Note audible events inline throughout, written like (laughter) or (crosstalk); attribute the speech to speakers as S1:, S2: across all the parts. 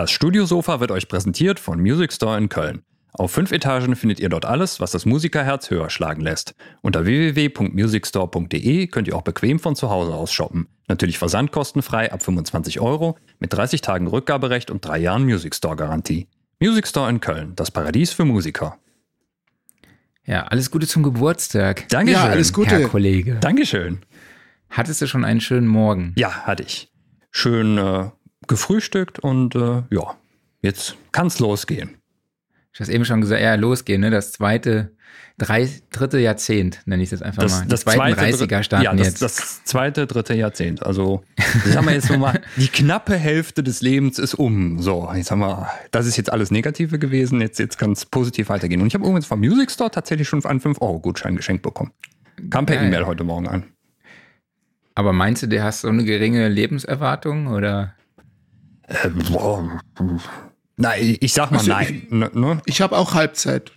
S1: Das Studiosofa wird euch präsentiert von Music Store in Köln. Auf fünf Etagen findet ihr dort alles, was das Musikerherz höher schlagen lässt. Unter www.musicstore.de könnt ihr auch bequem von zu Hause aus shoppen. Natürlich versandkostenfrei ab 25 Euro, mit 30 Tagen Rückgaberecht und drei Jahren Music Store Garantie. Music Store in Köln, das Paradies für Musiker.
S2: Ja, alles Gute zum Geburtstag.
S1: Dankeschön.
S3: Ja, alles Gute.
S2: Herr Kollege.
S1: Dankeschön.
S2: Hattest du schon einen schönen Morgen?
S1: Ja, hatte ich. Schön äh, gefrühstückt und äh, ja, jetzt kann's losgehen.
S2: Ich habe eben schon gesagt, ja, losgehen, ne? Das zweite, drei, dritte Jahrzehnt, nenne ich das einfach mal. Die zweiten 30er starten
S1: ja, das,
S2: jetzt.
S1: das zweite, dritte Jahrzehnt. Also, (laughs) sagen wir jetzt so mal, die knappe Hälfte des Lebens ist um. So, jetzt haben wir, das ist jetzt alles Negative gewesen, jetzt, jetzt kann es positiv weitergehen. Und ich habe übrigens vom Music Store tatsächlich schon einen 5-Euro-Gutschein geschenkt bekommen. Kam per. E-Mail heute Morgen an.
S2: Aber meinst du, der hast so eine geringe Lebenserwartung oder?
S1: Äh, boah. Nein, ich sag mal
S3: Also,
S1: nein. Ne, ne?
S3: Ich habe auch Halbzeit.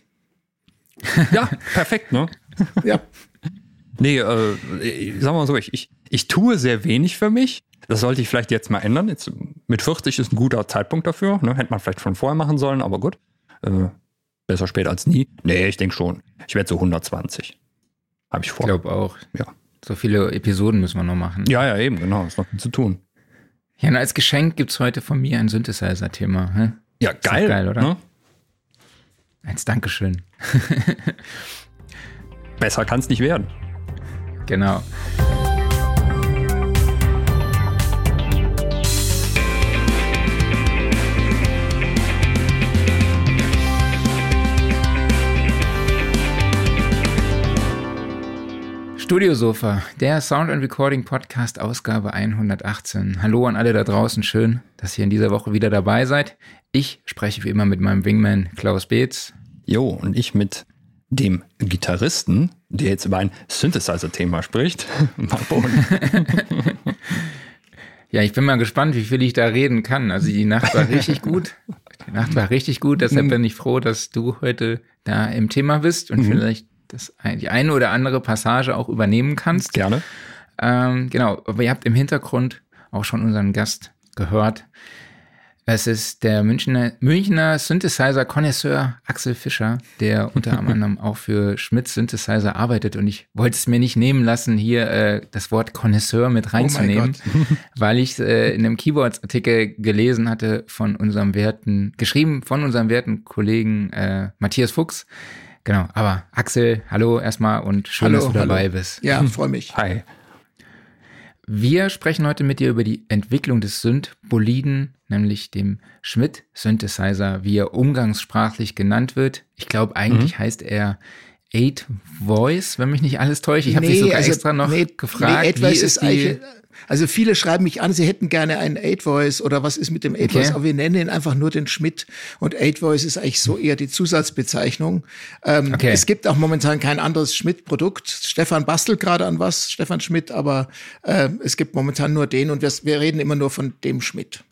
S1: Ja, perfekt, ne? (laughs)
S3: Ja.
S1: Nee, äh, ich sag mal so, ich, ich, ich tue sehr wenig für mich. Das sollte ich vielleicht jetzt mal ändern. Jetzt, mit 40 ist ein guter Zeitpunkt dafür. Ne? Hätte man vielleicht schon vorher machen sollen, aber gut. Äh, besser spät als nie. Nee, ich denke schon. Ich werde so 120. Habe ich
S2: Ich
S1: vor.
S2: glaube auch.
S1: Ja.
S2: So viele Episoden müssen wir noch machen.
S1: ja, ja, eben, genau. Ist noch viel zu tun.
S2: Ja, und als Geschenk gibt's heute von mir ein Synthesizer-Thema.
S1: Ja,
S2: doch
S1: geil.
S2: geil, oder?
S1: Ne?
S2: Als Dankeschön.
S1: Besser kann es nicht werden.
S2: Genau. Studiosofa, der Sound and Recording Podcast, Ausgabe 118. Hallo an alle da draußen, schön, dass ihr in dieser Woche wieder dabei seid. Ich spreche wie immer mit meinem Wingman Klaus Beetz.
S1: Jo, und ich mit dem Gitarristen, der jetzt über ein Synthesizer-Thema spricht. (laughs)
S2: Ja, ich bin mal gespannt, wie viel ich da reden kann. Also die Nacht war richtig gut. Die Nacht war richtig gut, deshalb bin ich froh, dass du heute da im Thema bist und vielleicht das, die eine oder andere Passage auch übernehmen kannst.
S1: Gerne.
S2: Ähm, genau, aber ihr habt im Hintergrund auch schon unseren Gast gehört. Es ist der Münchner, Münchner Synthesizer-Konnoisseur Axel Fischer, der unter (laughs) anderem auch für Schmidt Synthesizer arbeitet. Und ich wollte es mir nicht nehmen lassen, hier äh, das Wort Konnoisseur mit reinzunehmen, (laughs) weil ich äh, in einem Keyboards-Artikel gelesen hatte von unserem werten, geschrieben von unserem werten Kollegen äh, Matthias Fuchs. Genau, aber Axel, hallo erstmal und schön,
S3: Hallo,
S2: dass du dabei
S3: hallo.
S2: bist.
S3: Ja, freue mich. (laughs)
S1: Hi.
S2: Wir sprechen heute mit dir über die Entwicklung des Synth-Boliden, nämlich dem Schmidt-Synthesizer, wie er umgangssprachlich genannt wird. Ich glaube, eigentlich heißt er Eight Voice, wenn mich nicht alles täuscht. Ich habe dich sogar extra noch gefragt,
S3: Eight
S2: wie
S3: Voice
S2: ist die...
S3: also viele schreiben mich an, sie hätten gerne einen Eight Voice oder was ist mit dem Eight
S2: Okay.
S3: Voice, aber wir nennen ihn einfach nur den Schmidt und Eight Voice ist eigentlich so eher die Zusatzbezeichnung. Ähm,
S2: Okay.
S3: Es gibt auch momentan kein anderes Schmidt-Produkt. Stefan bastelt gerade an was, Stefan Schmidt, aber äh, es gibt momentan nur den und wir, wir reden immer nur von dem Schmidt.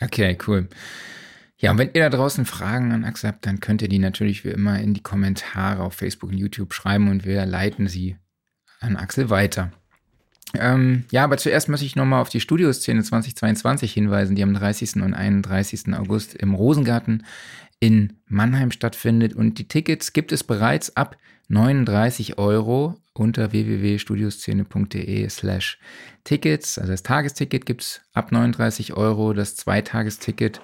S2: Okay, cool. Ja, und wenn ihr da draußen Fragen an Axel habt, dann könnt ihr die natürlich wie immer in die Kommentare auf Facebook und YouTube schreiben und wir leiten sie an Axel weiter. Ähm, ja, aber zuerst muss ich nochmal auf die Studioszene 2022 hinweisen, die am 30. und 31. August im Rosengarten in Mannheim stattfindet. Und die Tickets gibt es bereits ab 39 Euro unter www.studioszene.de slash Tickets. Also das Tagesticket gibt es ab 39 Euro, das Zweitagesticket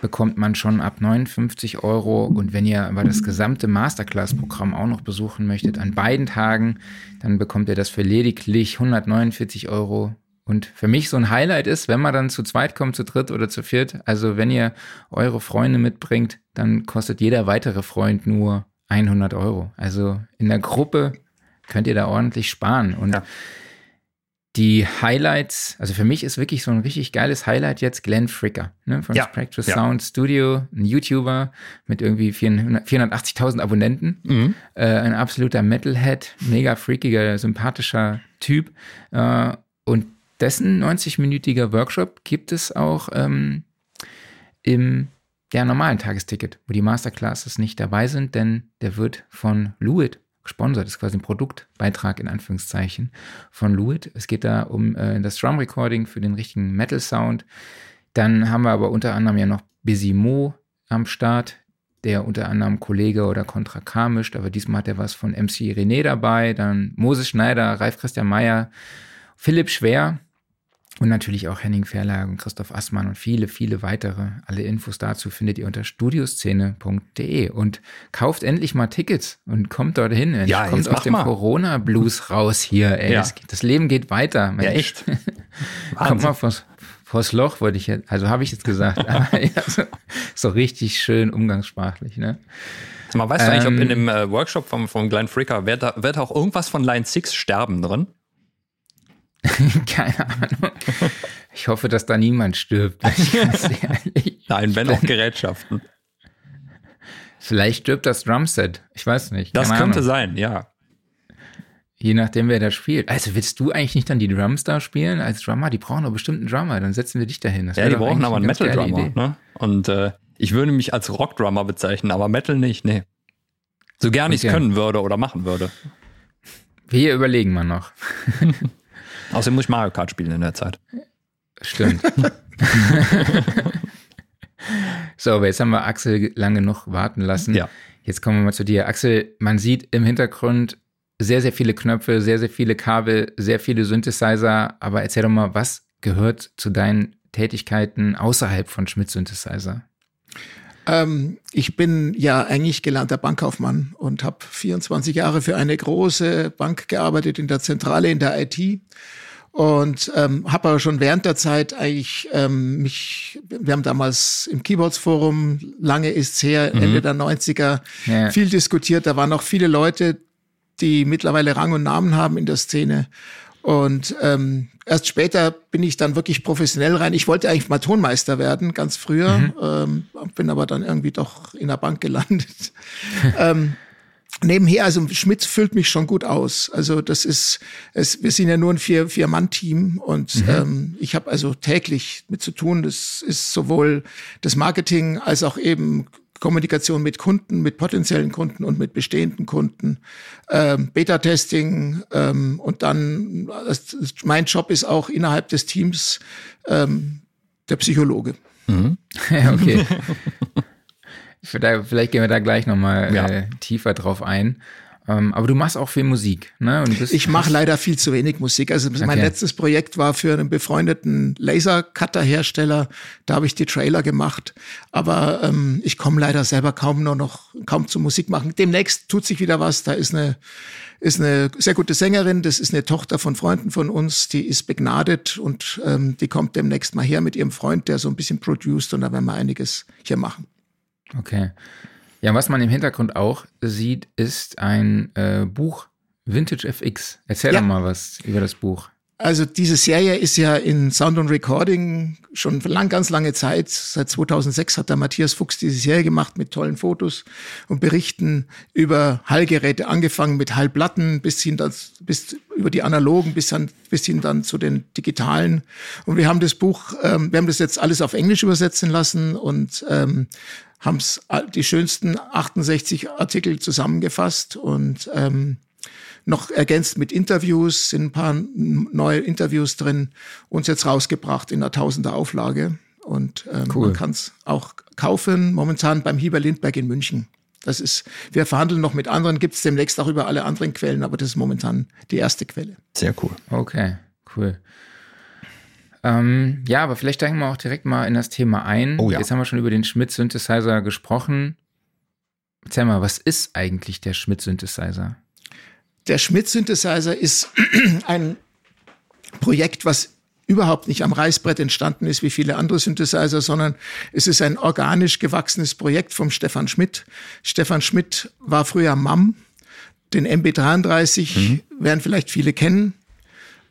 S2: bekommt man schon ab 59 Euro. Und wenn ihr aber das gesamte Masterclass-Programm auch noch besuchen möchtet an beiden Tagen, dann bekommt ihr das für lediglich 149 Euro. Und für mich so ein Highlight ist, wenn man dann zu zweit kommt, zu dritt oder zu viert. Also wenn ihr eure Freunde mitbringt, dann kostet jeder weitere Freund nur 100 Euro. Also in der Gruppe könnt ihr da ordentlich sparen. Und
S1: Ja.
S2: Die Highlights, also für mich ist wirklich so ein richtig geiles Highlight jetzt Glenn Fricker ne, von
S1: Ja,
S2: Spectral
S1: ja.
S2: Sound Studio, ein YouTuber mit irgendwie 400 480.000 Abonnenten,
S1: Mhm.
S2: äh, ein absoluter Metalhead, mega freakiger, sympathischer Typ äh, und dessen 90-minütiger Workshop gibt es auch ähm, im ja, normalen Tagesticket, wo die Masterclasses nicht dabei sind, denn der wird von Luit gesponsert. Das ist quasi ein Produktbeitrag in Anführungszeichen von Luit. Es geht da um äh, das Drum Recording für den richtigen Metal Sound. Dann haben wir aber unter anderem ja noch Bisimo am Start, der unter anderem Kollege oder Contra K mischt, aber diesmal hat er was von MC René dabei, dann Moses Schneider, Ralf Christian Meyer, Philipp Schwer und natürlich auch Henning Verlag und Christoph Assmann und viele, viele weitere. Alle Infos dazu findet ihr unter studioszene.de und kauft endlich mal Tickets und kommt dorthin. Mensch.
S1: Ja,
S2: kommt aus dem. Corona-Blues raus hier. Ey.
S1: Ja.
S2: Das, das Leben geht weiter. Mensch.
S1: Ja, echt. (laughs)
S2: Kommt mal vors, vors Loch, wollte ich jetzt, also habe ich jetzt gesagt. (laughs) Aber ja, so, so richtig schön umgangssprachlich, ne?
S1: Mal, weißt du eigentlich, ob
S2: Ähm,
S1: in dem äh, Workshop vom, vom Glenn Fricker, wird da, wird auch irgendwas von Line 6 sterben drin? (laughs)
S2: Keine Ahnung. Ich hoffe, dass da niemand stirbt. (laughs)
S1: Nein, wenn auch Gerätschaften.
S2: Vielleicht stirbt das Drumset. Ich weiß nicht.
S1: Das
S2: Keine
S1: könnte
S2: Ahnung.
S1: sein, ja.
S2: Je nachdem, wer da spielt. Also willst du eigentlich nicht dann die Drums da spielen als Drummer? Die brauchen doch bestimmt einen Drummer. Dann setzen wir dich dahin. Das
S1: Ja, die brauchen aber einen Metal-Drummer. Ne? Und äh, ich würde mich als Rock-Drummer bezeichnen, aber Metal nicht, nee. So gern ich es
S2: Okay.
S1: können würde oder machen würde.
S2: Wir überlegen mal noch. (laughs)
S1: Außerdem muss ich Mario Kart spielen in der Zeit.
S2: Stimmt. (laughs) so, aber jetzt haben wir Axel lang genug warten lassen.
S1: Ja.
S2: Jetzt kommen wir mal zu dir. Axel, man sieht im Hintergrund sehr, sehr viele Knöpfe, sehr, sehr viele Kabel, sehr viele Synthesizer. Aber erzähl doch mal, was gehört zu deinen Tätigkeiten außerhalb von Schmidt Synthesizer?
S3: Ähm, ich bin ja eigentlich gelernter Bankkaufmann und habe 24 Jahre für eine große Bank gearbeitet in der Zentrale in der IT und ähm, habe aber schon während der Zeit eigentlich ähm, mich, wir haben damals im Keyboards Forum, lange ist's her, Ende der 90er,
S2: Ja.
S3: viel diskutiert. Da waren auch viele Leute, die mittlerweile Rang und Namen haben in der Szene. Und ähm, erst später bin ich dann wirklich professionell rein. Ich wollte eigentlich mal Tonmeister werden, ganz früher, ähm, bin aber dann irgendwie doch in der Bank gelandet. (laughs) ähm, nebenher, also Schmidt füllt mich schon gut aus. Also das ist, es, wir sind ja nur ein vier, vier Mann Team und ähm, ich habe also täglich mit zu tun. Das ist sowohl das Marketing als auch eben Kommunikation mit Kunden, mit potenziellen Kunden und mit bestehenden Kunden, ähm, Beta-Testing ähm, und dann das, mein Job ist auch innerhalb des Teams ähm, der Psychologe.
S2: Ja, (laughs) okay. vielleicht, (laughs) vielleicht gehen wir da gleich nochmal
S1: Ja.
S2: äh, tiefer drauf ein. Ähm, aber du machst auch viel Musik, ne?
S3: Ich mache leider viel zu wenig Musik. Also mein
S2: Okay.
S3: letztes Projekt war für einen befreundeten Lasercutter-Hersteller. Da habe ich die Trailer gemacht. Aber ähm, ich komme leider selber kaum nur noch kaum zu Musik machen. Demnächst tut sich wieder was. Da ist eine ist eine sehr gute Sängerin. Das ist eine Tochter von Freunden von uns. Die ist begnadet und ähm, die kommt demnächst mal her mit ihrem Freund, der so ein bisschen produced. Und da werden wir einiges hier machen.
S2: Okay. Ja, was man im Hintergrund auch sieht, ist ein äh, Buch Vintage FX. Erzähl
S3: Ja.
S2: doch mal was über das Buch.
S3: Also diese Serie ist ja in Sound und Recording schon lang, ganz lange Zeit. Seit 2006 hat der Matthias Fuchs diese Serie gemacht mit tollen Fotos und Berichten über Hallgeräte, angefangen mit Hallplatten bis hin dann, bis über die analogen bis, an, bis hin dann zu den digitalen. Und wir haben das Buch, ähm, wir haben das jetzt alles auf Englisch übersetzen lassen und ähm, haben die schönsten 68 Artikel zusammengefasst und ähm, noch ergänzt mit Interviews, sind ein paar neue Interviews drin, uns jetzt rausgebracht in einer Tausender Auflage. Und ähm,
S2: Cool.
S3: man kann es auch kaufen, momentan beim Hieber Lindberg in München. Das ist, wir verhandeln noch mit anderen, gibt es demnächst auch über alle anderen Quellen, aber das ist momentan die erste Quelle.
S1: Sehr cool.
S2: Okay, cool. Ähm, ja, aber vielleicht steigen wir auch direkt mal in das Thema ein.
S1: Oh ja.
S2: Jetzt haben wir schon über den Schmidt Synthesizer gesprochen. Erzähl mal, was ist eigentlich der Schmidt Synthesizer?
S3: Der Schmidt Synthesizer ist (clears throat) ein Projekt, was überhaupt nicht am Reißbrett entstanden ist wie viele andere Synthesizer, sondern es ist ein organisch gewachsenes Projekt vom Stefan Schmidt. Stefan Schmidt war früher MAM, den MB33 werden vielleicht viele kennen.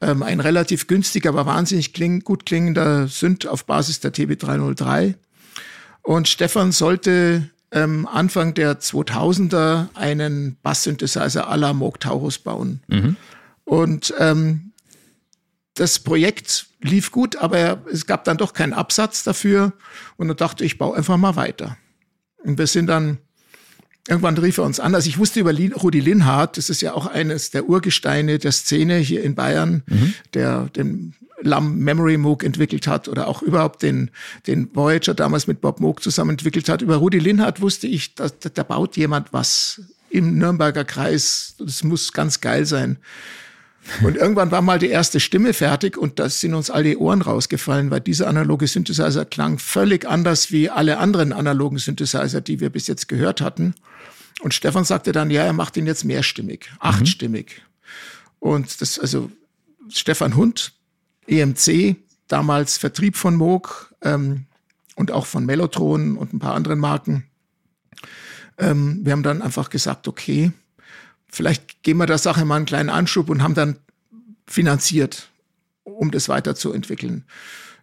S3: Ähm, ein relativ günstiger, aber wahnsinnig kling, gut klingender Synth auf Basis der TB303. Und Stefan sollte ähm, Anfang der 2000er einen Bass-Synthesizer à la Moog Taurus bauen. Und ähm, das Projekt lief gut, aber es gab dann doch keinen Absatz dafür. Und dann dachte ich, ich baue einfach mal weiter. Und wir sind dann irgendwann rief er uns an. Also ich wusste über Rudi Linhardt, das ist ja auch eines der Urgesteine der Szene hier in Bayern, mhm. der den LAM Memory Moog entwickelt hat oder auch überhaupt den, den Voyager damals mit Bob Moog zusammen entwickelt hat. Über Rudi Linhardt wusste ich, da, da baut jemand was im Nürnberger Kreis. Das muss ganz geil sein. Und irgendwann war mal die erste Stimme fertig und da sind uns all die Ohren rausgefallen, weil dieser analoge Synthesizer klang völlig anders wie alle anderen analogen Synthesizer, die wir bis jetzt gehört hatten. Und Stefan sagte dann, ja, er macht ihn jetzt mehrstimmig, achtstimmig. Mhm. Und das, also Stefan Hund, EMC, damals Vertrieb von Moog ähm, und auch von Mellotron und ein paar anderen Marken. Ähm, wir haben dann einfach gesagt, okay, vielleicht geben wir der Sache mal einen kleinen Anschub und haben dann finanziert, um das weiterzuentwickeln.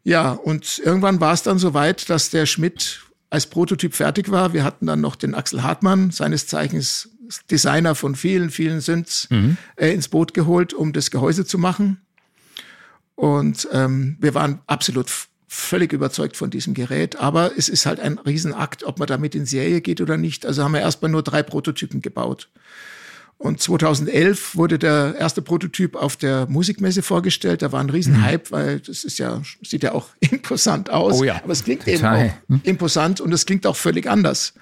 S3: Ja, und irgendwann war es dann so weit, dass der Schmidt als Prototyp fertig war. Wir hatten dann noch den Axel Hartmann, seines Zeichens Designer von vielen, vielen Synths, mhm. äh, ins Boot geholt, um das Gehäuse zu machen. Und ähm, wir waren absolut völlig überzeugt von diesem Gerät, aber es ist halt ein Riesenakt, ob man damit in Serie geht oder nicht. Also haben wir erstmal nur drei Prototypen gebaut. Und 2011 wurde der erste Prototyp auf der Musikmesse vorgestellt. Da war ein Riesenhype, mhm. weil das ist ja, sieht ja auch (laughs) imposant aus.
S1: Oh ja.
S3: Aber es klingt Total. eben auch imposant und es klingt auch völlig anders.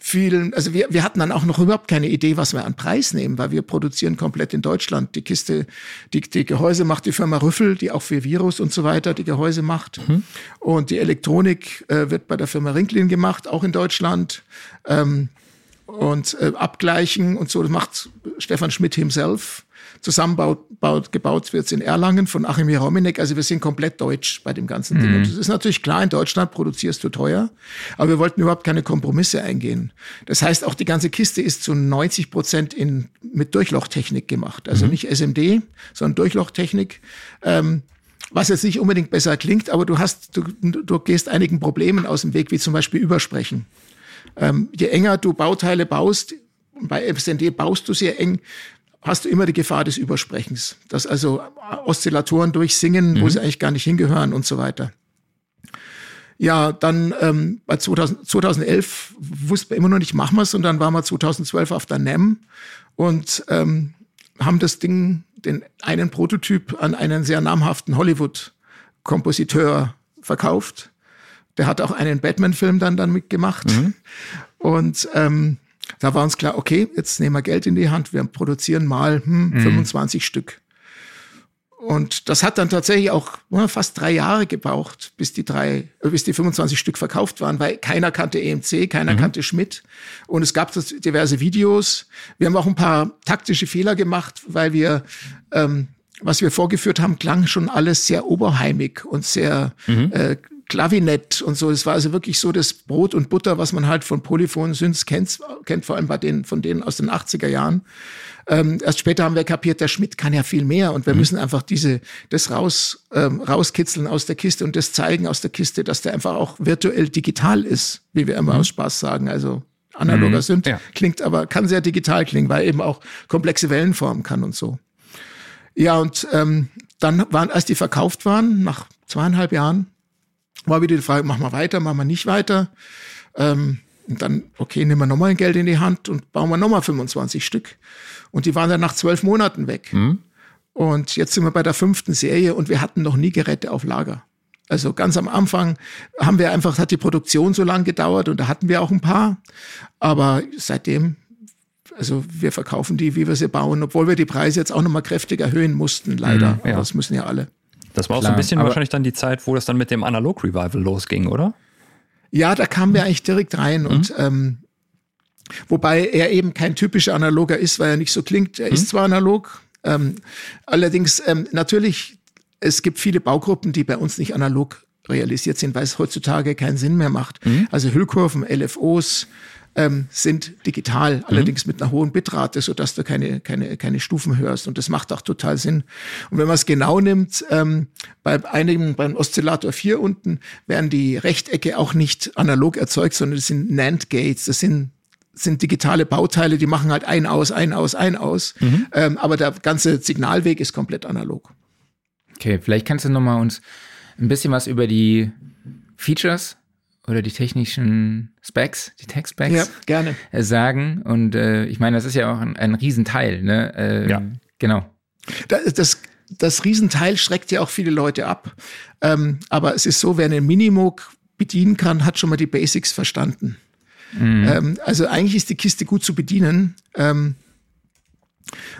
S3: Vielen, also wir, wir hatten dann auch noch überhaupt keine Idee, was wir an Preis nehmen, weil wir produzieren komplett in Deutschland. Die Kiste, die, die Gehäuse macht die Firma Rüffel, die auch für Virus und so weiter die Gehäuse macht. Mhm. Und die Elektronik äh, wird bei der Firma Rinklin gemacht, auch in Deutschland. Ähm, und äh, abgleichen und so. Das macht Stefan Schmidt himself. Zusammenbaut, baut, gebaut wird's in Erlangen von Achim Jerominek. Also wir sind komplett deutsch bei dem ganzen mhm. Ding. Und das ist natürlich klar, in Deutschland produzierst du teuer, aber wir wollten überhaupt keine Kompromisse eingehen. Das heißt, auch die ganze Kiste ist zu 90 Prozent in, mit Durchlauchtechnik gemacht. Also mhm. nicht SMD, sondern Durchlauchtechnik. Ähm, was jetzt nicht unbedingt besser klingt, aber du hast, du, du gehst einigen Problemen aus dem Weg, wie zum Beispiel Übersprechen. Ähm, je enger du Bauteile baust, bei FSND baust du sehr eng, hast du immer die Gefahr des Übersprechens, dass also Oszillatoren durchsingen, mhm. wo sie eigentlich gar nicht hingehören und so weiter. Ja, dann ähm, bei 2000, 2011 wussten wir immer noch nicht, machen wir es und dann waren wir 2012 auf der NEM und ähm, haben das Ding, den einen Prototyp an einen sehr namhaften Hollywood-Kompositeur verkauft. Der hat auch einen Batman-Film dann, dann mitgemacht. Mhm. Und ähm, da war uns klar, okay, jetzt nehmen wir Geld in die Hand, wir produzieren mal hm, mhm. 25 Stück. Und das hat dann tatsächlich auch fast drei Jahre gebraucht, bis die drei, äh, bis die 25 Stück verkauft waren, weil keiner kannte EMC, keiner mhm. kannte Schmidt. Und es gab diverse Videos. Wir haben auch ein paar taktische Fehler gemacht, weil wir, ähm, was wir vorgeführt haben, klang schon alles sehr oberheimig und sehr mhm. äh, Klavinett und so. Es war also wirklich so das Brot und Butter, was man halt von Polyphonen Synths kennt, kennt vor allem bei denen, von denen aus den 80er Jahren. Ähm, erst später haben wir kapiert, der Schmidt kann ja viel mehr und wir mhm. müssen einfach diese, das raus, ähm, rauskitzeln aus der Kiste und das zeigen aus der Kiste, dass der einfach auch virtuell digital ist, wie wir immer mhm. aus Spaß sagen. Also analoger mhm. Synth ja. klingt aber, kann sehr digital klingen, weil er eben auch komplexe Wellenformen kann und so. Ja, und ähm, dann waren, als die verkauft waren, nach zweieinhalb Jahren, war wieder die Frage, machen wir weiter, machen wir nicht weiter. Ähm, und dann, okay, nehmen wir nochmal ein Geld in die Hand und bauen wir nochmal 25 Stück. Und die waren dann nach zwölf Monaten weg. Mhm. Und jetzt sind wir bei der fünften Serie und wir hatten noch nie Geräte auf Lager. Also ganz am Anfang haben wir einfach, hat die Produktion so lange gedauert und da hatten wir auch ein paar. Aber seitdem, also wir verkaufen die, wie wir sie bauen, obwohl wir die Preise jetzt auch nochmal kräftig erhöhen mussten, leider. Mhm, ja. Das müssen ja alle.
S1: Das war auch Klar, so ein bisschen wahrscheinlich dann die Zeit, wo das dann mit dem Analog-Revival losging, oder?
S3: Ja, da kamen wir eigentlich direkt rein mhm. und ähm, wobei er eben kein typischer Analoger ist, weil er nicht so klingt. Er mhm. ist zwar analog, ähm, allerdings ähm, natürlich, es gibt viele Baugruppen, die bei uns nicht analog realisiert sind, weil es heutzutage keinen Sinn mehr macht. Mhm. Also Hüllkurven, LFOs, ähm, sind digital, mhm. allerdings mit einer hohen Bitrate, sodass du keine, keine, keine Stufen hörst. Und das macht auch total Sinn. Und wenn man es genau nimmt, ähm, bei einigen, beim Oszillator 4 unten, werden die Rechtecke auch nicht analog erzeugt, sondern das sind NAND-Gates. Das sind sind digitale Bauteile, die machen halt ein aus, ein aus, ein aus. Mhm. Ähm, aber der ganze Signalweg ist komplett analog.
S2: Okay, vielleicht kannst du noch mal uns ein bisschen was über die Features oder die technischen Specs, die Tech-Specs
S3: Ja, gerne.
S2: äh, sagen. Und äh, ich meine, das ist ja auch ein, ein Riesenteil. Ne? Äh,
S1: Ja.
S2: Genau.
S3: Da- Das, das Riesenteil schreckt ja auch viele Leute ab. Ähm, aber es ist so, wer einen Minimoog bedienen kann, hat schon mal die Basics verstanden. Ähm, also eigentlich ist die Kiste gut zu bedienen. Ähm,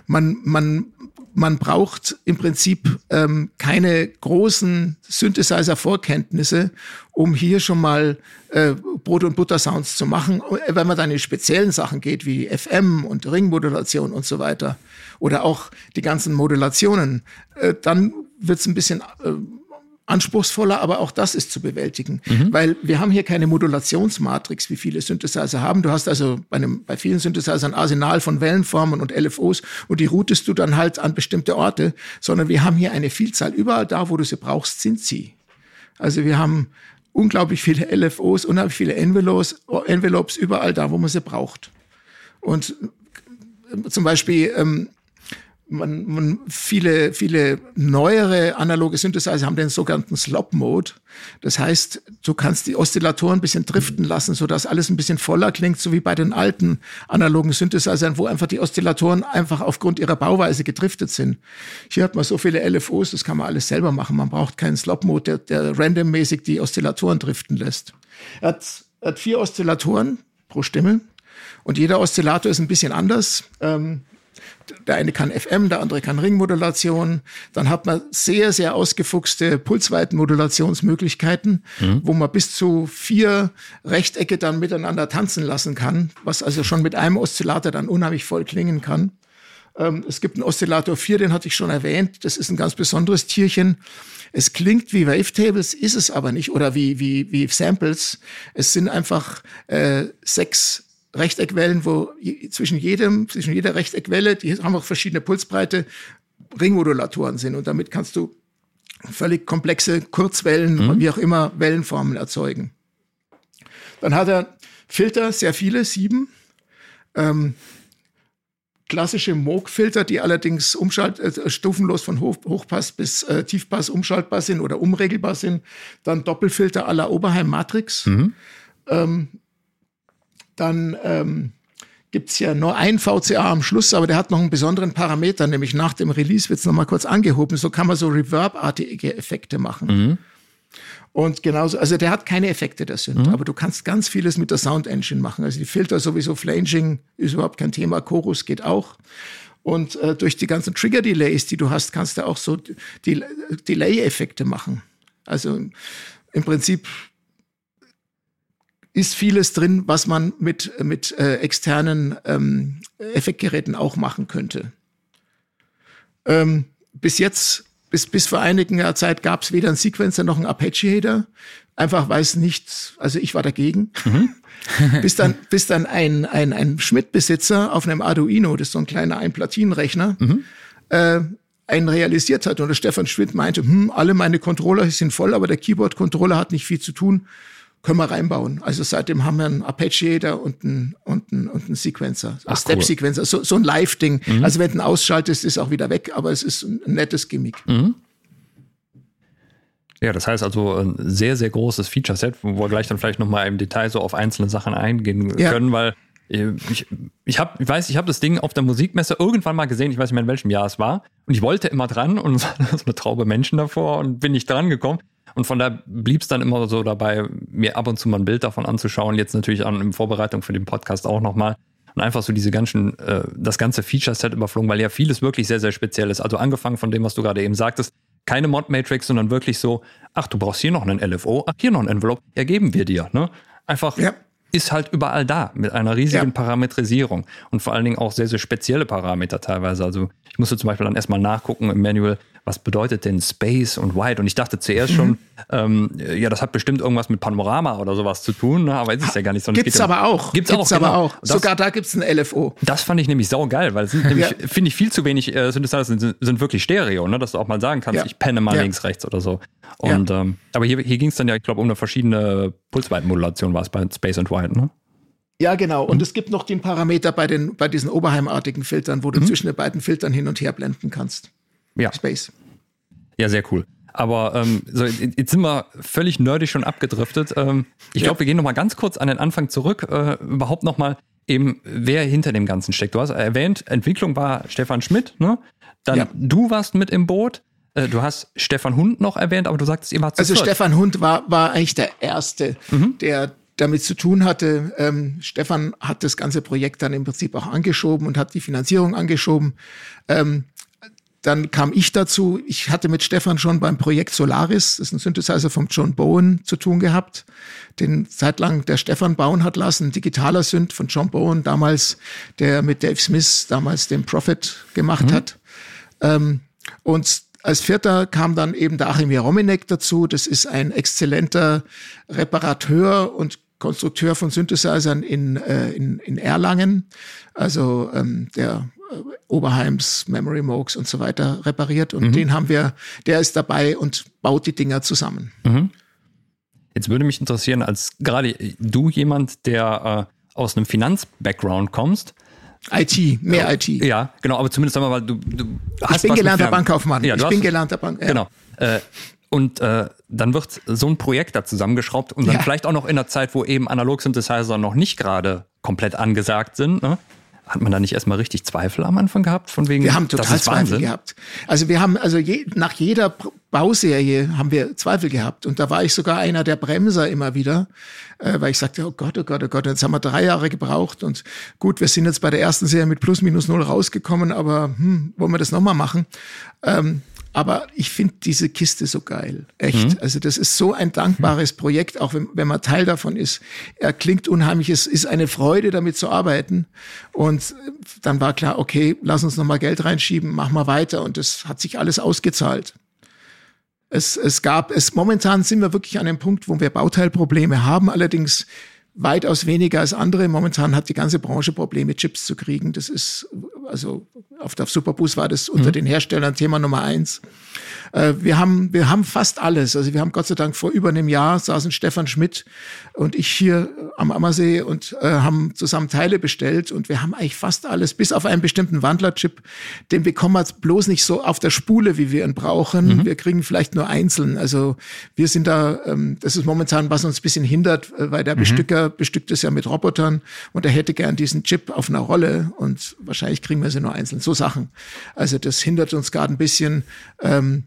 S3: man, man, man braucht im Prinzip ähm, keine großen Synthesizer-Vorkenntnisse, um hier schon mal äh, Brot- und Butter-Sounds zu machen. Wenn man dann in speziellen Sachen geht, wie FM und Ringmodulation und so weiter, oder auch die ganzen Modulationen, äh, dann wird es ein bisschen äh, anspruchsvoller, aber auch das ist zu bewältigen, weil wir haben hier keine Modulationsmatrix, wie viele Synthesizer haben. Du hast also bei, einem, bei vielen Synthesizern ein Arsenal von Wellenformen und LFOs und die routest du dann halt an bestimmte Orte, sondern wir haben hier eine Vielzahl. Überall da, wo du sie brauchst, sind sie. Also wir haben unglaublich viele LFOs, unheimlich viele Envelopes, Envelopes überall da, wo man sie braucht. Und zum Beispiel ähm, man, man, viele, viele neuere analoge Synthesizer haben den sogenannten Slop-Mode. Das heißt, du kannst die Oszillatoren ein bisschen driften lassen, sodass alles ein bisschen voller klingt, so wie bei den alten analogen Synthesizern, wo einfach die Oszillatoren einfach aufgrund ihrer Bauweise gedriftet sind. Hier hat man so viele LFOs, das kann man alles selber machen. Man braucht keinen Slop-Mode, der, der randommäßig die Oszillatoren driften lässt. Er hat, er hat vier Oszillatoren pro Stimme und jeder Oszillator ist ein bisschen anders. Ähm, der eine kann FM, der andere kann Ringmodulation. Dann hat man sehr, sehr ausgefuchste Pulsweitenmodulationsmöglichkeiten, wo man bis zu vier Rechtecke dann miteinander tanzen lassen kann, was also schon mit einem Oszillator dann unheimlich voll klingen kann. Ähm, es gibt einen Oszillator 4, den hatte ich schon erwähnt. Das ist ein ganz besonderes Tierchen. Es klingt wie Wavetables, ist es aber nicht, oder wie, wie, wie Samples. Es sind einfach äh, sechs Rechteckwellen, wo zwischen jedem, zwischen jeder Rechteckwelle, die haben auch verschiedene Pulsbreite, Ringmodulatoren sind. Und damit kannst du völlig komplexe Kurzwellen, wie auch immer, Wellenformen erzeugen. Dann hat er Filter, sehr viele, sieben. Ähm, klassische Moog-Filter, die allerdings umschalt, äh, stufenlos von Hoch, Hochpass bis äh, Tiefpass umschaltbar sind oder umregelbar sind. Dann Doppelfilter à la Oberheim Matrix. Ähm, dann ähm, gibt es ja nur ein VCA am Schluss, aber der hat noch einen besonderen Parameter, nämlich nach dem Release wird es nochmal kurz angehoben. So kann man so Reverb-artige Effekte machen. Und genauso, also der hat keine Effekte, der Synth, aber du kannst ganz vieles mit der Sound Engine machen. Also die Filter sowieso, Flanging ist überhaupt kein Thema, Chorus geht auch. Und äh, durch die ganzen Trigger-Delays, die du hast, kannst du auch so die Delay-Effekte machen. Also im Prinzip ist vieles drin, was man mit, mit äh, externen ähm, Effektgeräten auch machen könnte. Ähm, bis jetzt, bis, bis vor einigen Zeit gab es weder einen Sequencer noch einen Arpeggiator. Einfach weil es nicht, also ich war dagegen. (laughs) (laughs) bis dann, bis dann ein, ein, ein Schmidt-Besitzer auf einem Arduino, das ist so ein kleiner Einplatinenrechner, äh, einen realisiert hat. Und der Stefan Schmidt meinte, hm, alle meine Controller sind voll, aber der Keyboard-Controller hat nicht viel zu tun können wir reinbauen. Also seitdem haben wir einen Arpeggiator und einen, und einen, und einen Sequencer, einen
S1: Ach,
S3: Step-Sequencer, so, so ein Live-Ding. Also wenn du ihn ausschaltest, ist auch wieder weg, aber es ist ein nettes Gimmick.
S1: Ja, das heißt also ein sehr, sehr großes Feature-Set, wo wir gleich dann vielleicht nochmal im Detail so auf einzelne Sachen eingehen
S3: Ja.
S1: können, weil äh, ich, ich, hab, ich weiß, ich habe das Ding auf der Musikmesse irgendwann mal gesehen, ich weiß nicht mehr in welchem Jahr es war, und ich wollte immer dran und es (laughs) war so eine Traube Menschen davor und bin nicht dran gekommen. Und von da blieb es dann immer so dabei, mir ab und zu mal ein Bild davon anzuschauen. Jetzt natürlich an, in Vorbereitung für den Podcast auch nochmal. Und einfach so diese ganzen, äh, das ganze Feature-Set überflogen, weil ja vieles wirklich sehr, sehr speziell ist. Also angefangen von dem, was du gerade eben sagtest, keine Mod-Matrix, sondern wirklich so, ach, du brauchst hier noch einen LFO, ach, hier noch ein Envelope, ja, geben wir dir. Ne? Einfach
S3: Ja.
S1: ist halt überall da mit einer riesigen
S3: Ja.
S1: Parametrisierung und vor allen Dingen auch sehr, sehr spezielle Parameter teilweise. Also ich musste zum Beispiel dann erstmal nachgucken im Manual, was bedeutet denn Space und Wide? Und ich dachte zuerst schon, ähm, ja, das hat bestimmt irgendwas mit Panorama oder sowas zu tun, ne? aber ist es ja gar nicht. es
S3: Gibt's aber auch.
S1: Gibt's,
S3: Gibt's
S1: auch,
S3: aber
S1: genau.
S3: auch.
S1: Das,
S3: Sogar da gibt's ein LFO.
S1: das fand ich nämlich saugeil, weil es sind (laughs) nämlich,
S3: Ja.
S1: finde ich, viel zu wenig äh, Synthesizer sind, sind wirklich Stereo, ne? dass du auch mal sagen kannst,
S3: Ja.
S1: ich penne mal
S3: Ja.
S1: links, rechts oder so. Und ähm, aber hier, hier ging es dann ja, ich glaube, um eine verschiedene Pulsweitenmodulation war es bei Space and Wide, ne?
S3: Ja, genau. Und es gibt noch den Parameter bei, den, bei diesen Oberheimartigen Filtern, wo du zwischen den beiden Filtern hin und her blenden kannst.
S1: Ja.
S3: Space.
S1: Ja, sehr cool. Aber ähm, so, jetzt sind wir völlig nerdig schon abgedriftet. Ähm, ich glaube, wir gehen noch mal ganz kurz an den Anfang zurück. Äh, überhaupt noch mal eben, wer hinter dem Ganzen steckt. Du hast erwähnt, Entwicklung war Stefan Schmidt, ne? Dann ja. du warst mit im Boot. Äh, du hast Stefan Hund noch erwähnt, aber du sagst, wart
S3: zu Also viert. Stefan Hund war, war eigentlich der Erste, mhm. der damit zu tun hatte. Ähm, Stefan hat das ganze Projekt dann im Prinzip auch angeschoben und hat die Finanzierung angeschoben. Ähm, dann kam ich dazu. Ich hatte mit Stefan schon beim Projekt Solaris, das ist ein Synthesizer vom John Bowen, zu tun gehabt, den zeitlang der Stefan bauen hat lassen, digitaler Synth von John Bowen, damals, der mit Dave Smith damals den Prophet gemacht mhm. hat. Ähm, und als vierter kam dann eben der Achim Jerominek dazu. Das ist ein exzellenter Reparateur und Konstrukteur von Synthesizern in, äh, in, in Erlangen. Also ähm, der Oberheims, Memory Moogs und so weiter repariert. Und mhm. den haben wir, der ist dabei und baut die Dinger zusammen. Mhm.
S1: Jetzt würde mich interessieren, als gerade du jemand, der äh, aus einem Finanz-Background kommst,
S3: IT, mehr IT.
S1: Ja, genau, aber zumindest sagen wir mal, du, du
S3: hast. Ich bin gelernter Bankkaufmann. Ja, ich bin gelernter Bank.
S1: Ja. Genau. Äh, und äh, dann wird so ein Projekt da zusammengeschraubt und dann ja. vielleicht auch noch in der Zeit, wo eben Analog-Synthesizer noch nicht gerade komplett angesagt sind. Ne? Hat man da nicht erstmal richtig Zweifel am Anfang gehabt? Von wegen,
S3: wir haben total Zweifel Wahnsinn. gehabt. Also wir haben, also je, nach jeder Bauserie haben wir Zweifel gehabt. Und da war ich sogar einer der Bremser immer wieder, äh, weil ich sagte, oh Gott, oh Gott, oh Gott, jetzt haben wir drei Jahre gebraucht. Und gut, wir sind jetzt bei der ersten Serie mit plus minus null rausgekommen, aber hm, wollen wir das nochmal machen? Ähm, aber ich finde diese Kiste so geil. Echt. Mhm. Also das ist so ein dankbares Projekt, auch wenn, wenn man Teil davon ist. Er klingt unheimlich. Es ist eine Freude, damit zu arbeiten. Und dann war klar, okay, lass uns nochmal Geld reinschieben, mach mal weiter. Und das hat sich alles ausgezahlt. Es, es gab, es, momentan sind wir wirklich an einem Punkt, wo wir Bauteilprobleme haben. Allerdings weitaus weniger als andere. Momentan hat die ganze Branche Probleme, Chips zu kriegen. Das ist, also auf der Superbus war das unter mhm. den Herstellern Thema Nummer eins. Äh, wir haben, wir haben fast alles. Also wir haben Gott sei Dank vor über einem Jahr saßen Stefan Schmidt und ich hier am Ammersee und äh, haben zusammen Teile bestellt und wir haben eigentlich fast alles, bis auf einen bestimmten Wandlerchip. Den bekommen wir bloß nicht so auf der Spule, wie wir ihn brauchen. Mhm. Wir kriegen vielleicht nur einzeln. Also wir sind da, ähm, das ist momentan, was uns ein bisschen hindert, äh, weil der mhm. Bestücker bestückt es ja mit Robotern und er hätte gern diesen Chip auf einer Rolle und wahrscheinlich kriegen wir sie nur einzeln. So Sachen. Also das hindert uns gerade ein bisschen. Ähm,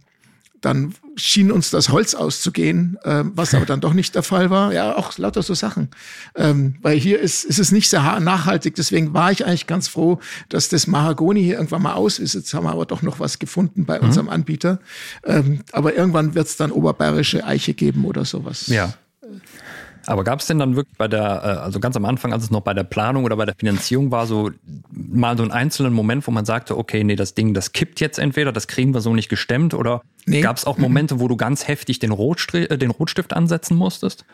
S3: dann schien uns das Holz auszugehen, äh, was aber dann doch nicht der Fall war. Ja, auch lauter so Sachen. Ähm, weil hier ist, ist es nicht sehr nachhaltig. Deswegen war ich eigentlich ganz froh, dass das Mahagoni hier irgendwann mal aus ist. Jetzt haben wir aber doch noch was gefunden bei mhm. unserem Anbieter. Ähm, aber irgendwann wird es dann oberbayerische Eiche geben oder sowas.
S1: Ja. Aber gab es denn dann wirklich bei der, äh, also ganz am Anfang, als es noch bei der Planung oder bei der Finanzierung war, so mal so einen einzelnen Moment, wo man sagte, okay, nee, das Ding, das kippt jetzt entweder, das kriegen wir so nicht gestemmt oder nee. gab es auch Momente, wo du ganz heftig den, Rotstift, äh, den Rotstift ansetzen musstest?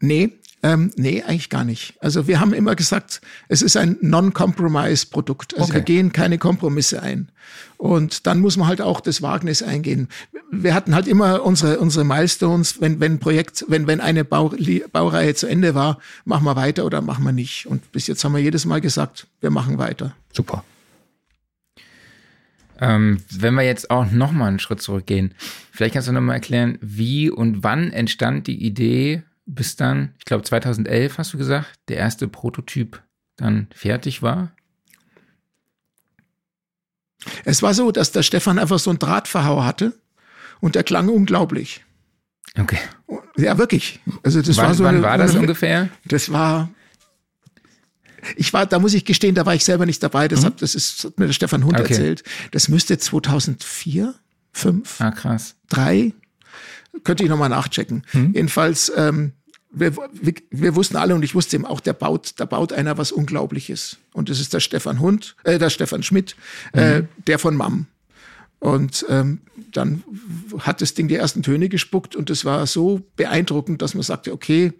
S3: Nee, ähm, nee, eigentlich gar nicht. Also wir haben immer gesagt, es ist ein Non-Compromise-Produkt. Also okay. wir gehen keine Kompromisse ein. Und dann muss man halt auch das Wagnis eingehen. Wir hatten halt immer unsere, unsere Milestones, wenn, wenn Projekt, wenn, wenn eine Bau, Baureihe zu Ende war, machen wir weiter oder machen wir nicht. Und bis jetzt haben wir jedes Mal gesagt, wir machen weiter.
S1: Super.
S2: Ähm, wenn wir jetzt auch noch mal einen Schritt zurückgehen, vielleicht kannst du noch mal erklären, wie und wann entstand die Idee, bis dann, ich glaube 2011 hast du gesagt, der erste Prototyp dann fertig war?
S3: Es war so, dass der Stefan einfach so einen Drahtverhau hatte und der klang unglaublich.
S2: Okay.
S3: Ja, wirklich. Also das
S2: wann,
S3: war so.
S2: Wann eine, war das eine, (laughs) ungefähr?
S3: Das war. Ich war, da muss ich gestehen, da war ich selber nicht dabei. Das, mhm. hat, das ist hat mir der Stefan Hund okay. erzählt. Das müsste 2004, 5,
S2: ah, krass.
S3: 3, könnte ich nochmal nachchecken. Mhm. Jedenfalls, ähm, wir, wir, wir, wussten alle und ich wusste eben auch, der baut, da baut einer was Unglaubliches. Und das ist der Stefan Hund, äh, der Stefan Schmidt, äh, mhm. äh, der von MAM. Und ähm, dann hat das Ding die ersten Töne gespuckt und es war so beeindruckend, dass man sagte, okay,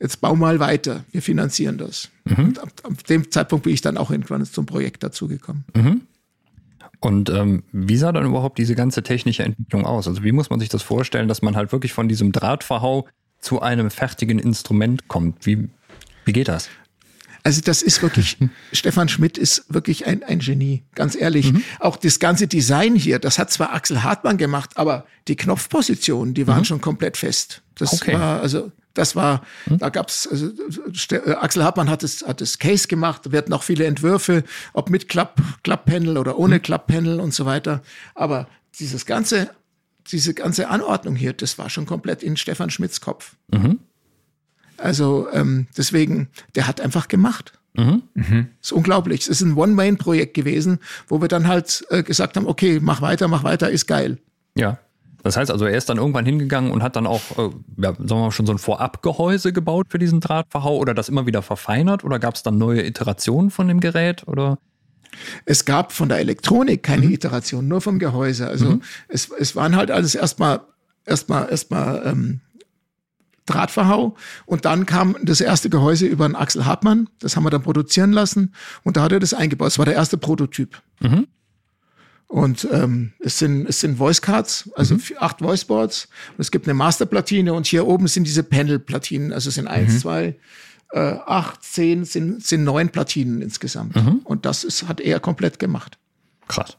S3: jetzt bau mal weiter, wir finanzieren das. Mhm. Und ab, ab, dem Zeitpunkt bin ich dann auch irgendwann zum Projekt dazugekommen. Mhm.
S1: Und ähm, wie sah dann überhaupt diese ganze technische Entwicklung aus? Also wie muss man sich das vorstellen, dass man halt wirklich von diesem Drahtverhau zu einem fertigen Instrument kommt? Wie, wie geht das?
S3: Also das ist wirklich, (laughs) Stefan Schmidt ist wirklich ein, ein Genie, ganz ehrlich. Mhm. Auch das ganze Design hier, das hat zwar Axel Hartmann gemacht, aber die Knopfpositionen, die waren mhm. schon komplett fest. Das okay. war, also das war, mhm. da gab's, also, äh, Axel Hartmann hat das, hat das Case gemacht, wir hatten auch viele Entwürfe, ob mit Klapp, Klapppanel oder ohne mhm. Klapppanel und so weiter. Aber dieses ganze, diese ganze Anordnung hier, das war schon komplett in Stefan Schmidts Kopf. Mhm. Also ähm, deswegen, der hat einfach gemacht. Mhm. Mhm. ist unglaublich. Es ist ein One-Man-Projekt gewesen, wo wir dann halt äh, gesagt haben, okay, mach weiter, mach weiter, ist geil.
S1: Ja. Das heißt also, er ist dann irgendwann hingegangen und hat dann auch, äh, ja, sagen wir mal, schon so ein Vorabgehäuse gebaut für diesen Drahtverhau oder das immer wieder verfeinert oder gab es dann neue Iterationen von dem Gerät oder?
S3: Es gab von der Elektronik keine mhm. Iteration, nur vom Gehäuse. Also mhm. es, es waren halt alles erstmal erstmal erstmal ähm, Drahtverhau. Und dann kam das erste Gehäuse über einen Axel Hartmann. Das haben wir dann produzieren lassen. Und da hat er das eingebaut. Das war der erste Prototyp. Mhm. Und ähm, es sind es sind Voice Cards, also mhm. acht Voice Boards. Und es gibt eine Masterplatine und hier oben sind diese Panel-Platinen. Also es sind eins, mhm. zwei, äh, acht, zehn, sind sind neun Platinen insgesamt. Mhm. Und das ist hat er komplett gemacht.
S1: Krass.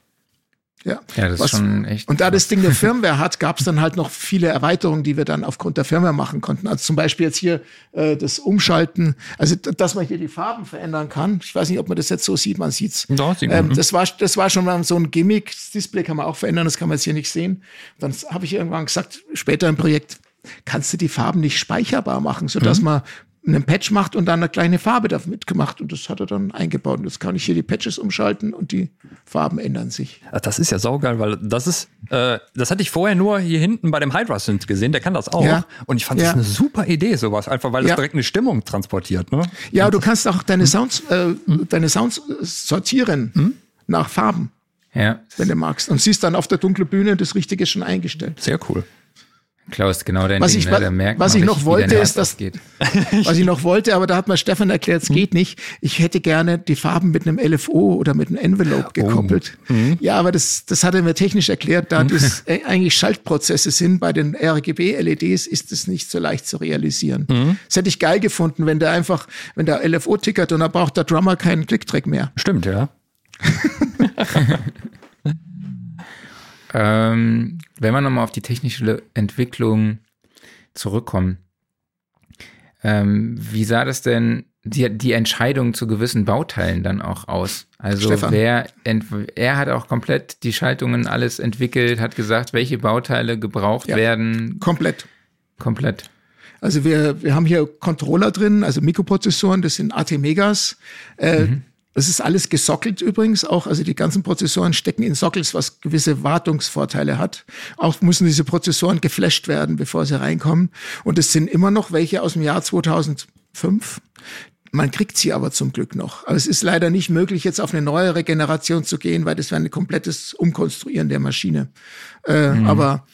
S3: Ja, ja das Was, ist schon echt. Und da das Ding eine Firmware hat, gab es dann halt noch viele Erweiterungen, die wir dann aufgrund der Firmware machen konnten. Also zum Beispiel jetzt hier äh, das Umschalten, also dass man hier die Farben verändern kann. Ich weiß nicht, ob man das jetzt so sieht, man sieht's. Sieht man. Ähm, das war das war schon mal so ein Gimmick. Das Display kann man auch verändern, das kann man jetzt hier nicht sehen. Dann habe ich irgendwann gesagt, später im Projekt, kannst du die Farben nicht speicherbar machen, sodass mhm. man einen Patch macht und dann eine kleine Farbe damit mitgemacht und das hat er dann eingebaut. Und jetzt kann ich hier die Patches umschalten und die Farben ändern sich.
S1: Das ist ja saugeil, weil das ist, äh, das hatte ich vorher nur hier hinten bei dem Hydra Synth gesehen, der kann das auch. Ja. Und ich fand ja. das eine super Idee, sowas, einfach weil es ja. direkt eine Stimmung transportiert. Ne?
S3: Ja, du kannst auch deine hm? Sounds, äh, hm? deine Sounds sortieren hm? nach Farben. Ja. Wenn du magst. Und siehst dann auf der dunklen Bühne das Richtige schon eingestellt.
S1: Sehr cool.
S2: Klaus, genau dein
S3: was Ding, ich, ne? merkt was ich noch wollte, ist, dass geht. (laughs) was ich noch wollte, aber da hat mir Stefan erklärt, es geht nicht. Ich hätte gerne die Farben mit einem LFO oder mit einem Envelope gekoppelt. Oh. Mhm. Ja, aber das, das hat er mir technisch erklärt, da das äh, (laughs) eigentlich Schaltprozesse sind bei den RGB-LEDs, ist es nicht so leicht zu realisieren. Mhm. Das hätte ich geil gefunden, wenn der einfach, wenn der LFO tickert und dann braucht der Drummer keinen Clicktrack mehr.
S1: Stimmt, ja. (laughs)
S2: ähm, wenn wir nochmal auf die technische Entwicklung zurückkommen, ähm, wie sah das denn die, die Entscheidung zu gewissen Bauteilen dann auch aus? Also Stefan. wer er hat auch komplett die Schaltungen alles entwickelt, hat gesagt, welche Bauteile gebraucht ja, werden.
S3: Komplett.
S2: Komplett.
S3: Also wir, wir haben hier Controller drin, also Mikroprozessoren, das sind AT-Megas. Äh, mhm. Das ist alles gesockelt übrigens auch. Also die ganzen Prozessoren stecken in Sockels, was gewisse Wartungsvorteile hat. Auch müssen diese Prozessoren geflasht werden, bevor sie reinkommen. Und es sind immer noch welche aus dem Jahr 2005. Man kriegt sie aber zum Glück noch. Aber es ist leider nicht möglich, jetzt auf eine neuere Generation zu gehen, weil das wäre ein komplettes Umkonstruieren der Maschine. Äh, mhm. Aber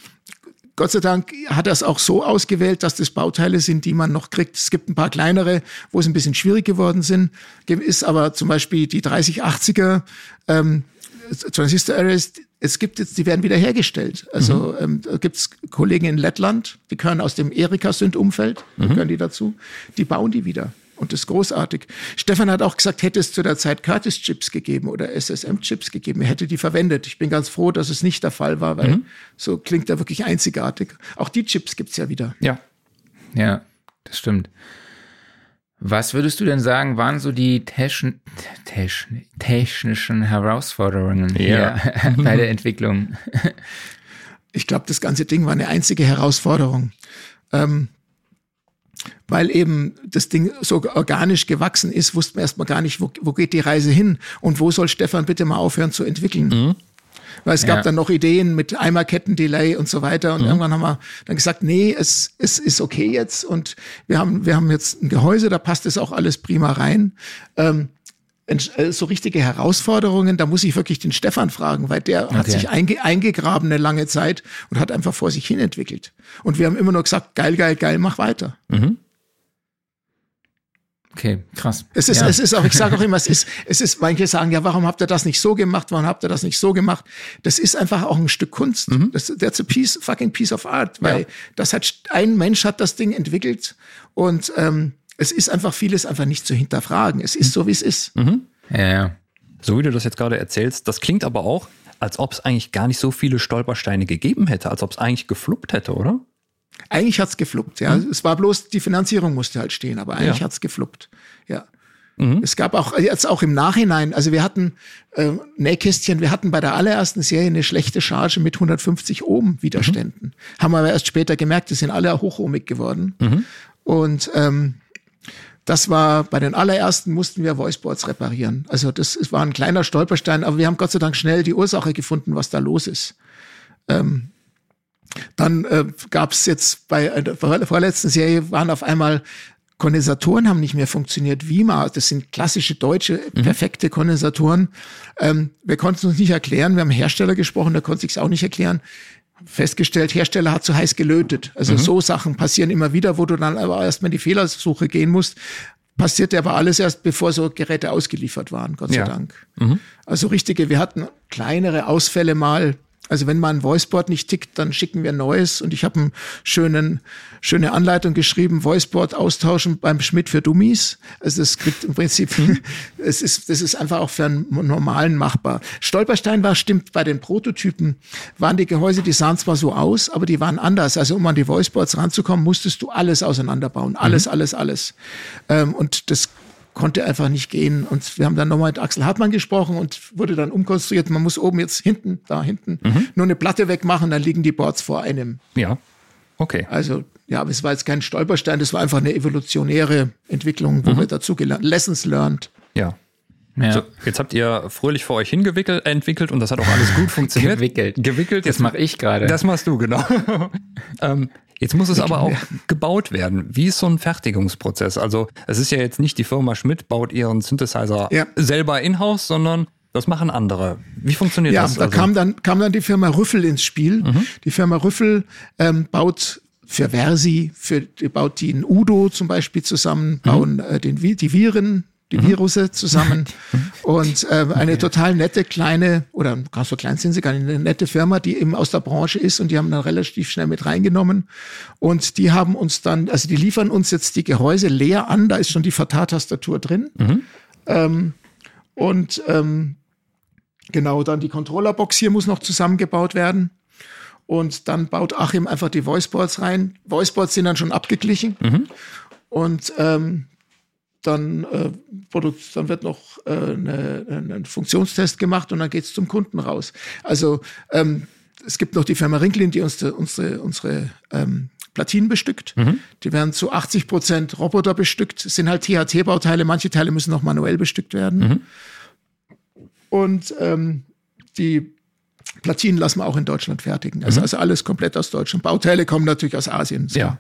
S3: Gott sei Dank hat er es auch so ausgewählt, dass das Bauteile sind, die man noch kriegt. Es gibt ein paar kleinere, wo es ein bisschen schwierig geworden sind. Ist aber zum Beispiel die 3080er ähm, Transistor Arrays, es gibt jetzt, die werden wieder hergestellt. Also mhm. ähm, da gibt es Kollegen in Lettland, die gehören aus dem Erika-Synth-Umfeld, mhm. gehören die dazu, die bauen die wieder. Und das ist großartig. Stefan hat auch gesagt, hätte es zu der Zeit Curtis-Chips gegeben oder SSM-Chips gegeben, er hätte die verwendet. Ich bin ganz froh, dass es nicht der Fall war, weil mhm. so klingt er wirklich einzigartig. Auch die Chips gibt es ja wieder.
S2: Ja. Ja, das stimmt. Was würdest du denn sagen, waren so die techn techn technischen Herausforderungen ja. (laughs) bei der Entwicklung?
S3: Ich glaube, das ganze Ding war eine einzige Herausforderung. Ähm, weil eben das Ding so organisch gewachsen ist, wussten wir erstmal gar nicht, wo, wo geht die Reise hin und wo soll Stefan bitte mal aufhören zu entwickeln. Mhm. Weil es gab ja. dann noch Ideen mit Eimerketten-Delay und so weiter. Und mhm. irgendwann haben wir dann gesagt, nee, es, es ist okay jetzt. Und wir haben, wir haben jetzt ein Gehäuse, da passt es auch alles prima rein. Ähm, äh, so richtige Herausforderungen, da muss ich wirklich den Stefan fragen, weil der okay. hat sich einge eingegraben eine lange Zeit und hat einfach vor sich hin entwickelt. Und wir haben immer nur gesagt, geil, geil, geil, mach weiter. Mhm.
S2: Okay, krass.
S3: Es ist, ja. es ist auch, ich sage auch immer, es ist, (laughs) es ist, manche sagen, ja, warum habt ihr das nicht so gemacht? Warum habt ihr das nicht so gemacht? Das ist einfach auch ein Stück Kunst. Mhm. Das, that's a piece, fucking piece of art, weil ja. das hat, ein Mensch hat das Ding entwickelt und, ähm, es ist einfach vieles einfach nicht zu hinterfragen. Es ist so, wie es ist.
S2: Mhm. Ja, ja.
S1: So wie du das jetzt gerade erzählst, das klingt aber auch, als ob es eigentlich gar nicht so viele Stolpersteine gegeben hätte, als ob es eigentlich gefluppt hätte, oder?
S3: Eigentlich hat's gefluppt, ja. Mhm. Es war bloß, die Finanzierung musste halt stehen, aber eigentlich ja. hat's gefluppt, ja. Mhm. Es gab auch jetzt auch im Nachhinein, also wir hatten äh, Nähkästchen, wir hatten bei der allerersten Serie eine schlechte Charge mit 150 Ohm Widerständen. Mhm. Haben aber erst später gemerkt, die sind alle hochohmig geworden. Mhm. Und ähm, das war bei den allerersten mussten wir Voiceboards reparieren. Also das war ein kleiner Stolperstein, aber wir haben Gott sei Dank schnell die Ursache gefunden, was da los ist. Ähm, dann äh, gab es jetzt bei der vorletzten Serie waren auf einmal Kondensatoren haben nicht mehr funktioniert. Wima, das sind klassische deutsche mhm. perfekte Kondensatoren. Ähm, wir konnten es uns nicht erklären. Wir haben Hersteller gesprochen, der konnte sich auch nicht erklären. Festgestellt, Hersteller hat zu heiß gelötet. Also mhm. so Sachen passieren immer wieder, wo du dann aber erstmal in die Fehlersuche gehen musst. Passierte aber alles erst, bevor so Geräte ausgeliefert waren, Gott sei ja. Dank. Mhm. Also richtige, wir hatten kleinere Ausfälle mal, also wenn mal ein Voiceboard nicht tickt, dann schicken wir neues. Und ich habe eine schönen, schöne Anleitung geschrieben, Voiceboard austauschen beim Schmidt für Dummies. Also das gibt im Prinzip, (laughs) es ist, das ist einfach auch für einen normalen machbar. Stolperstein war, stimmt, bei den Prototypen waren die Gehäuse, die sahen zwar so aus, aber die waren anders. Also um an die Voiceboards ranzukommen, musstest du alles auseinanderbauen. Alles, mhm. alles, alles. Ähm, und das konnte einfach nicht gehen. Und wir haben dann nochmal mit Axel Hartmann gesprochen und wurde dann umkonstruiert. Man muss oben jetzt hinten, da hinten, mhm. nur eine Platte wegmachen, dann liegen die Boards vor einem.
S1: Ja. Okay.
S3: Also, ja, aber es war jetzt kein Stolperstein, das war einfach eine evolutionäre Entwicklung, wo mhm. wir dazu gelernt, Lessons learned.
S1: Ja. Ja. So, jetzt habt ihr fröhlich vor euch hingewickelt entwickelt und das hat auch alles gut funktioniert.
S2: Gewickelt.
S1: Gewickelt.
S2: Das mache ich gerade.
S1: Das machst du, genau. (laughs) (laughs) ähm, Jetzt muss es aber auch gebaut werden. Wie ist so ein Fertigungsprozess? Also es ist ja jetzt nicht die Firma Schmidt baut ihren Synthesizer ja. selber in-house, sondern das machen andere. Wie funktioniert
S3: ja,
S1: das?
S3: Ja, da also? kam, dann, kam dann die Firma Rüffel ins Spiel. Mhm. Die Firma Rüffel ähm, baut für Versi, für, die baut die in Udo zum Beispiel zusammen, bauen mhm. äh, den, die Viren, die mhm. Virusse zusammen. (laughs) Und äh, eine total nette kleine, oder gar so klein sind sie gar nicht, eine nette Firma, die eben aus der Branche ist und die haben dann relativ schnell mit reingenommen. Und die haben uns dann, also die liefern uns jetzt die Gehäuse leer an, da ist schon die Fatar-Tastatur drin. Mhm. Ähm, und ähm, genau, dann die Controllerbox hier muss noch zusammengebaut werden. Und dann baut Achim einfach die Voiceboards rein. Voiceboards sind dann schon abgeglichen. Mhm. Und ähm, dann, äh, dann wird noch äh, eine, ein Funktionstest gemacht und dann geht's zum Kunden raus. Also ähm, es gibt noch die Firma Rinklin, die uns unsere, unsere ähm, Platinen bestückt. Mhm. Die werden zu 80 Prozent Roboter bestückt. Es sind halt THT-Bauteile, manche Teile müssen noch manuell bestückt werden. Mhm. Und ähm, die Platinen lassen wir auch in Deutschland fertigen. Also, mhm. also alles komplett aus Deutschland. Bauteile kommen natürlich aus Asien.
S1: So. Ja.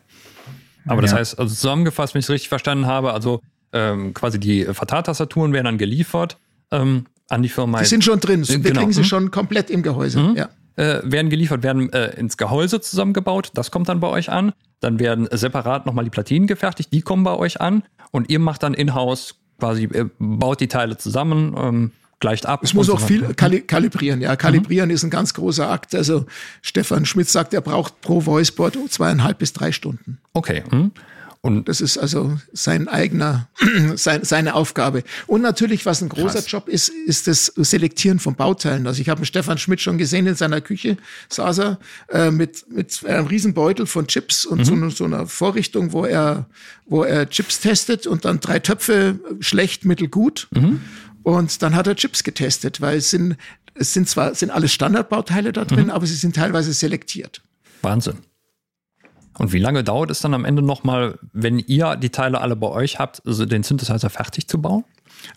S1: Aber das ja. heißt, also zusammengefasst, wenn ich es richtig verstanden habe, also ähm, quasi die Fatal-Tastaturen werden dann geliefert ähm, an die Firma.
S3: Die sind schon drin. Wir genau. kriegen sie mhm. schon komplett im Gehäuse. Mhm. Ja.
S1: Äh, werden geliefert, werden äh, ins Gehäuse zusammengebaut. Das kommt dann bei euch an. Dann werden separat nochmal die Platinen gefertigt. Die kommen bei euch an. Und ihr macht dann in-house quasi, äh, baut die Teile zusammen. Ähm, gleicht ab.
S3: Es muss auch so viel kali kalibrieren. Ja, kalibrieren mhm. ist ein ganz großer Akt. Also Stefan Schmidt sagt, er braucht pro Voiceboard zweieinhalb bis drei Stunden.
S1: Okay. Mhm.
S3: Und das ist also sein eigener, (clears throat) sein, seine Aufgabe. Und natürlich, was ein großer Krass. Job ist, ist das Selektieren von Bauteilen. Also ich habe Stefan Schmidt schon gesehen in seiner Küche, saß er äh, mit, mit einem Riesenbeutel von Chips und mhm. so, so einer Vorrichtung, wo er, wo er Chips testet und dann drei Töpfe schlecht, mittel, gut. Mhm. Und dann hat er Chips getestet, weil es sind, es sind zwar, sind alles Standardbauteile da drin, mhm. aber sie sind teilweise selektiert.
S1: Wahnsinn. Und wie lange dauert es dann am Ende nochmal, wenn ihr die Teile alle bei euch habt, also den Synthesizer fertig zu bauen?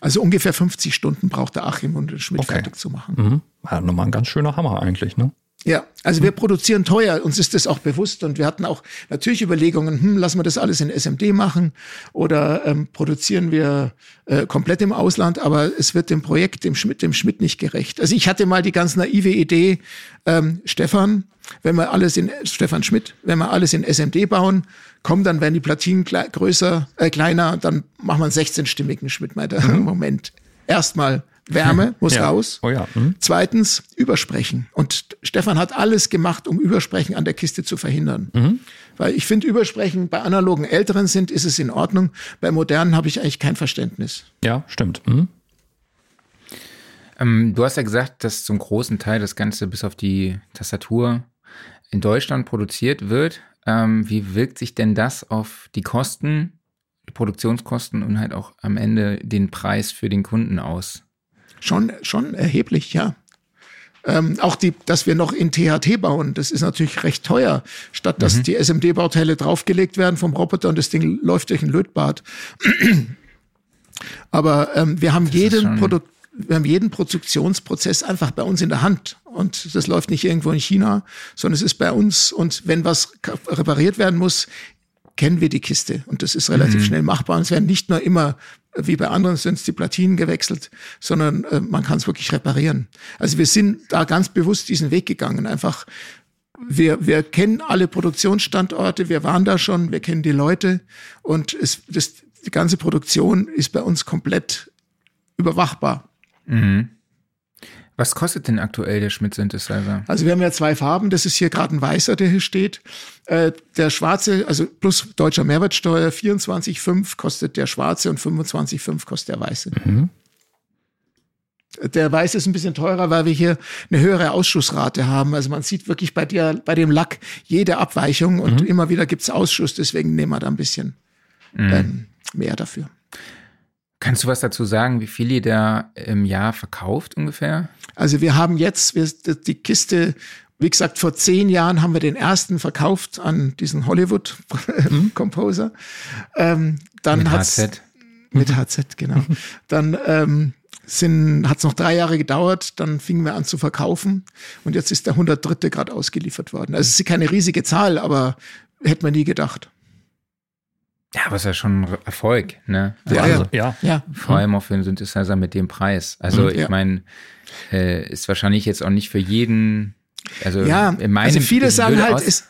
S3: Also ungefähr 50 Stunden braucht der Achim und den Schmidt okay. fertig zu machen.
S1: Mhm. Ja, nochmal ein ganz schöner Hammer eigentlich, ne?
S3: Ja, also wir produzieren teuer, uns ist das auch bewusst und wir hatten auch natürlich Überlegungen, hm, lassen wir das alles in SMD machen oder ähm, produzieren wir äh, komplett im Ausland, aber es wird dem Projekt, dem Schmidt, dem Schmidt nicht gerecht. Also ich hatte mal die ganz naive Idee, ähm, Stefan, wenn wir alles in Stefan Schmidt, wenn wir alles in SMD bauen, kommen dann werden die Platinen größer, äh, kleiner, dann machen wir einen 16-stimmigen Schmidt. Meinte, mhm. Moment, erstmal Wärme (laughs) muss
S1: Ja.
S3: raus.
S1: Oh ja. Mhm.
S3: Zweitens, Übersprechen. Und Stefan hat alles gemacht, um Übersprechen an der Kiste zu verhindern.
S1: Mhm.
S3: Weil ich finde, Übersprechen bei analogen Älteren sind, ist es in Ordnung. Bei modernen habe ich eigentlich kein Verständnis.
S1: Ja, stimmt. Mhm.
S2: Ähm, du hast ja gesagt, dass zum großen Teil das Ganze bis auf die Tastatur in Deutschland produziert wird. Ähm, wie wirkt sich denn das auf die Kosten, die Produktionskosten und halt auch am Ende den Preis für den Kunden aus?
S3: Schon, schon erheblich, ja. Ähm, auch die, dass wir noch in THT bauen, das ist natürlich recht teuer. Statt dass die SMD-Bauteile draufgelegt werden vom Roboter und das Ding läuft durch ein Lötbad. (clears throat) Aber ähm, wir haben jeden wir haben jeden Produktionsprozess einfach bei uns in der Hand. Und das läuft nicht irgendwo in China, sondern es ist bei uns. Und wenn was repariert werden muss, kennen wir die Kiste. Und das ist relativ schnell machbar. Und es werden nicht nur immer, wie bei anderen, sind es die Platinen gewechselt, sondern äh, man kann es wirklich reparieren. Also wir sind da ganz bewusst diesen Weg gegangen. Einfach, wir, wir kennen alle Produktionsstandorte, wir waren da schon, wir kennen die Leute. Und es, das, die ganze Produktion ist bei uns komplett überwachbar.
S2: Was kostet denn aktuell der Schmidt-Synthesizer?
S3: Also wir haben ja zwei Farben. Das ist hier gerade ein weißer, der hier steht. Äh, der schwarze, also plus deutscher Mehrwertsteuer, 24,5 kostet der schwarze und 25,5 kostet der weiße. Der weiße ist ein bisschen teurer, weil wir hier eine höhere Ausschussrate haben. Also man sieht wirklich bei dir, bei dem Lack jede Abweichung und immer wieder gibt's Ausschuss. Deswegen nehmen wir da ein bisschen ähm, mehr dafür.
S2: Kannst du was dazu sagen, wie viel ihr da im Jahr verkauft ungefähr?
S3: Also wir haben jetzt wir, die Kiste, wie gesagt, vor zehn Jahren haben wir den ersten verkauft an diesen Hollywood-Composer. Ähm, dann
S2: Mit HZ?
S3: Mit HZ, genau. (laughs) Dann ähm, sind, hat's noch drei Jahre gedauert, dann fingen wir an zu verkaufen und jetzt ist der 103. gerade ausgeliefert worden. Also es ist keine riesige Zahl, aber hätte man nie gedacht.
S2: Ja, aber ist ja schon ein Erfolg, ne?
S3: Ja,
S2: also,
S1: ja.
S3: Ja,
S2: Vor allem auch für einen Synthesizer mit dem Preis. Also
S3: Mhm,
S2: ich
S3: ja.
S2: meine, äh, ist wahrscheinlich jetzt auch nicht für jeden. Also
S3: Ja,
S2: in meinem
S3: also viele
S2: es
S3: sagen halt,
S2: aus-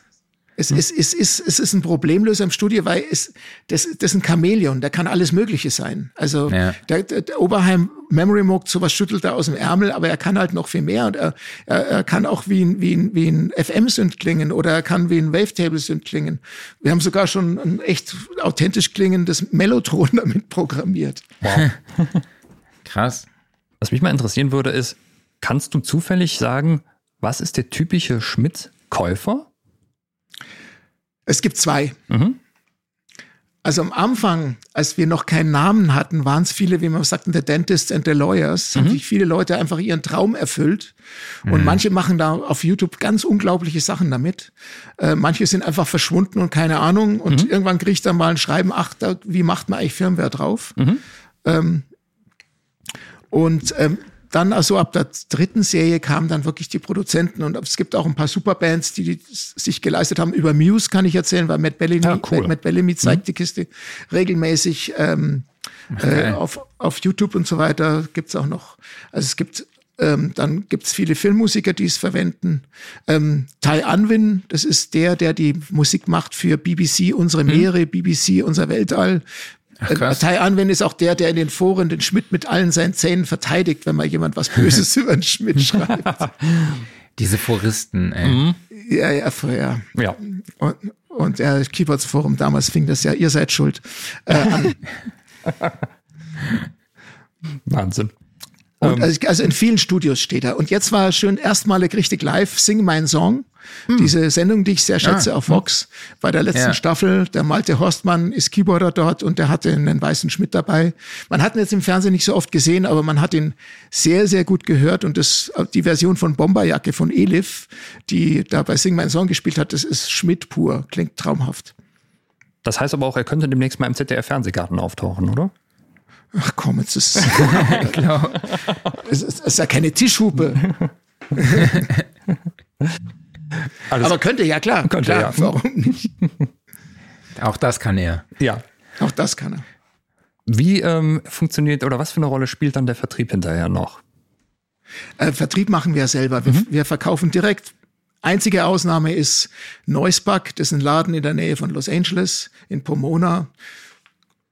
S3: es, es, es, es, es, es ist ein Problemlöser im Studio, weil es, das, das ist ein Chamäleon, der kann alles Mögliche sein. Also
S2: Ja.
S3: der, der, der Oberheim Memory Moog, sowas schüttelt er aus dem Ärmel, aber er kann halt noch viel mehr und er, er, er kann auch wie ein, wie ein, wie ein FM-Synth klingen oder er kann wie ein Wavetable-Synth klingen. Wir haben sogar schon ein echt authentisch klingendes Mellotron (laughs) damit programmiert.
S1: Wow. (laughs)
S2: krass.
S1: Was mich mal interessieren würde, ist, kannst du zufällig sagen, was ist der typische Schmidt-Käufer?
S3: Es gibt zwei.
S1: Mhm.
S3: Also am Anfang, als wir noch keinen Namen hatten, waren es viele, wie man sagt, the dentists and the lawyers,
S1: Mhm.
S3: haben sich viele Leute einfach ihren Traum erfüllt. Und manche machen da auf YouTube ganz unglaubliche Sachen damit. Äh, manche sind einfach verschwunden und keine Ahnung. Und
S1: Mhm.
S3: irgendwann kriegt dann mal ein Schreiben, ach, da, wie macht man eigentlich Firmware drauf?
S1: Mhm.
S3: Ähm, und ähm, dann also ab der dritten Serie kamen dann wirklich die Produzenten und es gibt auch ein paar Superbands, die, die sich geleistet haben. Über Muse kann ich erzählen, weil Matt Bellamy,
S1: Ja, cool.
S3: Matt Bellamy zeigt die Kiste regelmäßig ähm, äh,
S2: geil.
S3: auf, auf YouTube und so weiter. Gibt's auch noch. Also es gibt ähm, dann gibt's viele Filmmusiker, die es verwenden. Ähm, Ty Unwin, das ist der, der die Musik macht für BBC, unsere Meere, BBC, unser Weltall.
S2: Ach,
S3: Äh,
S2: krass.
S3: Ty Unwin ist auch der, der in den Foren den Schmidt mit allen seinen Zähnen verteidigt, wenn mal jemand was Böses (laughs) über den Schmidt schreibt. (laughs)
S2: Diese Foristen, ey.
S1: Mhm.
S3: Ja, ja, vorher.
S1: Ja.
S3: Und, und das Keyboards Forum damals fing das ja, ihr seid schuld, äh, an. (laughs)
S1: Wahnsinn.
S3: Und also, also in vielen Studios steht er. Und jetzt war schön erstmalig richtig live, Sing Mein Song. Diese Sendung, die ich sehr schätze
S2: Ah,
S3: auf Vox. Bei der letzten
S2: Ja.
S3: Staffel, der Malte Horstmann ist Keyboarder dort und der hatte einen weißen Schmidt dabei. Man hat ihn jetzt im Fernsehen nicht so oft gesehen, aber man hat ihn sehr, sehr gut gehört. Und das, die Version von Bomberjacke von Elif, die da bei Sing Mein Song gespielt hat, das ist Schmidt pur. Klingt traumhaft.
S1: Das heißt aber auch, er könnte demnächst mal im ZDF-Fernsehgarten auftauchen, oder?
S3: Ach komm, jetzt ist, (laughs)
S2: Genau.
S3: es ist, es ist ja keine Tischhupe. (laughs) Aber könnte, ja klar.
S1: Könnte,
S3: klar,
S1: ja.
S3: Warum nicht?
S2: Auch das kann er.
S1: ja.
S3: Auch das kann er.
S1: Wie ähm, funktioniert oder was für eine Rolle spielt dann der Vertrieb hinterher noch?
S3: Äh, Vertrieb machen wir selber. Wir, wir verkaufen direkt. Einzige Ausnahme ist Neusbach. Das ist ein Laden in der Nähe von Los Angeles, in Pomona.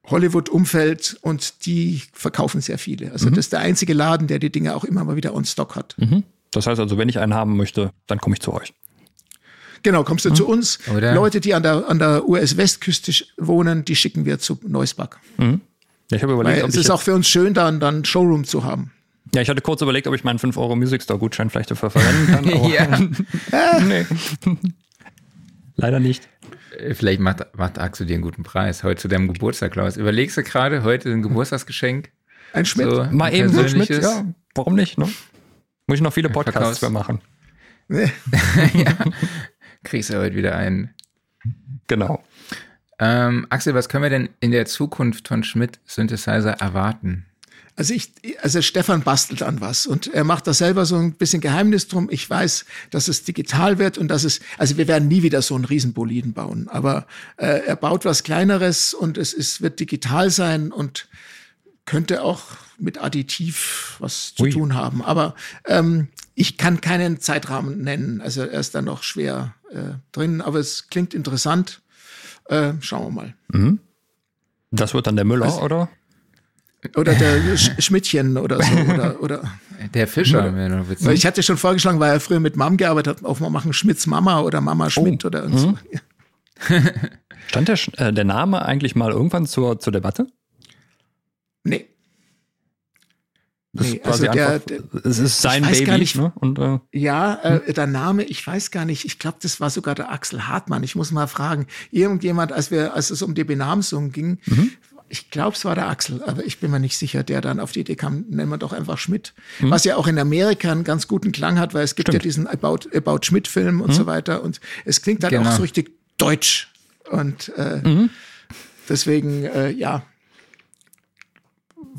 S3: Hollywood-Umfeld und die verkaufen sehr viele. Also das ist der einzige Laden, der die Dinge auch immer mal wieder on Stock hat.
S1: Mhm. Das heißt also, wenn ich einen haben möchte, dann komme ich zu euch.
S3: Genau, kommst du zu uns.
S2: Oder?
S3: Leute, die an der, an der US-Westküste wohnen, die schicken wir zu Neusbach.
S1: Ja, ich habe überlegt,
S3: Weil
S1: ob
S3: es
S1: ich
S3: ist auch für uns schön, dann dann einen Showroom zu haben.
S1: ja, ich hatte kurz überlegt, ob ich meinen 5 Euro Music Store Gutschein vielleicht dafür verwenden kann. (laughs) Aber
S2: ja. (laughs)
S1: nee. Leider nicht.
S2: Äh, Vielleicht macht, macht Axel dir einen guten Preis heute zu deinem Geburtstag, Klaus. Überlegst du gerade heute ein Geburtstagsgeschenk?
S3: Ein Schmidt.
S2: So
S1: Mal
S2: ein
S1: eben so Schmidt, ja, warum nicht, ne? Muss ich noch viele Podcasts für machen.
S3: Nee. (laughs) (laughs)
S2: Kriegst du heute wieder einen.
S1: Genau.
S2: Ähm, Axel, was können wir denn in der Zukunft von Schmidt Synthesizer erwarten?
S3: Also ich, also Stefan bastelt an was und er macht da selber so ein bisschen Geheimnis drum. Ich weiß, dass es digital wird und dass es, also wir werden nie wieder so einen Riesenboliden bauen, aber äh, er baut was Kleineres und es ist, wird digital sein und könnte auch mit Additiv was zu
S1: Ui.
S3: tun haben. Aber ähm, ich kann keinen Zeitrahmen nennen. Also er ist da noch schwer äh, drin, aber es klingt interessant. Äh, schauen wir mal.
S1: Das wird dann der Müller,
S3: Was?
S1: oder?
S3: Oder der Sch (laughs) Schmidtchen oder so. Oder, oder
S2: Der Fischer, witzig.
S3: Weil ich hatte schon vorgeschlagen, weil er früher mit Mom gearbeitet hat, auf mal machen Schmidts Mama oder Mama Schmidt oder irgend so. Ja. (laughs)
S1: Stand der, äh, der Name eigentlich mal irgendwann zur, zur Debatte?
S3: Nee.
S1: Das
S3: Nee, also der-
S1: einfach, es ist sein
S3: weiß gar
S1: Baby,
S3: nicht-
S1: ne? Und äh,
S3: Ja, äh, der Name, ich weiß gar nicht, ich glaube, das war sogar der Axel Hartmann. Ich muss mal fragen. Irgendjemand, als wir, als es um die Benamsung ging, ich glaube, es war der Axel, aber ich bin mir nicht sicher, der dann auf die Idee kam, nennen wir doch einfach Schmidt. Was ja auch in Amerika einen ganz guten Klang hat, weil es gibt ja diesen About, About Schmidt-Film und so weiter. Und es klingt dann
S2: Genau.
S3: auch so richtig deutsch. Und äh, deswegen, äh, ja,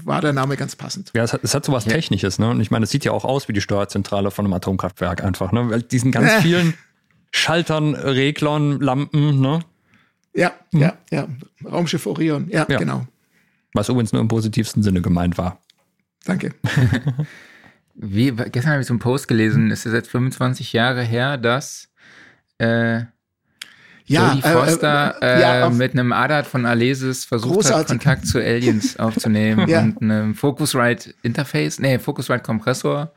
S3: war der Name ganz passend.
S1: ja, es hat, es hat sowas Technisches, ne? Und ich meine, es sieht ja auch aus wie die Steuerzentrale von einem Atomkraftwerk einfach, ne? Weil diesen ganz
S3: Äh.
S1: vielen Schaltern, Reglern, Lampen, ne?
S3: Ja, ja, ja. Raumschiff Orion, ja,
S1: Ja.
S3: genau.
S1: Was übrigens nur im positivsten Sinne gemeint war.
S3: Danke. (laughs)
S2: Wie, gestern habe ich so einen Post gelesen, es ist jetzt 25 Jahre her, dass äh, Jodie
S3: äh,
S2: Foster
S3: äh, ja,
S2: äh,
S3: auf-
S2: mit einem Adat von Alesis versucht hat,
S3: Großartig.
S2: Kontakt zu Aliens (laughs) aufzunehmen
S3: Ja.
S2: und einem Focusrite Interface, nee, Focusrite Kompressor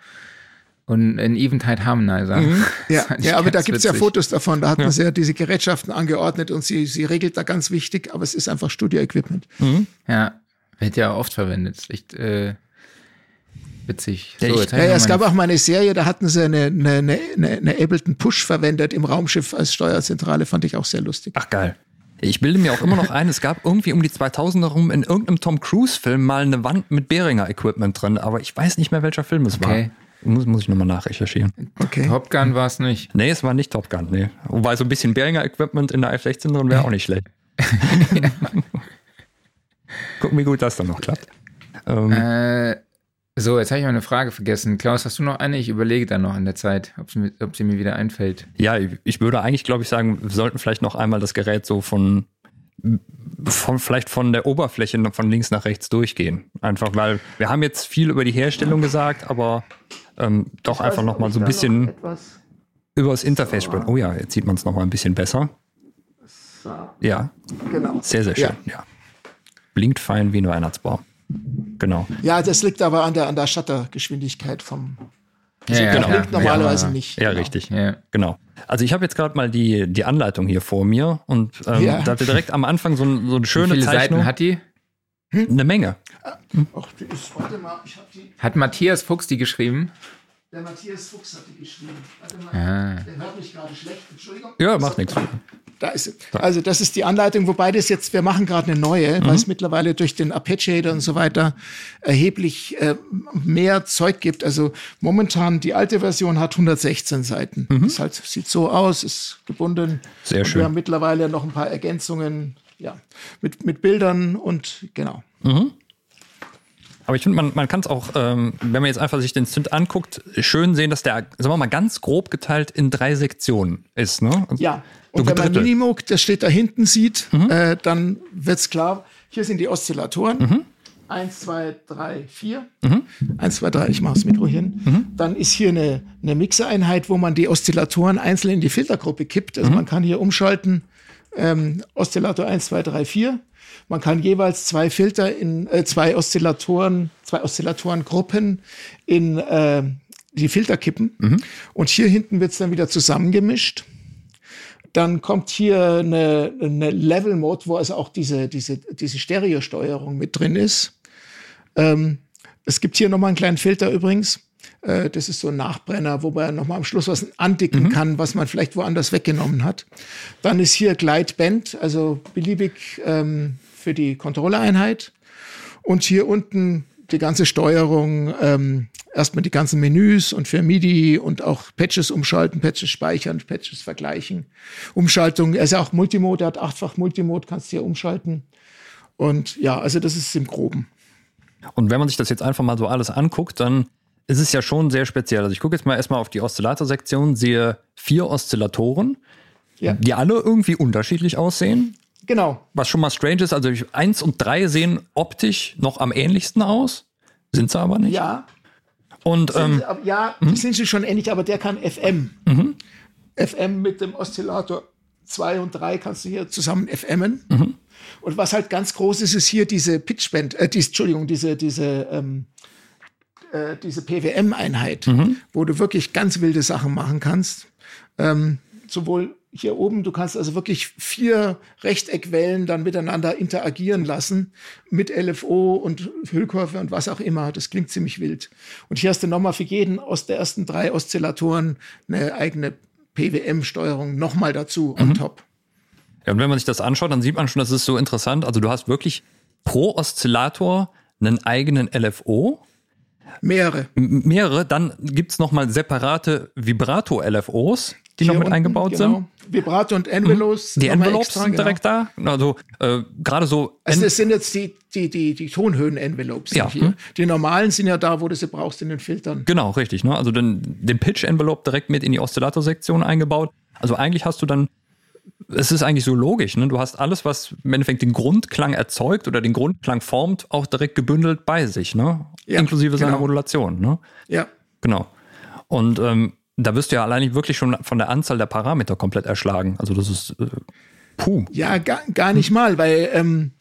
S2: und einen Eventide Harmonizer. (laughs)
S3: Ja,
S2: fand ich
S3: ja aber da
S2: ganz
S3: gibt's ja. Fotos davon. Da hat man sie ja diese Gerätschaften angeordnet und sie, sie regelt da ganz wichtig, aber es ist einfach Studio-Equipment.
S2: Ja, wird ja oft verwendet. Ist echt äh, witzig.
S1: Ja,
S2: So,
S1: ich-
S3: Ja, ja, es gab auch mal eine Serie, da hatten sie eine, eine, eine, eine eine Ableton Push verwendet im Raumschiff als Steuerzentrale, fand ich auch sehr lustig.
S1: Ach geil. Ich bilde mir auch immer noch ein, es gab irgendwie um die 2000er rum in irgendeinem Tom Cruise-Film mal eine Wand mit Behringer-Equipment drin, aber ich weiß nicht mehr, welcher Film es
S2: Okay.
S1: war. Muss, muss ich nochmal nachrecherchieren.
S3: Okay.
S2: Top Gun war es nicht.
S1: Nee, es war nicht Top Gun, nee. Wobei so ein bisschen Behringer-Equipment in der F-16 drin wäre auch nicht schlecht. (laughs) Gucken, wie gut das dann noch klappt. Ähm,
S2: Äh, so, jetzt habe ich mal eine Frage vergessen. Klaus, hast du noch eine? Ich überlege dann noch in der Zeit, ob sie, mir- ob sie mir wieder einfällt.
S1: Ja, ich würde eigentlich, glaube ich, sagen, wir sollten vielleicht noch einmal das Gerät so von, von vielleicht von der Oberfläche noch von links nach rechts durchgehen. Einfach weil wir haben jetzt viel über die Herstellung gesagt, aber ähm, doch einfach noch mal so ein bisschen über das Interface sprechen. Oh ja, jetzt sieht man es noch mal ein bisschen besser. Ja,
S3: Genau.
S1: sehr, sehr schön. Ja. Blinkt fein wie ein Weihnachtsbaum. Genau.
S3: Ja, das liegt aber an der, an der Shuttergeschwindigkeit vom.
S2: Ja,
S3: der
S1: genau.
S3: blinkt normalerweise
S2: ja.
S3: nicht.
S1: Ja,
S3: genau.
S1: richtig.
S2: Ja.
S1: Genau. Also ich habe jetzt gerade mal die, die Anleitung hier vor mir und ähm,
S3: Ja.
S1: da hat er direkt am Anfang so, ein, so eine
S2: Wie
S1: schöne
S2: viele
S1: Zeichnung.
S2: Seiten hat die?
S1: Eine Menge.
S3: Ach, die ist, warte mal, ich hab die,
S2: Hat Matthias Fuchs die geschrieben?
S3: der Matthias Fuchs hat die geschrieben. Warte mal,
S2: Ah.
S3: der hört mich gerade schlecht, Entschuldigung.
S1: Ja, macht nichts.
S3: Da ist sie. Also das ist die Anleitung, wobei das jetzt, wir machen gerade eine neue, weil es mittlerweile durch den Arpeggiator und so weiter erheblich äh, mehr Zeug gibt. Also momentan die alte Version hat 116 Seiten. Das halt, sieht so aus, ist gebunden.
S1: Sehr
S3: und
S1: schön.
S3: Wir haben mittlerweile noch ein paar Ergänzungen, ja, mit, mit Bildern und genau.
S1: Aber ich finde, man, man kann es auch, ähm, wenn man jetzt einfach sich den Synth anguckt, schön sehen, dass der, sagen wir mal, ganz grob geteilt in drei Sektionen ist. Ne? Also
S3: Ja. Und wenn man. Minimoog, das steht da hinten, sieht, äh, dann wird's klar. Hier sind die Oszillatoren. Eins, zwei, drei, vier. Eins, zwei, drei, ich mache das Mikro hin. Dann ist hier eine, eine Mixereinheit, wo man die Oszillatoren einzeln in die Filtergruppe kippt. Also man kann hier umschalten, ähm, Oszillator 1, 2, 3, 4. Man kann jeweils zwei Filter in äh, zwei Oszillatoren, zwei Oszillatoren-Gruppen in äh, die Filter kippen. Mhm. Und hier hinten wird's dann wieder zusammengemischt. Dann kommt hier eine, eine Level Mode, wo also auch diese, diese, diese Stereosteuerung mit drin ist. Ähm, es gibt hier nochmal einen kleinen Filter übrigens. Äh, das ist so ein Nachbrenner, wobei er nochmal am Schluss was andicken mhm. kann, was man vielleicht woanders weggenommen hat. Dann ist hier Glide Band, also beliebig ähm, für die Kontrolleinheit. Und hier unten die ganze Steuerung, ähm, erstmal die ganzen Menüs und für MIDI und auch Patches umschalten, Patches speichern, Patches vergleichen. Umschaltung, er ist ja auch Multimode, er hat achtfach Multimode, kannst du hier umschalten. Und ja, also das ist im Groben.
S1: Und wenn man sich das jetzt einfach mal so alles anguckt, dann ist es ja schon sehr speziell. Also ich gucke jetzt mal erstmal auf die Oszillatorsektion, sehe vier Oszillatoren, ja. die alle irgendwie unterschiedlich aussehen.
S3: Genau.
S1: Was schon mal strange ist, also eins und drei sehen optisch noch am ähnlichsten aus, sind sie aber nicht.
S3: Ja.
S1: Und ähm,
S3: sie, ja, die sind sie schon ähnlich, aber der kann FM. Mhm. FM mit dem Oszillator 2 und 3 kannst du hier zusammen FMen. Mhm. Und was halt ganz groß ist, ist hier diese Pitchband, äh, die, Entschuldigung, diese, diese, ähm, äh, diese PWM-Einheit, mhm. wo du wirklich ganz wilde Sachen machen kannst. Ähm, sowohl hier oben, du kannst also wirklich vier Rechteckwellen dann miteinander interagieren lassen mit LFO und Hüllkurve und was auch immer. Das klingt ziemlich wild. Und hier hast du nochmal für jeden aus der ersten drei Oszillatoren eine eigene PWM-Steuerung nochmal dazu on mhm. top.
S1: Ja, und wenn man sich das anschaut, dann sieht man schon, das ist so interessant. Also du hast wirklich pro Oszillator einen eigenen LFO.
S3: Mehrere.
S1: Mehrere. Dann gibt es nochmal separate Vibrato-LFOs, die Hier noch mit unten, eingebaut genau. sind.
S3: Vibrato und Envelopes.
S1: Die Envelopes extra, sind direkt genau. da. Also äh, gerade so.
S3: Also das sind jetzt die, die, die, die Tonhöhen-Envelopes
S1: ja. hier. Hm.
S3: Die normalen sind ja da, wo du sie brauchst in den Filtern.
S1: Genau, richtig. Ne? Also den, den Pitch-Envelope direkt mit in die Oszillator-Sektion eingebaut. Also eigentlich hast du dann es ist eigentlich so logisch, ne? Du hast alles, was im Endeffekt den Grundklang erzeugt oder den Grundklang formt, auch direkt gebündelt bei sich, ne? Ja, Inklusive genau. seiner Modulation, ne?
S3: Ja.
S1: Genau. Und ähm, da wirst du ja allein wirklich schon von der Anzahl der Parameter komplett erschlagen. Also das ist äh, puh.
S3: Ja, gar, gar nicht mal, weil ähm,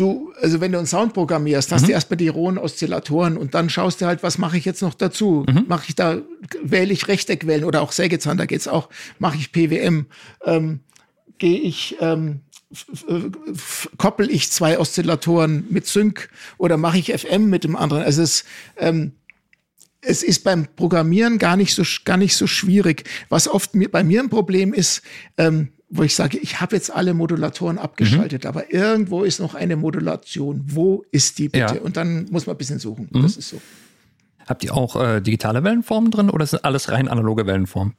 S3: du, also wenn du einen Sound programmierst, hast mhm. du erstmal die rohen Oszillatoren und dann schaust du halt, was mache ich jetzt noch dazu? Mhm. Mache ich da, wähle ich Rechteckwellen oder auch Sägezahn, da geht's auch, mache ich PWM, ähm, gehe ich, ähm, koppel ich zwei Oszillatoren mit Sync oder mache ich FM mit dem anderen? Also es, ähm, es ist beim Programmieren gar nicht so gar nicht so schwierig. Was oft mir, bei mir ein Problem ist, ähm, wo ich sage, ich habe jetzt alle Modulatoren abgeschaltet, mhm. aber irgendwo ist noch eine Modulation. Wo ist die bitte? Ja. Und dann muss man ein bisschen suchen. Mhm. Das ist so.
S1: Habt ihr auch äh, digitale Wellenformen drin oder sind alles rein analoge Wellenformen?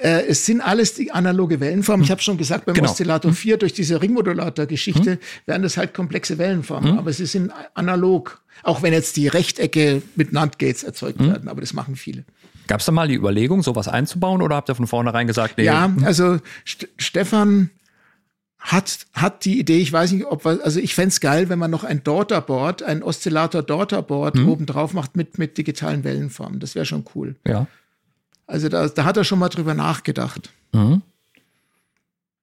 S3: Äh, es sind alles die analoge Wellenformen. Mhm. Ich habe schon gesagt, beim genau. Oszillator 4 mhm. durch diese Ringmodulator-Geschichte mhm. werden das halt komplexe Wellenformen, mhm. aber sie sind analog. Auch wenn jetzt die Rechtecke mit NAND-Gates erzeugt werden, aber das machen viele.
S1: Gab es da mal die Überlegung, sowas einzubauen oder habt ihr von vornherein gesagt,
S3: nee? Ja, also St Stefan hat, hat die Idee, ich weiß nicht, ob wir, also ich fände geil, wenn man noch ein Daughterboard, ein Oszillator-Daughterboard mhm. oben drauf macht mit, mit digitalen Wellenformen. Das wäre schon cool.
S1: Ja.
S3: Also da, da hat er schon mal drüber nachgedacht.
S1: Mhm.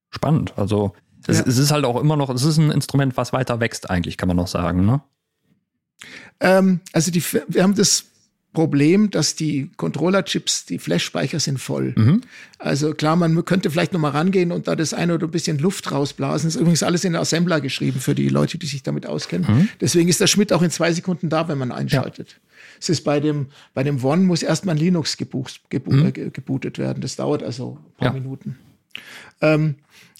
S1: Spannend. Also es, ja. es, ist halt auch immer noch, es ist ein Instrument, was weiter wächst, eigentlich, kann man noch sagen, ne?
S3: Ähm, also die, wir haben das Problem, dass die Controller-Chips, die Flash-Speicher sind voll. Mhm. Also klar, man könnte vielleicht noch mal rangehen und da das eine oder ein bisschen Luft rausblasen. Das ist übrigens alles in Assembler geschrieben für die Leute, die sich damit auskennen. Mhm. Deswegen ist der Schmidt auch in zwei Sekunden da, wenn man einschaltet. Ja. Es ist bei dem, bei dem One muss erstmal Linux gebucht, gebu mhm. äh, gebootet werden. Das dauert also ein paar ja. Minuten. Ähm,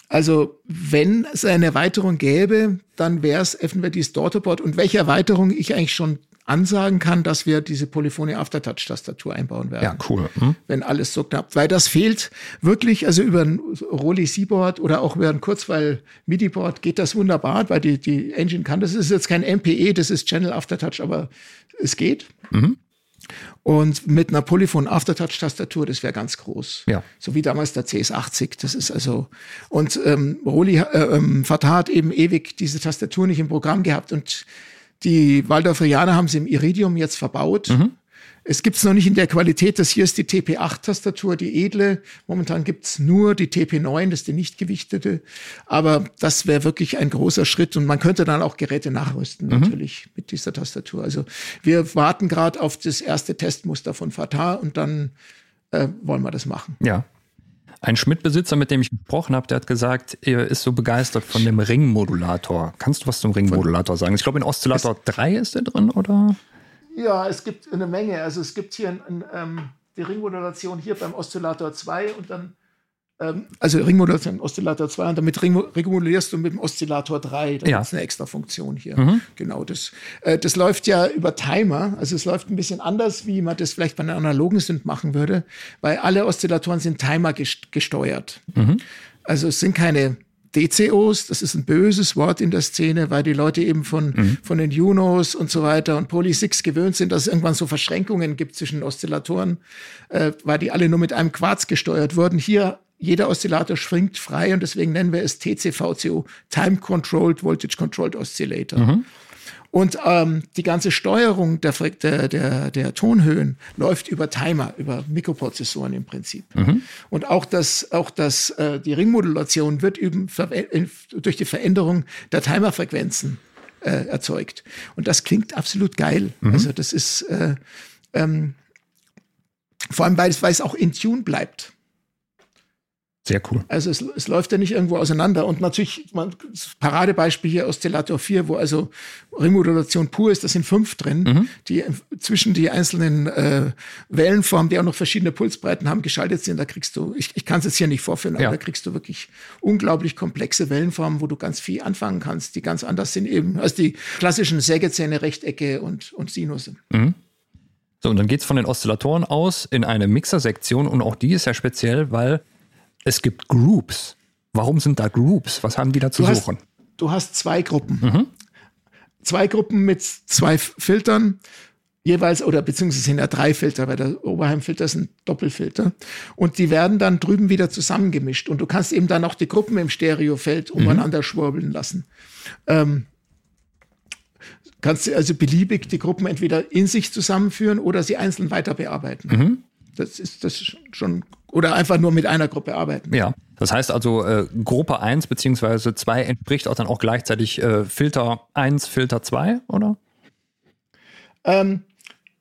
S3: also wenn es eine Erweiterung gäbe, dann wäre es entweder dieses Daughterboard und welche Erweiterung ich eigentlich schon ansagen kann, dass wir diese Polyphony Aftertouch-Tastatur einbauen werden.
S1: Ja, cool. Hm.
S3: Wenn alles so knapp. Weil das fehlt wirklich, also über ein Rolli C-Board oder auch über ein Kurzweil-MIDI-Board geht das wunderbar, weil die, die Engine kann. Das ist jetzt kein MPE, das ist Channel Aftertouch, aber es geht. Mhm. Und mit einer Polyphon Aftertouch-Tastatur, das wäre ganz groß.
S1: Ja.
S3: So wie damals der CS80. Das ist also. Und ähm, Roli äh, ähm, Fatah hat eben ewig diese Tastatur nicht im Programm gehabt und die Waldorferianer haben sie im Iridium jetzt verbaut. Mhm. Es gibt es noch nicht in der Qualität. Das hier ist die TP8-Tastatur, die edle. Momentan gibt es nur die TP9, das ist die nicht gewichtete. Aber das wäre wirklich ein großer Schritt und man könnte dann auch Geräte nachrüsten, mhm. natürlich mit dieser Tastatur. Also wir warten gerade auf das erste Testmuster von Fatah und dann äh, wollen wir das machen.
S1: Ja. Ein Schmidt-Besitzer, mit dem ich gesprochen habe, der hat gesagt, er ist so begeistert von dem Ringmodulator. Kannst du was zum Ringmodulator sagen? Ich glaube, in Oszillator 3 ist der drin, oder?
S3: Ja, es gibt eine Menge. Also es gibt hier ein, ein, ähm, die Ringmodulation hier beim Oszillator 2 und dann ähm, also Ringmodulation Oszillator 2 und damit ringmodulierst du mit dem Oszillator 3. Da ja. ist eine extra Funktion hier. Mhm. Genau, das, äh, das läuft ja über Timer. Also es läuft ein bisschen anders, wie man das vielleicht bei einem analogen Synth machen würde, weil alle Oszillatoren sind Timer gesteuert. Mhm. Also es sind keine DCOs, das ist ein böses Wort in der Szene, weil die Leute eben von, mhm. von den Junos und so weiter und Poly 6 gewöhnt sind, dass es irgendwann so Verschränkungen gibt zwischen Oszillatoren, äh, weil die alle nur mit einem Quarz gesteuert wurden. Hier jeder Oszillator schwingt frei und deswegen nennen wir es TCVCO, Time Controlled Voltage Controlled Oscillator. Mhm. Und ähm, die ganze Steuerung der, der, der, der Tonhöhen läuft über Timer, über Mikroprozessoren im Prinzip. Mhm. Und auch das, auch das, äh, die Ringmodulation wird eben durch die Veränderung der Timerfrequenzen äh, erzeugt. Und das klingt absolut geil. Mhm. Also das ist äh, ähm, vor allem, weil es, weil es auch in Tune bleibt.
S1: Sehr cool.
S3: Also es, es läuft ja nicht irgendwo auseinander. Und natürlich, man, das Paradebeispiel hier Oszillator 4, wo also Ringmodulation pur ist, da sind fünf drin, mhm. die zwischen die einzelnen äh, Wellenformen, die auch noch verschiedene Pulsbreiten haben, geschaltet sind. Da kriegst du, ich, ich kann es jetzt hier nicht vorführen, aber ja. da kriegst du wirklich unglaublich komplexe Wellenformen, wo du ganz viel anfangen kannst, die ganz anders sind eben als die klassischen Sägezähne, Rechtecke und, und Sinusse. Mhm.
S1: So, und dann geht es von den Oszillatoren aus in eine Mixersektion und auch die ist ja speziell, weil es gibt Groups. Warum sind da Groups? Was haben die da zu
S3: du
S1: suchen?
S3: Hast, du hast zwei Gruppen. Mhm. Zwei Gruppen mit zwei Filtern jeweils, oder beziehungsweise sind ja drei Filter, weil der Oberheimfilter ist ein Doppelfilter. Und die werden dann drüben wieder zusammengemischt. Und du kannst eben dann auch die Gruppen im Stereofeld mhm. umeinander mhm. schwurbeln lassen. Ähm, kannst du also beliebig die Gruppen entweder in sich zusammenführen oder sie einzeln weiter bearbeiten. Mhm. Das ist das schon oder einfach nur mit einer Gruppe arbeiten.
S1: Ja, das heißt also, äh, Gruppe 1 bzw. 2 entspricht auch dann auch gleichzeitig äh, Filter 1, Filter 2, oder?
S3: Ähm,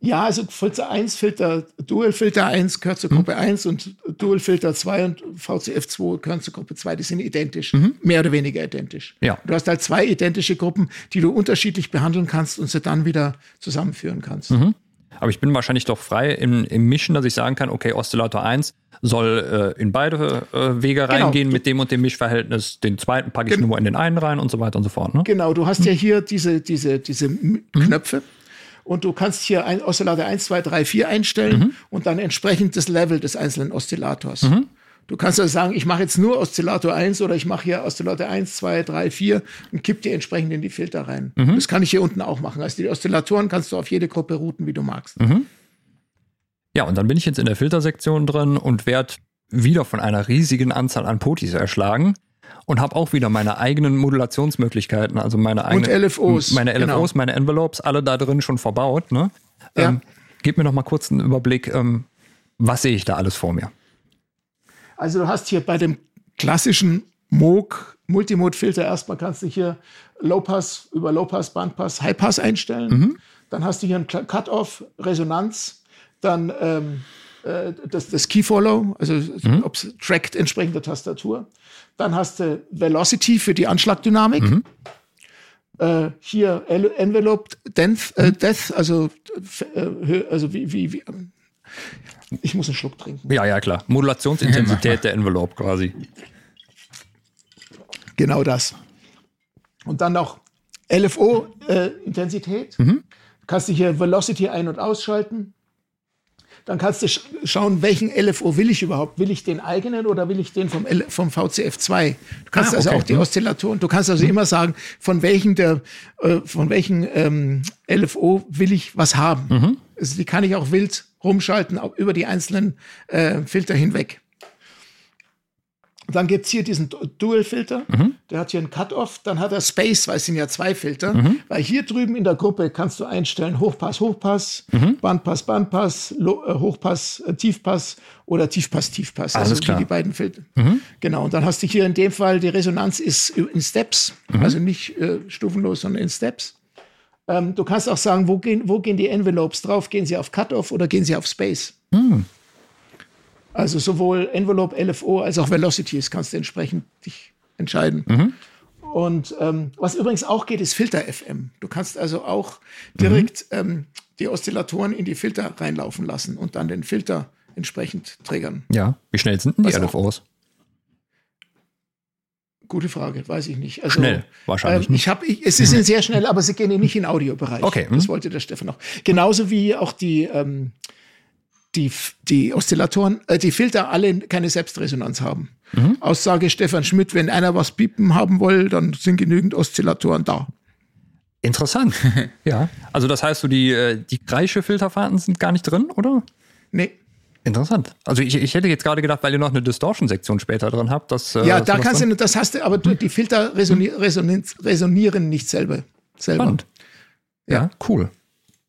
S3: ja, also Filter 1, Filter, Dual Filter 1 gehört zur Gruppe mhm. 1 und Dual Filter 2 und VCF2 gehören zur Gruppe 2. Die sind identisch, mhm. mehr oder weniger identisch. Ja. Du hast halt zwei identische Gruppen, die du unterschiedlich behandeln kannst und sie dann wieder zusammenführen kannst. Mhm.
S1: Aber ich bin wahrscheinlich doch frei im, im Mischen, dass ich sagen kann, okay, Oszillator 1 soll äh, in beide äh, Wege genau. reingehen mit dem und dem Mischverhältnis. Den zweiten packe ich Gen nur in den einen rein und so weiter und so fort. Ne?
S3: Genau, du hast hm. ja hier diese, diese, diese mhm. Knöpfe. Und du kannst hier ein Oszillator 1, 2, 3, 4 einstellen mhm. und dann entsprechend das Level des einzelnen Oszillators. Du kannst also sagen, ich mache jetzt nur Oszillator 1 oder ich mache hier Oszillator 1, 2, 3, 4 und kipp die entsprechend in die Filter rein. Mhm. Das kann ich hier unten auch machen. Also die Oszillatoren kannst du auf jede Gruppe routen, wie du magst. Mhm.
S1: Ja, und dann bin ich jetzt in der Filtersektion drin und werde wieder von einer riesigen Anzahl an Potis erschlagen und habe auch wieder meine eigenen Modulationsmöglichkeiten, also meine eigenen
S3: und LFOs,
S1: meine LFOs, genau. meine Envelopes, alle da drin schon verbaut. Ne? Ja. Ähm, gib mir noch mal kurz einen Überblick, ähm, was sehe ich da alles vor mir?
S3: Also du hast hier bei dem klassischen Moog Multimode-Filter erstmal kannst du hier Low-Pass über Low-Pass, Bandpass, High-Pass einstellen. Mhm. Dann hast du hier ein Cut-Off, Resonanz, dann ähm, äh, das, das Key Follow, also mhm. ob es trackt entsprechend der Tastatur. Dann hast du Velocity für die Anschlagdynamik. Mhm. Äh, hier Envelope Death, äh, mhm. Death also, äh, also wie, wie, wie ich muss einen Schluck trinken.
S1: Ja, ja, klar. Modulationsintensität (laughs) der Envelope quasi.
S3: Genau das. Und dann noch LFO-Intensität. Äh, mhm. Kannst du hier Velocity ein- und ausschalten dann kannst du sch schauen, welchen LFO will ich überhaupt. Will ich den eigenen oder will ich den vom, L vom VCF2? Du kannst ah, also auch die mhm. Oszillatoren, du kannst also mhm. immer sagen, von welchen der, äh, von welchen ähm, LFO will ich was haben. Mhm. Also die kann ich auch wild rumschalten, über die einzelnen äh, Filter hinweg. Dann gibt es hier diesen Dual-Filter, mhm. der hat hier einen Cut-Off, dann hat er Space, weil es sind ja zwei Filter. Mhm. Weil hier drüben in der Gruppe kannst du einstellen Hochpass, Hochpass, mhm. Bandpass, Bandpass, äh, Hochpass, äh, Tiefpass oder Tiefpass, Tiefpass.
S1: Alles also klar.
S3: Die, die beiden Filter. Mhm. Genau, und dann hast du hier in dem Fall, die Resonanz ist in Steps, mhm. also nicht äh, stufenlos, sondern in Steps. Ähm, du kannst auch sagen, wo gehen, wo gehen die Envelopes drauf? Gehen sie auf Cut-Off oder gehen sie auf Space? Mhm. Also sowohl Envelope, LFO als auch Velocities kannst du entsprechend dich entscheiden. Mhm. Und ähm, was übrigens auch geht, ist Filter FM. Du kannst also auch direkt mhm. ähm, die Oszillatoren in die Filter reinlaufen lassen und dann den Filter entsprechend triggern.
S1: Ja, wie schnell sind denn die LFOs?
S3: Gute Frage, weiß ich nicht.
S1: Also, schnell, wahrscheinlich.
S3: Ähm, ich hab, ich, es ist sehr schnell, aber sie gehen nicht in den Audiobereich.
S1: Okay.
S3: Das mhm. wollte der Stefan noch. Genauso wie auch die, ähm, die, die Oszillatoren, äh, die Filter alle keine Selbstresonanz haben. Mhm. Aussage Stefan Schmidt, wenn einer was piepen haben will, dann sind genügend Oszillatoren da.
S1: Interessant. (laughs) ja. Also das heißt, so die, äh, die Kreische Filterfahrten sind gar nicht drin, oder?
S3: Nee.
S1: Interessant. Also ich, ich hätte jetzt gerade gedacht, weil ihr noch eine Distortion-Sektion später drin habt, dass.
S3: Äh, ja, da kannst du, das hast du, aber die Filter resonieren, resonieren nicht selber. selber.
S1: Spannend. Ja. ja, cool.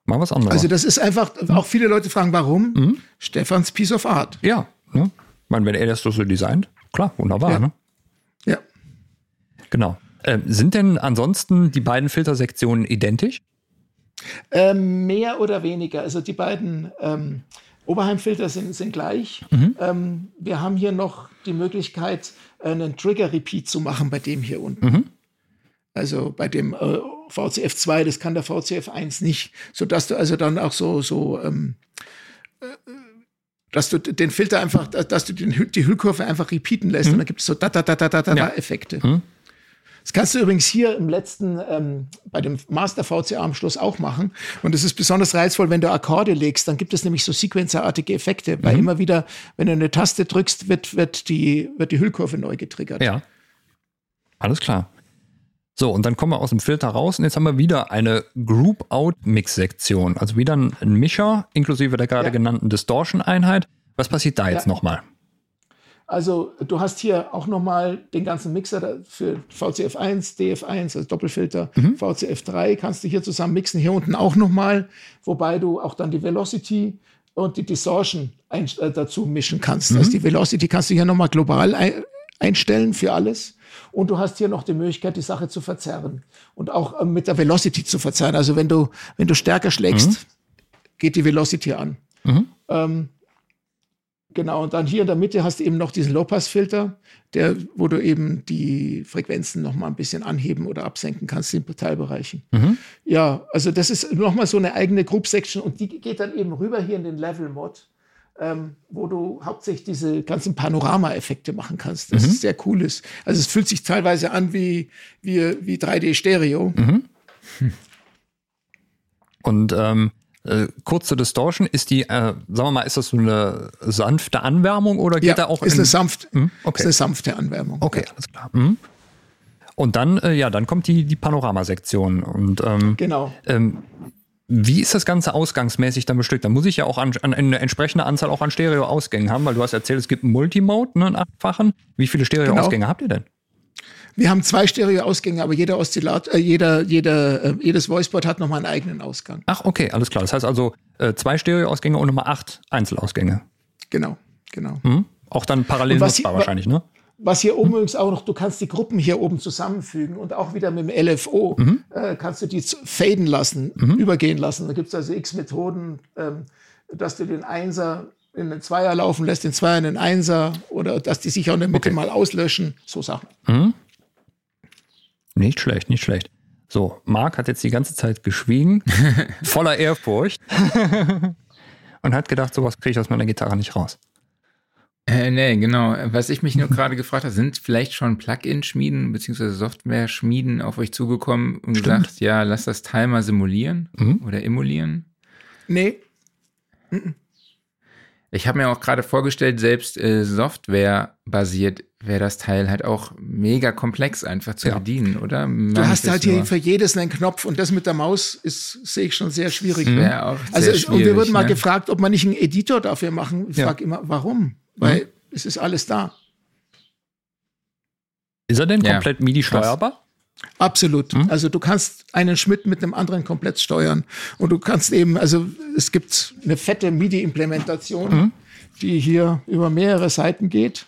S1: Mal was anderes.
S3: Also das ist einfach, auch viele Leute fragen, warum? Mhm. Stefans Piece of Art.
S1: Ja, ne? Ich meine, wenn er das so designt, klar, wunderbar,
S3: ja.
S1: ne?
S3: Ja.
S1: Genau. Ähm, sind denn ansonsten die beiden Filtersektionen identisch?
S3: Ähm, mehr oder weniger. Also die beiden ähm, Oberheimfilter sind, sind gleich. Mhm. Ähm, wir haben hier noch die Möglichkeit, einen Trigger-Repeat zu machen bei dem hier unten. Mhm. Also bei dem äh, VCF2, das kann der VCF1 nicht, sodass du also dann auch so, so ähm, äh, dass du den Filter einfach, dass du den, die Hüllkurve einfach repeaten lässt mhm. und dann gibt es so da da da da da da ja. Effekte. Mhm. Das kannst du übrigens hier im letzten, ähm, bei dem Master VCA am Schluss auch machen. Und es ist besonders reizvoll, wenn du Akkorde legst, dann gibt es nämlich so sequenzerartige Effekte, weil mhm. immer wieder, wenn du eine Taste drückst, wird, wird, die, wird die Hüllkurve neu getriggert.
S1: Ja. Alles klar. So, und dann kommen wir aus dem Filter raus und jetzt haben wir wieder eine Group-Out-Mix-Sektion. Also wieder ein, Mischer inklusive der gerade ja. genannten Distortion-Einheit. Was passiert da jetzt ja. nochmal?
S3: Also du hast hier auch nochmal den ganzen Mixer für VCF1, DF1, also Doppelfilter, mhm. VCF3 kannst du hier zusammen mixen. Hier unten auch nochmal, wobei du auch dann die Velocity und die Distortion ein, äh, dazu mischen kannst. Mhm. Also die Velocity kannst du hier nochmal global ein, einstellen für alles. Und du hast hier noch die Möglichkeit, die Sache zu verzerren und auch ähm, mit der Velocity zu verzerren. Also wenn du, wenn du stärker schlägst, mhm. geht die Velocity an. Mhm. Ähm, genau, und dann hier in der Mitte hast du eben noch diesen Low-Pass-Filter, der, wo du eben die Frequenzen noch mal ein bisschen anheben oder absenken kannst in Teilbereichen. Mhm. Ja, also das ist noch mal so eine eigene Group-Section und die geht dann eben rüber hier in den Level-Mod ähm, wo du hauptsächlich diese ganzen Panorama-Effekte machen kannst. Das mhm. ist sehr cool ist. Also es fühlt sich teilweise an wie, wie, wie 3D-Stereo. Mhm. Hm. (laughs)
S1: Und ähm, äh, kurze Distortion, ist die, äh, sagen wir mal, ist das so eine sanfte Anwärmung oder geht
S3: ja,
S1: da auch
S3: ist eine, sanft, mhm? okay. ist eine sanfte Anwärmung.
S1: Okay, ja. alles klar. Mhm. Und dann, äh, ja, dann kommt die, die Panoramasektion. Und ähm,
S3: genau.
S1: Ähm, wie ist das Ganze ausgangsmäßig dann bestückt? Da muss ich ja auch an, an eine entsprechende Anzahl auch an Stereo-Ausgängen haben, weil du hast erzählt, es gibt einen Multimode, ne, einen achtfachen. Wie viele Stereo-Ausgänge genau. habt ihr denn?
S3: Wir haben zwei Stereo-Ausgänge, aber jeder Oszillat, äh, jeder, jeder, äh, jedes Voiceboard hat nochmal einen eigenen Ausgang.
S1: Ach, okay, alles klar. Das heißt also äh, zwei Stereo-Ausgänge und nochmal acht Einzelausgänge.
S3: Genau, genau.
S1: Mhm. Auch dann parallel nutzbar wahrscheinlich, ne?
S3: Was hier oben übrigens auch noch, du kannst die Gruppen hier oben zusammenfügen und auch wieder mit dem LFO mhm. äh, kannst du die faden lassen, mhm. übergehen lassen. Da gibt es also x Methoden, ähm, dass du den Einser in den Zweier laufen lässt, den Zweier in den Einser oder dass die sich auch in der Mitte okay. mal auslöschen, so Sachen. Mhm.
S1: Nicht schlecht, nicht schlecht. So, Marc hat jetzt die ganze Zeit geschwiegen, (laughs) voller Ehrfurcht (laughs) und hat gedacht, sowas kriege ich aus meiner Gitarre nicht raus.
S2: Äh, nee, genau. Was ich mich nur gerade gefragt habe, sind vielleicht schon Plugin-Schmieden bzw. Software-Schmieden auf euch zugekommen und Stimmt. gesagt, ja, lass das Teil mal simulieren mhm. oder emulieren?
S3: Nee.
S2: Mhm. Ich habe mir auch gerade vorgestellt, selbst äh, Software-basiert wäre das Teil halt auch mega komplex einfach zu ja. bedienen, oder?
S3: Man du hast halt hier für jedes einen Knopf und das mit der Maus ist, sehe ich schon sehr schwierig. Mhm. also, und wir wurden mal ne? gefragt, ob man nicht einen Editor dafür machen. Ich ja. frage immer, warum? Weil mhm. es ist alles da.
S1: Ist er denn
S2: Ja,
S1: komplett MIDI
S2: krass.
S1: steuerbar?
S3: Absolut.
S1: Hm?
S3: Also du kannst einen Schmidt mit einem anderen komplett steuern. Und du kannst eben, also es gibt eine fette MIDI-Implementation,
S1: Hm?
S3: die hier über mehrere Seiten geht.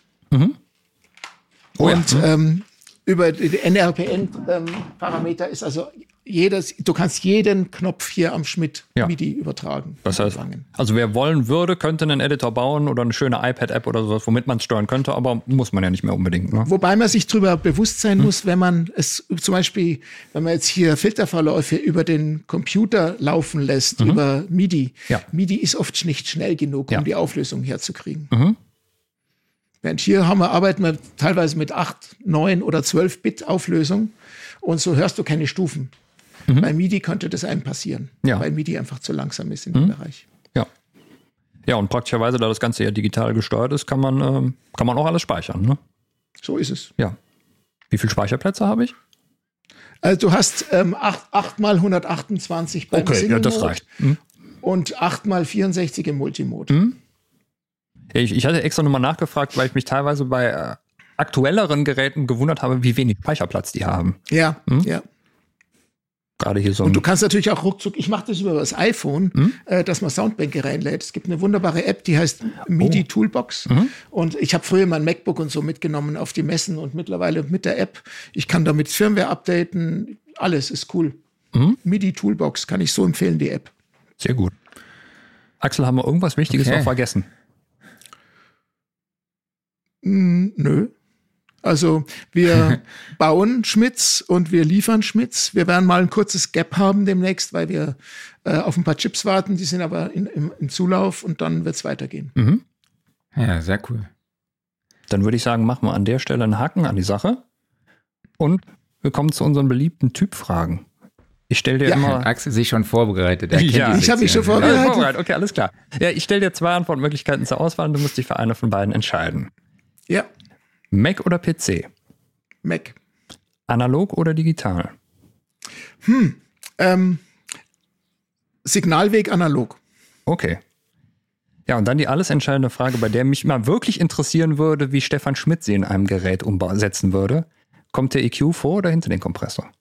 S1: Oh ja.
S3: und ähm, über die NRPN-Parameter ist also jedes, du kannst jeden Knopf hier am Schmidt
S1: Ja.
S3: MIDI übertragen.
S1: Das heißt,
S3: empfangen.
S1: also wer wollen würde, könnte einen Editor bauen oder eine schöne iPad-App oder sowas, womit man es steuern könnte, aber muss man ja nicht mehr unbedingt. Ne?
S3: Wobei man sich darüber bewusst sein
S1: Hm.
S3: muss, wenn man es zum Beispiel, wenn man jetzt hier Filterverläufe über den Computer laufen lässt, über MIDI.
S1: Mhm. Ja.
S3: MIDI ist oft nicht schnell genug,
S1: Ja.
S3: um die Auflösung herzukriegen.
S1: Mhm.
S3: Während hier haben wir, arbeiten wir teilweise mit 8, 9 oder 12 Bit Auflösung und so hörst du keine Stufen. Bei MIDI könnte das einem passieren,
S1: Mhm. Ja. Mhm.
S3: weil MIDI einfach zu langsam ist in dem Bereich.
S1: Ja. Ja, und praktischerweise, da das Ganze ja digital gesteuert ist, kann man, ähm, kann man auch alles speichern. Ne?
S3: So ist es.
S1: Ja. Wie viele Speicherplätze habe ich?
S3: Also du hast ähm, 8, 8 mal 128 beim
S1: Okay, ja, das reicht. Mhm.
S3: und 8 mal 64 im Multimode.
S1: Ich, ich hatte extra nochmal nachgefragt, weil ich mich teilweise bei äh, aktuelleren Geräten gewundert habe, wie wenig Speicherplatz die haben.
S3: Ja,
S1: Hm?
S3: ja.
S1: Gerade hier so
S3: Und du kannst natürlich auch ruckzuck, ich mache das über das iPhone,
S1: Hm?
S3: äh, dass man Soundbänke reinlädt. Es gibt eine wunderbare App, die heißt MIDI Toolbox.
S1: Mhm.
S3: Und ich habe früher mein MacBook und so mitgenommen auf die Messen und mittlerweile mit der App. Ich kann damit Firmware updaten. Alles ist cool.
S1: Mhm.
S3: MIDI Toolbox kann ich so empfehlen, die App.
S1: Sehr gut. Axel, haben wir irgendwas Wichtiges
S2: Okay.
S1: noch vergessen?
S3: Hm, nö. Also wir (laughs) bauen Schmitz und wir liefern Schmitz. Wir werden mal ein kurzes Gap haben demnächst, weil wir äh, auf ein paar Chips warten. Die sind aber in, im, im Zulauf und dann wird es weitergehen.
S1: Mhm.
S2: Ja, sehr cool.
S1: Dann würde ich sagen, machen wir an der Stelle einen Haken an die Sache. Und wir kommen zu unseren beliebten Typfragen. Ich stelle dir
S3: Ja,
S1: immer.
S2: Axel sich schon vorbereitet. Er
S1: Ja.
S3: Ich habe mich schon.
S1: Ja,
S3: vorbereitet.
S1: vorbereitet. Okay, alles klar. Ja, ich stelle dir zwei Antwortmöglichkeiten zur Auswahl und du musst dich für eine von beiden entscheiden.
S3: Ja,
S1: Mac oder PC?
S3: Mac.
S1: Analog oder digital?
S3: Ähm, Signalweg analog.
S1: Okay. Ja, und dann die alles entscheidende Frage, bei der mich mal wirklich interessieren würde, wie Stefan Schmidt sie in einem Gerät umsetzen würde. Kommt der EQ vor oder hinter den Kompressor?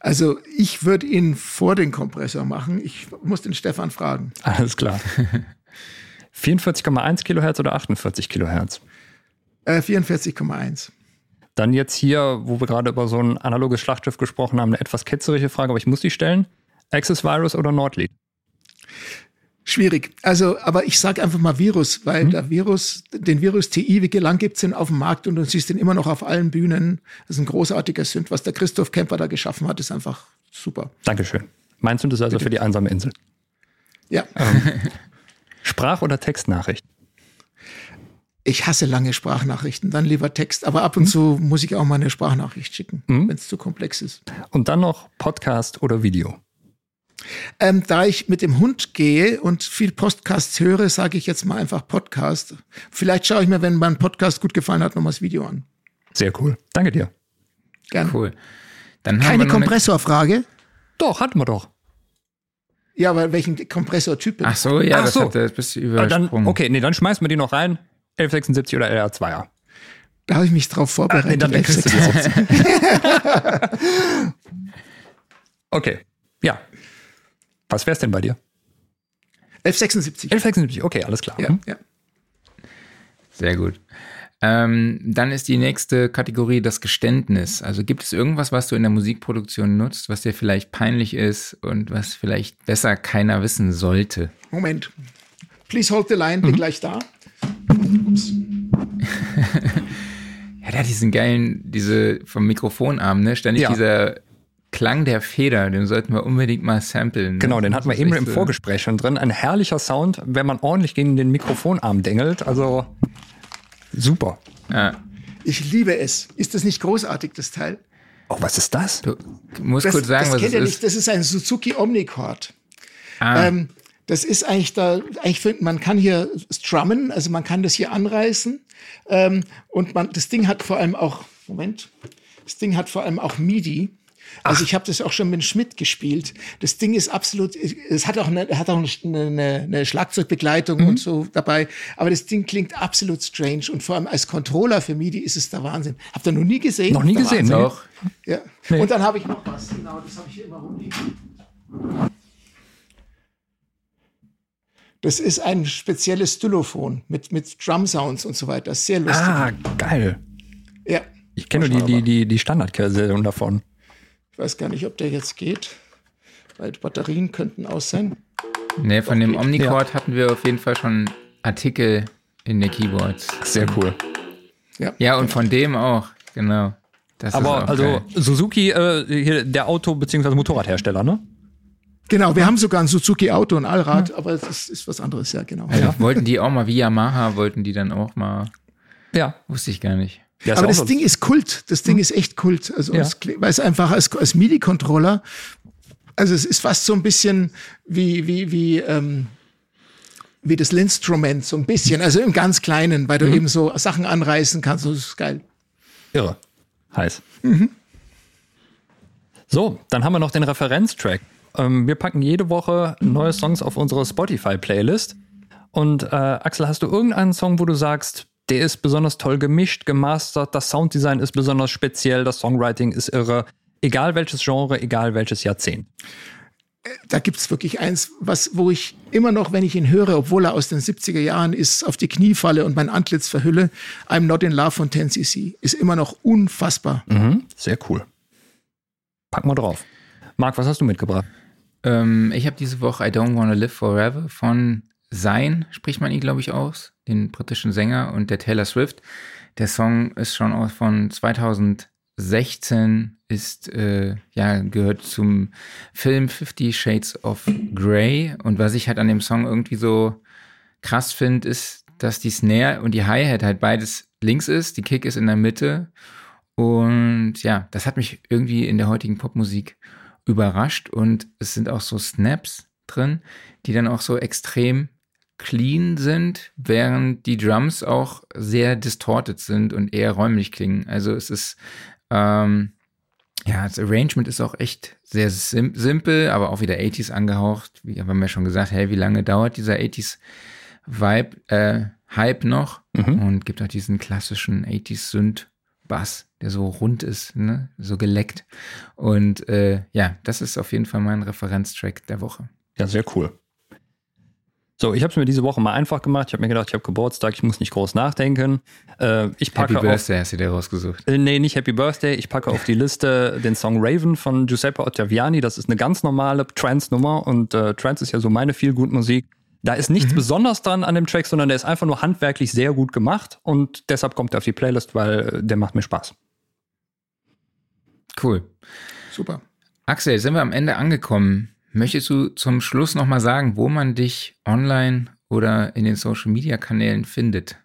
S3: Also ich würde ihn vor den Kompressor machen. Ich muss den Stefan fragen.
S1: Alles klar. (laughs) 44,1 Kilohertz oder 48 Kilohertz?
S3: Äh, 44,1.
S1: Dann jetzt hier, wo wir gerade über so ein analoges Schlachtschiff gesprochen haben, eine etwas ketzerische Frage, aber ich muss die stellen. Access Virus oder Nordlead?
S3: Schwierig. Also, aber ich sage einfach mal Virus, weil der Virus, den Virus TI, wie lang gibt's den auf dem Markt und du siehst den immer noch auf allen Bühnen. Das ist ein großartiger Synth. Was der Christoph Kemper da geschaffen hat, ist einfach super.
S1: Dankeschön. Mein Synthesizer für die einsame Insel.
S3: Ja. (laughs)
S1: Sprach- oder Textnachricht?
S3: Ich hasse lange Sprachnachrichten, dann lieber Text. Aber ab und zu muss ich auch mal eine Sprachnachricht schicken, wenn es zu komplex ist.
S1: Und dann noch Podcast oder Video?
S3: Ähm, da ich mit dem Hund gehe und viel Podcasts höre, sage ich jetzt mal einfach Podcast. Vielleicht schaue ich mir, wenn mein Podcast gut gefallen hat, nochmal das Video an.
S1: Sehr cool. Danke dir.
S3: Gerne.
S2: Cool. Dann haben
S3: Keine Kompressorfrage.
S1: Doch, hatten wir doch.
S3: Ja, aber welchen Kompressortyp?
S2: Ach so, ja,
S1: Ach
S2: das
S1: so.
S2: hat das bist du
S1: Ah, Dann,
S2: übersprungen.
S1: okay, nee, dann schmeißen wir die noch rein. 1176 oder LR2er.
S3: Da habe ich mich drauf vorbereitet.
S1: Nee, dann kriegst du die
S3: F6. (laughs)
S1: Okay. Ja. Was wär's denn bei dir?
S3: F76.
S1: 1176, okay, alles klar.
S3: Ja,
S1: Hm?
S3: ja.
S2: Sehr gut. Ähm, dann ist die nächste Kategorie das Geständnis. Also gibt es irgendwas, was du in der Musikproduktion nutzt, was dir vielleicht peinlich ist und was vielleicht besser keiner wissen sollte?
S3: Moment. Please hold the line, bin gleich da. Ups. (laughs)
S2: Ja, der hat diesen geilen, diese vom Mikrofonarm, ne? Ständig
S1: Ja.
S2: dieser Klang der Feder, den sollten wir unbedingt mal samplen.
S1: Genau, den hatten wir
S2: Das
S1: eben im Vorgespräch schon drin. Ein herrlicher Sound, wenn man ordentlich gegen den Mikrofonarm dengelt. Also super.
S2: Ja.
S3: Ich liebe es. Ist das nicht großartig, das Teil?
S1: Oh, was ist das?
S2: Du musst
S3: Das,
S2: kurz sagen,
S3: das
S2: was
S3: kennt ihr
S2: ist.
S3: nicht. Das ist ein Suzuki Omnichord.
S2: Ah,
S3: Ähm, das ist eigentlich da, eigentlich find, man kann hier strummen, also man kann das hier anreißen. Ähm, und man, das Ding hat vor allem auch, Moment, das Ding hat vor allem auch MIDI. Also ich habe das auch schon mit Schmidt gespielt. Das Ding ist absolut, es hat auch eine, hat auch eine, eine, Schlagzeugbegleitung mhm. und so dabei. Aber das Ding klingt absolut strange und vor allem als Controller für MIDI ist es der Wahnsinn. Habt ihr noch nie gesehen?
S1: Noch nie gesehen,
S3: ne? Auch. Ja. Nee. Und dann habe ich noch was. Genau, das habe ich hier immer rumliegen. Das ist ein spezielles Stylophon mit, mit Drum Sounds und so weiter. Sehr lustig.
S1: Ah, geil.
S3: Ja.
S1: Ich kenne nur die, die, die, die Standardversion davon.
S3: Ich weiß gar nicht, ob der jetzt geht, weil die Batterien könnten aus sein.
S2: Nee, von Doch, dem Omnicord ja. hatten wir auf jeden Fall schon Artikel in den Keyboards.
S1: Sehr cool.
S2: Ja, ja und von dem auch, genau.
S1: Das Aber also geil. Suzuki, äh, hier der Auto- bzw. Motorradhersteller, ne?
S3: Genau, wir haben sogar ein Suzuki Auto und Allrad, ja. aber das ist was anderes, ja, genau.
S2: Ja. Wollten die auch mal wie Yamaha, wollten die dann auch mal. Ja. Wusste ich gar nicht.
S3: Ja, aber das Ding ist Kult. Das Ding hm. ist echt Kult. Also, ja. es, weil es einfach als, als MIDI-Controller, also es ist fast so ein bisschen wie, wie, wie, ähm, wie das Linstrument, so ein bisschen. Also im ganz Kleinen, weil du mhm. eben so Sachen anreißen kannst. Das ist geil.
S1: Irre. Heiß. Mhm. So, dann haben wir noch den Referenztrack. Ähm, wir packen jede Woche neue Songs auf unsere Spotify-Playlist. Und äh, Axel, hast du irgendeinen Song, wo du sagst, der ist besonders toll gemischt, gemastert, das Sounddesign ist besonders speziell, das Songwriting ist irre, egal welches Genre, egal welches Jahrzehnt?
S3: da gibt es wirklich eins, was, wo ich immer noch, wenn ich ihn höre, obwohl er aus den 70er Jahren ist, auf die Knie falle und mein Antlitz verhülle, I'm Not in Love von 10cc, ist immer noch unfassbar.
S1: Mhm, sehr cool. Packen wir drauf. Marc, was hast du mitgebracht?
S2: Ähm, ich habe diese Woche I Don't Wanna Live Forever von Sein, spricht man ihn, glaube ich, aus, den britischen Sänger und der Taylor Swift. Der Song ist schon von 2016, ist, äh, ja, gehört zum Film Fifty Shades of Grey. Und was ich halt an dem Song irgendwie so krass finde, ist, dass die Snare und die Hi-Hat halt beides links ist, die Kick ist in der Mitte. Und ja, das hat mich irgendwie in der heutigen Popmusik überrascht und es sind auch so Snaps drin, die dann auch so extrem clean sind, während die Drums auch sehr distorted sind und eher räumlich klingen. Also es ist, ähm, ja, das Arrangement ist auch echt sehr sim simpel, aber auch wieder 80s angehaucht. Wie haben wir schon gesagt, hey, wie lange dauert dieser 80s Vibe, äh, Hype noch? Mhm. Und gibt auch diesen klassischen 80s Synth Bass, der so rund ist, ne? so geleckt. Und äh, ja, das ist auf jeden Fall mein Referenztrack der Woche.
S1: Ja, sehr cool. So, ich habe es mir diese Woche mal einfach gemacht. Ich habe mir gedacht, ich habe Geburtstag, ich muss nicht groß nachdenken. Äh, ich packe
S2: Happy Birthday hast du dir rausgesucht.
S1: Äh, nee, nicht Happy Birthday. Ich packe auf die Liste den Song Raven von Giuseppe Ottaviani. Das ist eine ganz normale Trance-Nummer und äh, Trance ist ja so meine viel gut Musik. Da ist nichts mhm. besonders dran an dem Track, sondern der ist einfach nur handwerklich sehr gut gemacht und deshalb kommt er auf die Playlist, weil der macht mir Spaß.
S2: Cool.
S3: Super.
S2: Axel, sind wir am Ende angekommen. Möchtest du zum Schluss nochmal sagen, wo man dich online oder in den Social Media Kanälen findet?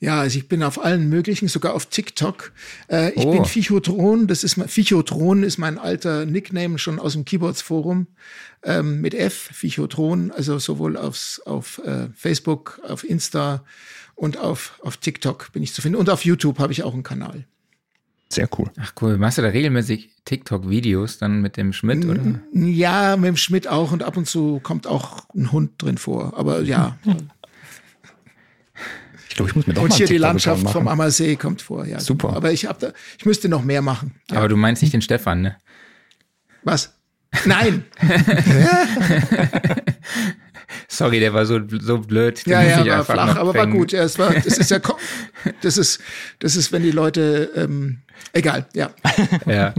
S3: Ja, also ich bin auf allen möglichen, sogar auf TikTok. Äh, ich oh. bin Fichotron, das ist mein, Fichotron ist mein alter Nickname schon aus dem Keyboards Forum ähm, mit F, Fichotron, also sowohl aufs, auf äh, Facebook, auf Insta und auf, auf TikTok bin ich zu finden. Und auf YouTube habe ich auch einen Kanal.
S1: Sehr cool.
S2: Ach cool. Machst du da regelmäßig TikTok-Videos dann mit dem Schmidt, oder?
S3: Ja, mit dem Schmidt auch und ab und zu kommt auch ein Hund drin vor. Aber ja. (laughs)
S1: Glaube, ich muss mir doch
S3: Und
S1: mal
S3: hier die Landschaft vom Ammersee kommt vor, ja.
S1: Super.
S3: Aber ich, hab da, ich müsste noch mehr machen.
S2: Ja. Aber du meinst nicht den Stefan, ne?
S3: Was? Nein. (laughs)
S2: Sorry, der war so, so blöd.
S3: Den ja, ja, war flach, aber war gut. Ja, es war, das ist ja, (laughs) das ist, das ist, wenn die Leute, ähm, egal, ja. (laughs)
S2: Ja.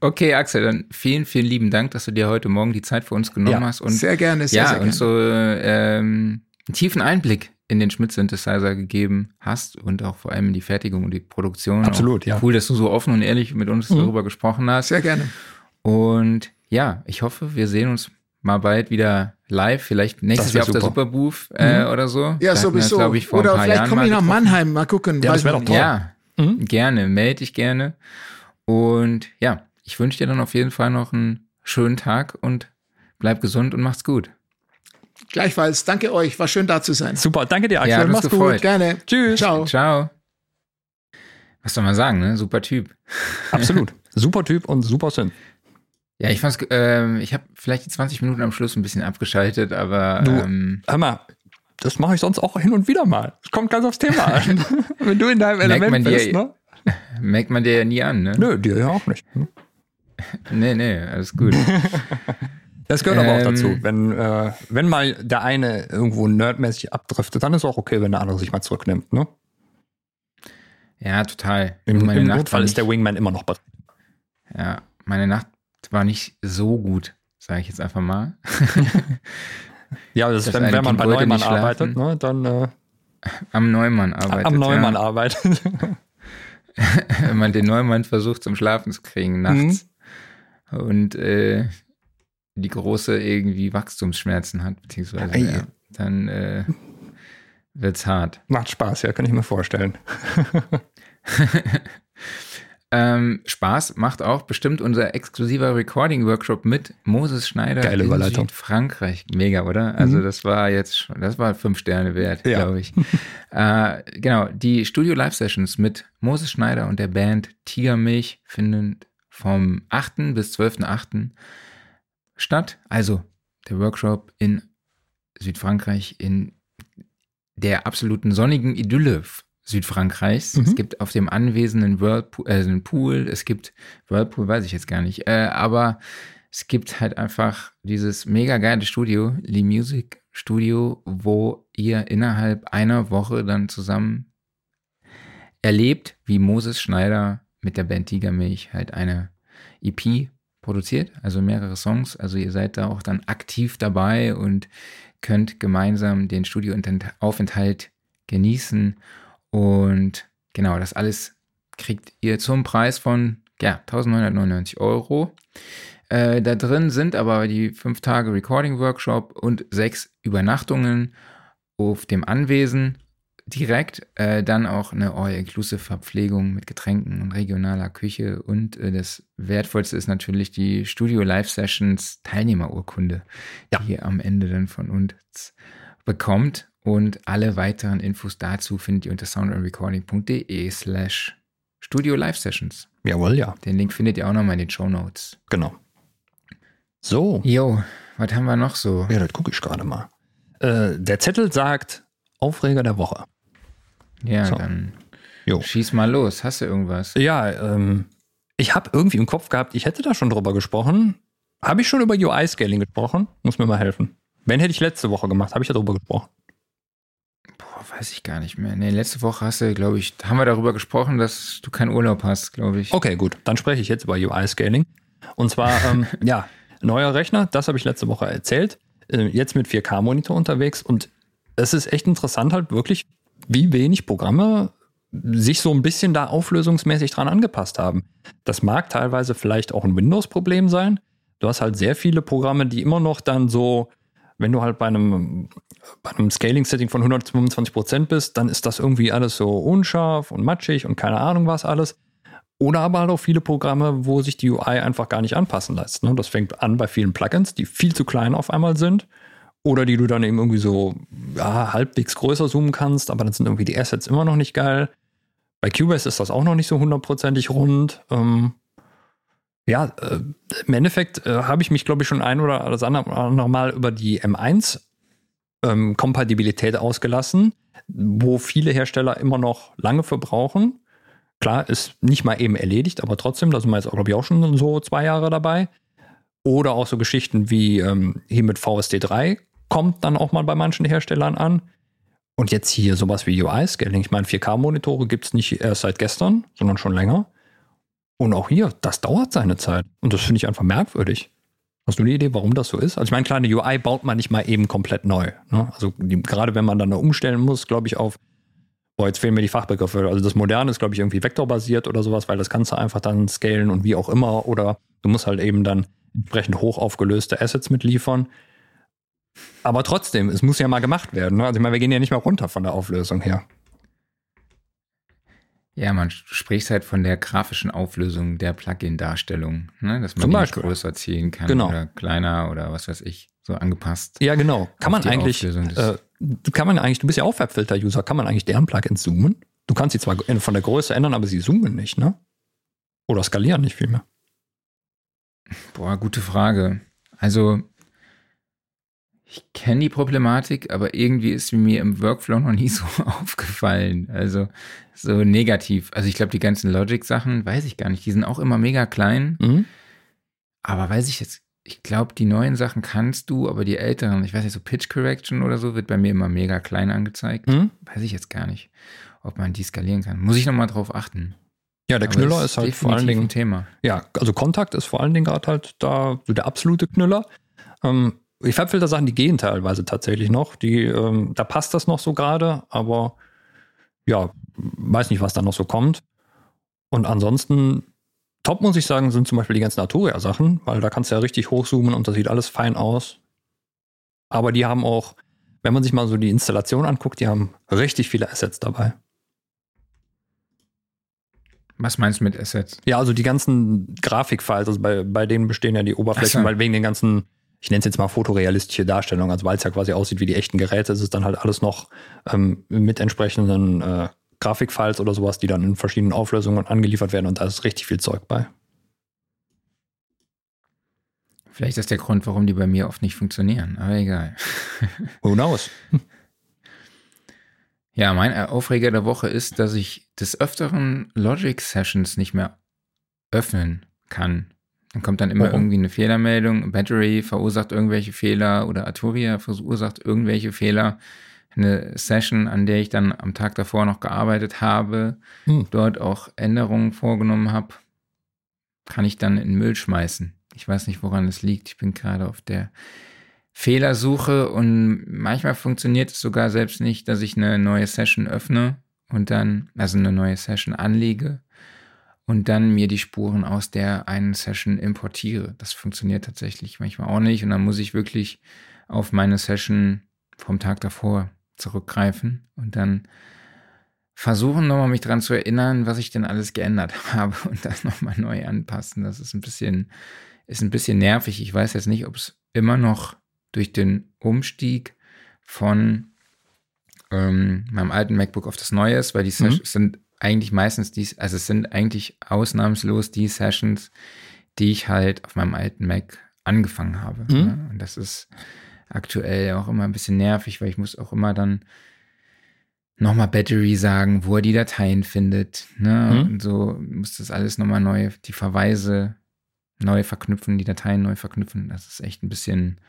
S2: Okay, Axel, dann vielen, vielen lieben Dank, dass du dir heute Morgen die Zeit für uns genommen ja, hast. Und,
S3: sehr gerne, sehr,
S2: ja,
S3: sehr gerne.
S2: und so ähm, einen tiefen Einblick in den Schmidt-Synthesizer gegeben hast und auch vor allem in die Fertigung und die Produktion.
S1: Absolut,
S2: auch
S1: ja.
S2: Cool, dass du so offen und ehrlich mit uns mhm. darüber gesprochen hast.
S3: Sehr gerne.
S2: Und ja, ich hoffe, wir sehen uns mal bald wieder live, vielleicht nächstes Jahr auf der Superbooth äh, mhm. oder so.
S3: Ja, sowieso. Das, ich, oder vielleicht komme ich nach Mannheim, mal gucken.
S2: Ja, das wäre doch toll. Ja, mhm. gerne, melde dich gerne. Und ja, ich wünsche dir dann auf jeden Fall noch einen schönen Tag und bleib gesund und macht's gut.
S3: Gleichfalls, danke euch, war schön da zu sein.
S1: Super, danke dir, Axel.
S2: Ja, Mach's gefreut. gut,
S3: gerne.
S1: Tschüss.
S2: Ciao. Ciao. Was soll man sagen, ne? Super Typ.
S1: Absolut. (laughs) Super Typ und super Sinn.
S2: Ja, ich fand's, ähm, ich habe vielleicht die 20 Minuten am Schluss ein bisschen abgeschaltet, aber
S1: Du,
S2: ähm,
S1: Hör mal, das mache ich sonst auch hin und wieder mal. Es kommt ganz aufs Thema an. (laughs) Wenn du in deinem
S2: Merkt
S1: Element
S2: man dir-
S1: bist, ne? (laughs)
S2: merkt man dir ja nie an, ne?
S1: Nö, dir ja auch nicht.
S2: Nee, nee, alles gut.
S1: Das gehört aber auch
S2: Ähm.
S1: dazu. Wenn, äh, wenn mal der eine irgendwo nerdmäßig abdriftet, dann ist auch okay, wenn der andere sich mal zurücknimmt. Ne?
S2: Ja, total.
S1: Im,
S2: Meine
S1: im Notfall ist der Wingman immer noch bereit.
S2: Ja, meine Nacht war nicht so gut, sage ich jetzt einfach mal. (laughs)
S1: Ja, das ist,
S2: Das
S1: wenn,
S2: eine
S1: wenn man bei Neumann arbeitet, ne, dann äh,
S2: Am Neumann arbeitet.
S1: am Neumann
S2: ja.
S1: arbeitet. (laughs) (laughs)
S2: Wenn man den Neumann versucht zum Schlafen zu kriegen nachts und äh, die große irgendwie Wachstumsschmerzen hat, beziehungsweise
S1: Ei.
S2: ja, dann äh, wird's hart.
S1: Macht Spaß, ja, kann ich mir vorstellen. (laughs) (laughs)
S2: Ähm, Spaß macht auch bestimmt unser exklusiver Recording-Workshop mit Moses Schneider
S1: Geile
S2: in
S1: Überleitung.
S2: Südfrankreich. Mega, oder? Also das war jetzt, schon- das war fünf Sterne wert,
S1: Ja.
S2: glaube ich. (laughs) äh, genau, die Studio-Live-Sessions mit Moses Schneider und der Band Tigermilch finden vom 8. bis 12.8. statt. Also der Workshop in Südfrankreich in der absoluten sonnigen Idylle Südfrankreichs.
S1: Mhm.
S2: Es gibt auf dem anwesenden Whirlpool, äh, einen Pool, es gibt Whirlpool, weiß ich jetzt gar nicht, äh, aber es gibt halt einfach dieses mega geile Studio, Lee Music Studio, wo ihr innerhalb einer Woche dann zusammen erlebt, wie Moses Schneider mit der Band Tigermilch halt eine EP produziert, also mehrere Songs. Also ihr seid da auch dann aktiv dabei und könnt gemeinsam den Studioaufenthalt genießen. Und genau, das alles kriegt ihr zum Preis von ja, 1999 Euro. Äh, da drin sind aber die fünf Tage Recording Workshop und sechs Übernachtungen auf dem Anwesen direkt. Äh, dann auch eine All-Inclusive Verpflegung mit Getränken und regionaler Küche. Und äh, das Wertvollste ist natürlich die Studio Live Sessions Teilnehmerurkunde,
S1: Ja.
S2: die ihr am Ende dann von uns bekommt. Und alle weiteren Infos dazu findet ihr unter soundandrecording.de slash Studio Live Sessions.
S1: Jawohl, ja,
S2: Den Link findet ihr auch nochmal in den Show Notes.
S1: genau. So,
S2: Jo, was haben wir noch so?
S1: ja, das gucke ich gerade mal. Äh, der Zettel sagt Aufreger der Woche.
S2: Ja,
S1: So.
S2: dann
S1: Jo.
S2: schieß mal los. Hast du irgendwas?
S1: Ja, ähm, ich habe irgendwie im Kopf gehabt, ich hätte da schon drüber gesprochen. Habe ich schon über UI-Scaling gesprochen? Muss mir mal helfen. Wenn hätte ich letzte Woche gemacht, habe ich ja drüber gesprochen.
S2: Boah, weiß ich gar nicht mehr. Nee, letzte Woche hast du, glaube ich, haben wir darüber gesprochen, dass du keinen Urlaub hast, glaube ich.
S1: Okay, gut. Dann spreche ich jetzt über UI-Scaling. Und zwar, ähm, (laughs) ja, neuer Rechner, das habe ich letzte Woche erzählt. Äh, jetzt mit 4K-Monitor unterwegs. Und es ist echt interessant halt wirklich, wie wenig Programme sich so ein bisschen da auflösungsmäßig dran angepasst haben. Das mag teilweise vielleicht auch ein Windows-Problem sein. Du hast halt sehr viele Programme, die immer noch dann so, wenn du halt bei einem, bei einem Scaling-Setting von 125 Prozent bist, dann ist das irgendwie alles so unscharf und matschig und keine Ahnung was alles. Oder aber halt auch viele Programme, wo sich die UI einfach gar nicht anpassen lässt. Ne? Das fängt an bei vielen Plugins, die viel zu klein auf einmal sind. Oder die du dann eben irgendwie so ja, halbwegs größer zoomen kannst, aber dann sind irgendwie die Assets immer noch nicht geil. Bei Cubase ist das auch noch nicht so hundertprozentig rund. Ähm, ja, äh, im Endeffekt äh, habe ich mich, glaube ich, schon ein oder das andere Mal über die M1 ähm, ausgelassen, wo viele Hersteller immer noch lange für brauchen. Klar, ist nicht mal eben erledigt, aber trotzdem, da sind wir jetzt, glaube ich, auch schon so zwei Jahre dabei. Oder auch so Geschichten wie ähm, hier mit VST 3 kommt dann auch mal bei manchen Herstellern an. Und jetzt hier sowas wie UI-Scaling. Ich meine, 4K-Monitore gibt es nicht erst seit gestern, sondern schon länger. Und auch hier, das dauert seine Zeit. Und das finde ich einfach merkwürdig. Hast du eine Idee, warum das so ist? Also ich meine, klar, eine UI baut man nicht mal eben komplett neu. Ne? Also die, gerade wenn man dann da umstellen muss, glaube ich, auf, boah, jetzt fehlen mir die Fachbegriffe. Also das Moderne ist, glaube ich, irgendwie vektorbasiert oder sowas, weil das kannst du einfach dann scalen und wie auch immer. Oder du musst halt eben dann entsprechend hoch aufgelöste Assets mitliefern. Aber trotzdem, es muss ja mal gemacht werden. Ne? Also ich meine, wir gehen ja nicht mal runter von der Auflösung her.
S2: Ja, man spricht halt von der grafischen Auflösung der Plugin-Darstellung, ne? dass man
S1: Zum
S2: die
S1: Beispiel.
S2: größer ziehen kann
S1: Genau.
S2: oder kleiner oder was weiß ich, so angepasst.
S1: Ja, genau. Kann man eigentlich, äh, kann man eigentlich, du bist ja auch Webfilter-User, kann man eigentlich deren Plugins zoomen? Du kannst sie zwar von der Größe ändern, aber sie zoomen nicht, ne? Oder skalieren nicht viel mehr?
S2: Boah, gute Frage. Also, ich kenne die Problematik, aber irgendwie ist sie mir im Workflow noch nie (laughs) so aufgefallen. Also, so negativ. Also, ich glaube, die ganzen Logic-Sachen, weiß ich gar nicht. Die sind auch immer mega klein.
S1: Mhm.
S2: Aber weiß ich jetzt, ich glaube, die neuen Sachen kannst du, aber die älteren, ich weiß nicht, so Pitch Correction oder so, wird bei mir immer mega klein angezeigt.
S1: Mhm.
S2: Weiß ich jetzt gar nicht, ob man die skalieren kann. Muss ich nochmal drauf achten.
S1: Ja, der
S2: Aber
S1: Knüller
S2: es
S1: ist halt vor allen Dingen
S2: ein Thema.
S1: Ja, also Kontakt ist vor allen Dingen gerade halt da so der absolute Knüller. Ähm, die Farbfilter-Sachen, die gehen teilweise tatsächlich noch. Die, ähm, da passt das noch so gerade, aber ja, weiß nicht, was da noch so kommt. Und ansonsten, top muss ich sagen, sind zum Beispiel die ganzen Arturia-Sachen, weil da kannst du ja richtig hochzoomen und das sieht alles fein aus. Aber die haben auch, wenn man sich mal so die Installation anguckt, die haben richtig viele Assets dabei.
S2: Was meinst du mit Assets?
S1: Ja, also die ganzen Grafikfiles, also bei, bei denen bestehen ja die Oberflächen,
S2: so.
S1: weil wegen den ganzen, ich nenne es jetzt mal fotorealistische Darstellung, also weil es ja quasi aussieht wie die echten Geräte, ist es dann halt alles noch ähm, mit entsprechenden äh, Grafikfiles oder sowas, die dann in verschiedenen Auflösungen angeliefert werden und da ist richtig viel Zeug bei.
S2: Vielleicht ist der Grund, warum die bei mir oft nicht funktionieren, aber egal. (laughs)
S1: Who knows? (laughs)
S2: Ja, mein Aufreger der Woche ist, dass ich des Öfteren Logic Sessions nicht mehr öffnen kann. Dann kommt dann immer
S1: Warum?
S2: irgendwie eine Fehlermeldung, Battery verursacht irgendwelche Fehler oder Arturia verursacht irgendwelche Fehler. Eine Session, an der ich dann am Tag davor noch gearbeitet habe,
S1: Hm.
S2: dort auch Änderungen vorgenommen habe, kann ich dann in den Müll schmeißen. Ich weiß nicht, woran es liegt. Ich bin gerade auf der Fehlersuche und manchmal funktioniert es sogar selbst nicht, dass ich eine neue Session öffne und dann, also eine neue Session anlege und dann mir die Spuren aus der einen Session importiere. Das funktioniert tatsächlich manchmal auch nicht und dann muss ich wirklich auf meine Session vom Tag davor zurückgreifen und dann versuchen nochmal mich dran zu erinnern, was ich denn alles geändert (laughs) habe und das nochmal neu anpassen. Das ist ein bisschen, ist ein bisschen nervig. Ich weiß jetzt nicht, ob es immer noch durch den Umstieg von ähm, meinem alten MacBook auf das neue ist, weil die
S1: Mhm.
S2: Sessions sind eigentlich meistens dies, also es sind eigentlich ausnahmslos die Sessions, die ich halt auf meinem alten Mac angefangen habe.
S1: Mhm.
S2: Ne? Und das ist aktuell auch immer ein bisschen nervig, weil ich muss auch immer dann nochmal Battery sagen, wo er die Dateien findet. Ne?
S1: Mhm.
S2: Und so muss das alles nochmal neu, die Verweise neu verknüpfen, die Dateien neu verknüpfen. Das ist echt ein bisschen,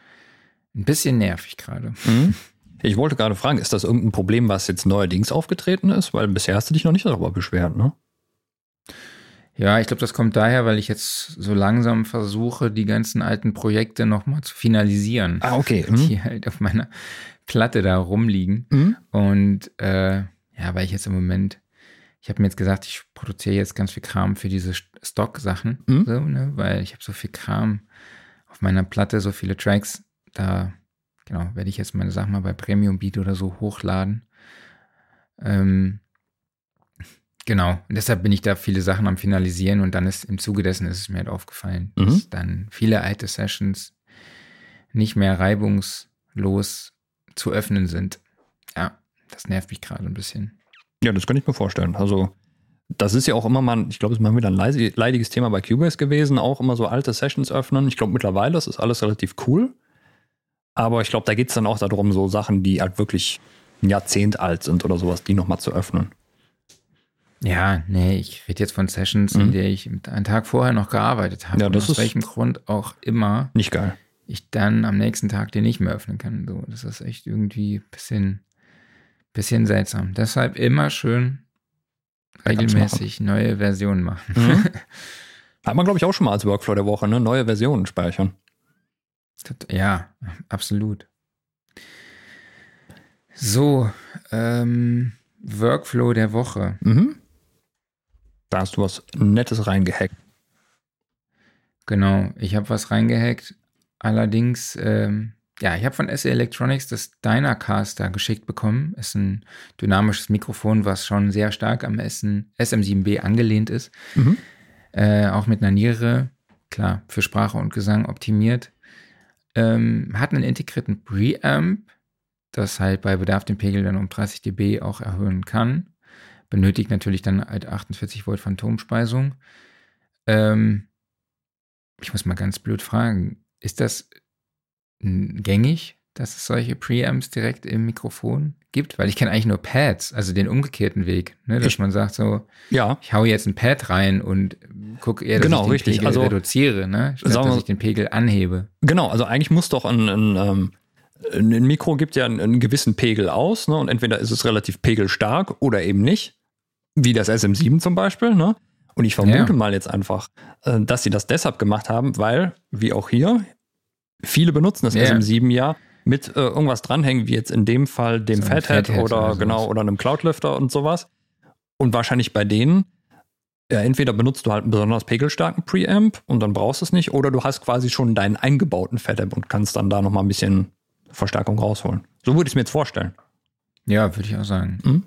S2: ein bisschen nervig gerade.
S1: Mhm. (laughs) Ich wollte gerade fragen, ist das irgendein Problem, was jetzt neuerdings aufgetreten ist? Weil bisher hast du dich noch nicht darüber beschwert, ne?
S2: Ja, ich glaube, das kommt daher, weil ich jetzt so langsam versuche, die ganzen alten Projekte nochmal zu finalisieren,
S1: Ah, okay. (laughs) Mhm.
S2: die halt auf meiner Platte da rumliegen.
S1: Mhm.
S2: Und äh, ja, weil ich jetzt im Moment, ich habe mir jetzt gesagt, ich produziere jetzt ganz viel Kram für diese Stock-Sachen,
S1: Mhm.
S2: so, ne? weil ich habe so viel Kram auf meiner Platte, so viele Tracks, da genau, werde ich jetzt meine Sachen mal bei Premium Beat oder so hochladen. Ähm, genau, und deshalb bin ich da viele Sachen am Finalisieren und dann ist im Zuge dessen ist es mir halt aufgefallen,
S1: Mhm.
S2: dass dann viele alte Sessions nicht mehr reibungslos zu öffnen sind. Ja, das nervt mich gerade ein bisschen.
S1: Ja, das kann ich mir vorstellen. Also, das ist ja auch immer mal, ich glaube, es ist mal wieder ein leidiges Thema bei Cubase gewesen, auch immer so alte Sessions öffnen. Ich glaube, mittlerweile ist alles relativ cool. Aber ich glaube, da geht es dann auch darum, so Sachen, die halt wirklich ein Jahrzehnt alt sind oder sowas, die nochmal zu öffnen.
S2: Ja, nee, ich rede jetzt von Sessions,
S1: Mhm.
S2: in der ich einen Tag vorher noch gearbeitet habe.
S1: Ja,
S2: und
S1: das
S2: aus welchem Grund auch immer
S1: Nicht geil.
S2: ich dann am nächsten Tag den nicht mehr öffnen kann. So, das ist echt irgendwie ein bisschen, bisschen seltsam. Deshalb immer schön regelmäßig neue Versionen machen.
S1: Mhm. (laughs) Hat man, glaube ich, auch schon mal als Workflow der Woche, ne? Neue Versionen speichern.
S2: Ja, absolut. So, ähm, Workflow der Woche.
S1: Mhm. Da hast du was Nettes reingehackt.
S2: Genau, ich habe was reingehackt. Allerdings, ähm, ja, ich habe von SE Electronics das Dynacaster geschickt bekommen. Ist ein dynamisches Mikrofon, was schon sehr stark am SN SM7B angelehnt ist.
S1: Mhm.
S2: Äh, auch mit einer Niere, klar, für Sprache und Gesang optimiert. Ähm, hat einen integrierten Preamp, das halt bei Bedarf den Pegel dann um 30 dB auch erhöhen kann. Benötigt natürlich dann halt 48 Volt Phantomspeisung. ähm, ich muss mal ganz blöd fragen, ist das gängig, dass es solche Preamps direkt im Mikrofon gibt? Weil ich kenne eigentlich nur Pads, also den umgekehrten Weg, ne? dass
S1: Ich-
S2: man sagt so,
S1: Ja,
S2: ich hau jetzt ein Pad rein und gucke eher, dass
S1: Genau,
S2: ich den
S1: richtig.
S2: Pegel
S1: Also,
S2: reduziere, ne? statt
S1: wir-
S2: dass ich den Pegel anhebe.
S1: genau. Also eigentlich muss doch ein, ein, ähm, ein Mikro gibt ja einen, einen gewissen Pegel aus, ne? Und entweder ist es relativ pegelstark oder eben nicht. Wie das SM7 zum Beispiel, ne? Und ich vermute
S2: Ja.
S1: mal jetzt einfach, äh, dass sie das deshalb gemacht haben, weil, wie auch hier, viele benutzen das
S2: Ja.
S1: SM7 ja mit äh, irgendwas dranhängen, wie jetzt in dem Fall dem
S2: So
S1: Fathead,
S2: Fathead
S1: oder,
S2: oder
S1: genau oder einem Cloudlifter und sowas. Und wahrscheinlich bei denen, ja, entweder benutzt du halt einen besonders pegelstarken Preamp und dann brauchst du es nicht, oder du hast quasi schon deinen eingebauten Fatamp und kannst dann da nochmal ein bisschen Verstärkung rausholen. So würde ich es mir jetzt vorstellen.
S2: Ja, würde ich auch sagen.
S1: Mhm.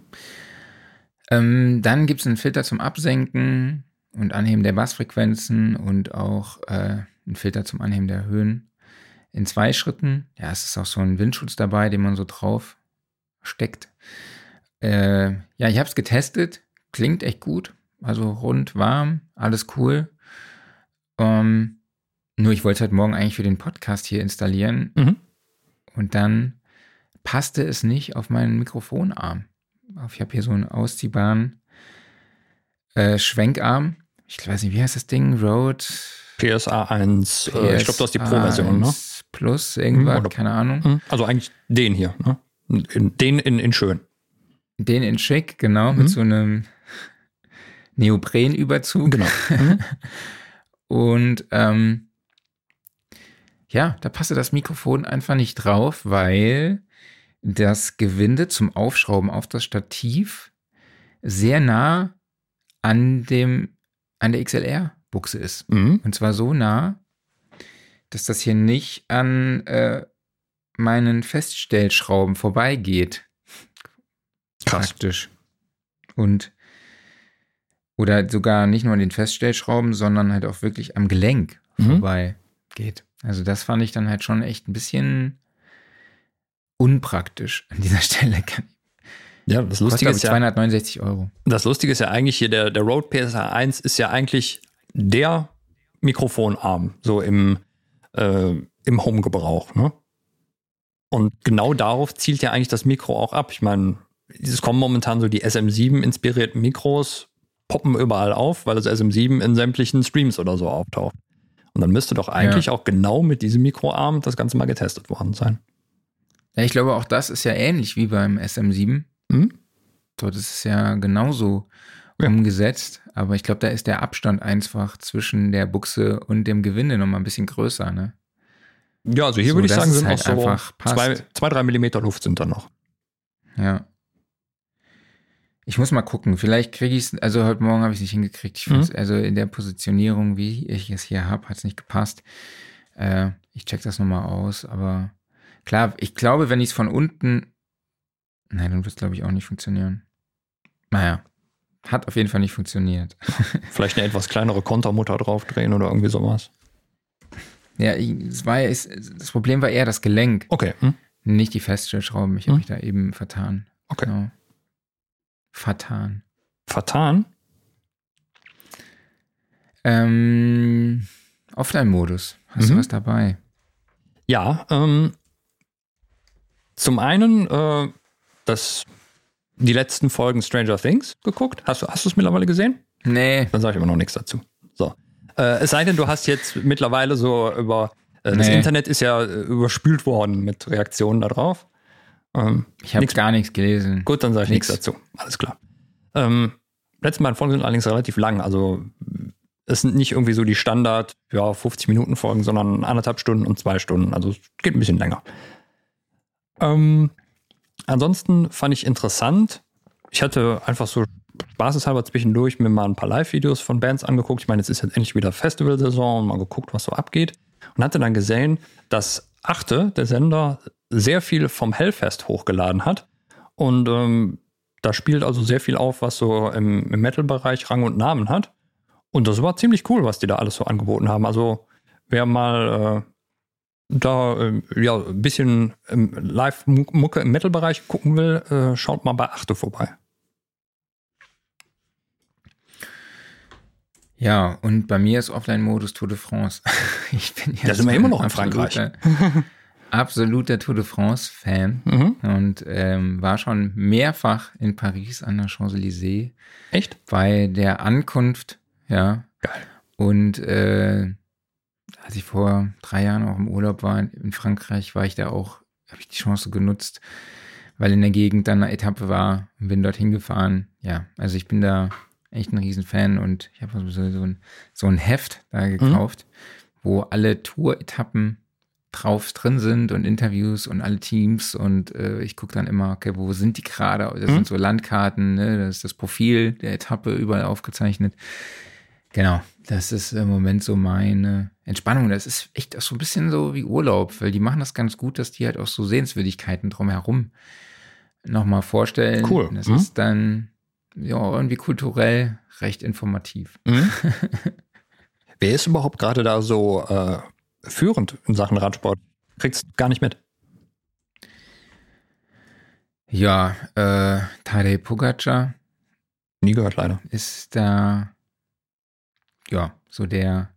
S2: Ähm, dann gibt es einen Filter zum Absenken und Anheben der Bassfrequenzen und auch äh, einen Filter zum Anheben der Höhen in zwei Schritten. Ja, es ist auch so ein Windschutz dabei, den man so drauf steckt. Äh, ja, ich habe es getestet. Klingt echt gut. Also rund, warm, alles cool. Ähm, nur ich wollte es heute Morgen eigentlich für den Podcast hier installieren.
S1: Mhm.
S2: Und dann passte es nicht auf meinen Mikrofonarm. Ich habe hier so einen ausziehbaren äh, Schwenkarm. Ich weiß nicht, wie heißt das Ding? Rode.
S1: PSA 1, äh, ich glaube, du hast die Pro-Version, ne?
S2: PSA1 Plus, irgendwas,
S1: Mhm, oder-
S2: keine Ahnung.
S1: Mhm. Also eigentlich den hier, ne? Den in, in schön.
S2: Den in schick, genau, mit
S1: Mhm.
S2: so einem Neoprenüberzug.
S1: Genau. Mhm. (laughs)
S2: Und ähm, ja, da passte das Mikrofon einfach nicht drauf, weil das Gewinde zum Aufschrauben auf das Stativ sehr nah an dem an der XLR-Buchse ist.
S1: Mhm.
S2: Und zwar so nah, dass das hier nicht an äh, meinen Feststellschrauben vorbeigeht
S1: Krass.
S2: praktisch. Und oder sogar nicht nur an den Feststellschrauben, sondern halt auch wirklich am Gelenk
S1: Mhm.
S2: vorbei geht. Also das fand ich dann halt schon echt ein bisschen unpraktisch an dieser (laughs) Stelle.
S1: Ja, das Lustige ist ja,
S2: 269 Euro.
S1: das Lustige ist ja eigentlich hier, der, der Rode PSA 1 ist ja eigentlich der Mikrofonarm, so im, äh, im Home-Gebrauch, ne? Und genau darauf zielt ja eigentlich das Mikro auch ab. Ich meine, es kommen momentan so die SM7-inspirierten Mikros, poppen überall auf, weil das SM7 in sämtlichen Streams oder so auftaucht. Und dann müsste doch eigentlich auch genau mit diesem Mikroarm das Ganze mal getestet worden sein.
S2: Ja, ich glaube, auch das ist ja ähnlich wie beim SM7.
S1: Hm?
S2: Dort ist es ja genauso
S1: Ja.
S2: umgesetzt, aber ich glaube, da ist der Abstand einfach zwischen der Buchse und dem Gewinde nochmal ein bisschen größer, ne?
S1: Ja, also hier
S2: So,
S1: würde ich sagen, sind
S2: halt
S1: noch so
S2: einfach
S1: zwei, zwei, drei Millimeter Luft sind da noch.
S2: Ja. Ich muss mal gucken. Vielleicht kriege ich es, also heute Morgen habe ich es nicht hingekriegt. Ich find's, Also in der Positionierung, wie ich es hier habe, hat es nicht gepasst. Äh, ich check das nochmal aus, aber klar, ich glaube, wenn ich es von unten. Nein, dann wird es, glaube ich, auch nicht funktionieren. Naja. Hat auf jeden Fall nicht funktioniert. (laughs)
S1: Vielleicht eine etwas kleinere Kontermutter draufdrehen oder irgendwie sowas.
S2: Ja, es war, es, das Problem war eher das Gelenk,
S1: Okay. Hm?
S2: nicht die Feststellschrauben. Ich habe
S1: Hm.
S2: mich da eben vertan.
S1: Okay.
S2: Genau. Vertan.
S1: Vertan?
S2: Ähm, Offline-Modus. Hast
S1: Mhm.
S2: du was dabei?
S1: Ja. Ähm, zum einen äh, das, die letzten Folgen Stranger Things geguckt. Hast du hast du es mittlerweile gesehen?
S2: Nee.
S1: Dann sage ich aber noch nichts dazu. So. Äh, es sei denn, du hast jetzt mittlerweile so über. Äh, Das
S2: Nee.
S1: Internet ist ja äh, überspült worden mit Reaktionen darauf. Ähm,
S2: Ich habe gar nichts gelesen.
S1: Gut, dann sage ich nichts dazu. Alles klar. Ähm, letzten beiden Folgen sind allerdings relativ lang. Also es sind nicht irgendwie so die Standard, ja, 50 Minuten Folgen, sondern anderthalb Stunden und zwei Stunden. Also es geht ein bisschen länger. Ähm, ansonsten fand ich interessant. Ich hatte einfach so spaßeshalber zwischendurch mir mal ein paar Live-Videos von Bands angeguckt. Ich meine, es ist jetzt endlich wieder Festivalsaison und mal geguckt, was so abgeht. Und hatte dann gesehen, dass Achte, der Sender, sehr viel vom Hellfest hochgeladen hat. Und ähm, da spielt also sehr viel auf, was so im, im Metal-Bereich Rang und Namen hat. Und das war ziemlich cool, was die da alles so angeboten haben. Also wer mal äh, da ähm, ja, ein bisschen ähm, Live-Mucke im Metal-Bereich gucken will, äh, schaut mal bei Achte vorbei.
S2: Ja, und bei mir ist Offline-Modus Tour de France. (laughs)
S1: Ich bin ja da sind wir immer noch in Frankreich. (laughs)
S2: absoluter Tour de France-Fan mhm. und ähm, war schon mehrfach in Paris an der Champs-Élysées.
S1: Echt?
S2: Bei der Ankunft, ja.
S1: Geil.
S2: Und äh, als ich vor drei Jahren auch im Urlaub war in Frankreich, war ich da auch, habe ich die Chance genutzt, weil in der Gegend dann eine Etappe war und bin dorthin gefahren. Ja, also ich bin da echt ein Riesenfan und ich habe so, so, ein, so ein Heft da mhm. gekauft, mhm. wo alle Tour-Etappen drauf drin sind und Interviews und alle Teams und äh, ich gucke dann immer, okay, wo sind die gerade? Das mhm. sind so Landkarten, ne? das ist das Profil der Etappe überall aufgezeichnet. Genau, das ist im Moment so meine Entspannung. Das ist echt auch so ein bisschen so wie Urlaub, weil die machen das ganz gut, dass die halt auch so Sehenswürdigkeiten drumherum nochmal vorstellen.
S1: Cool.
S2: Das mhm. ist dann ja irgendwie kulturell recht informativ.
S1: Mhm. (laughs) Wer ist überhaupt gerade da so äh, führend in Sachen Radsport? Kriegst gar nicht mit.
S2: Ja, äh, Tadej Pogacar.
S1: Nie gehört leider.
S2: Ist da, ja, so der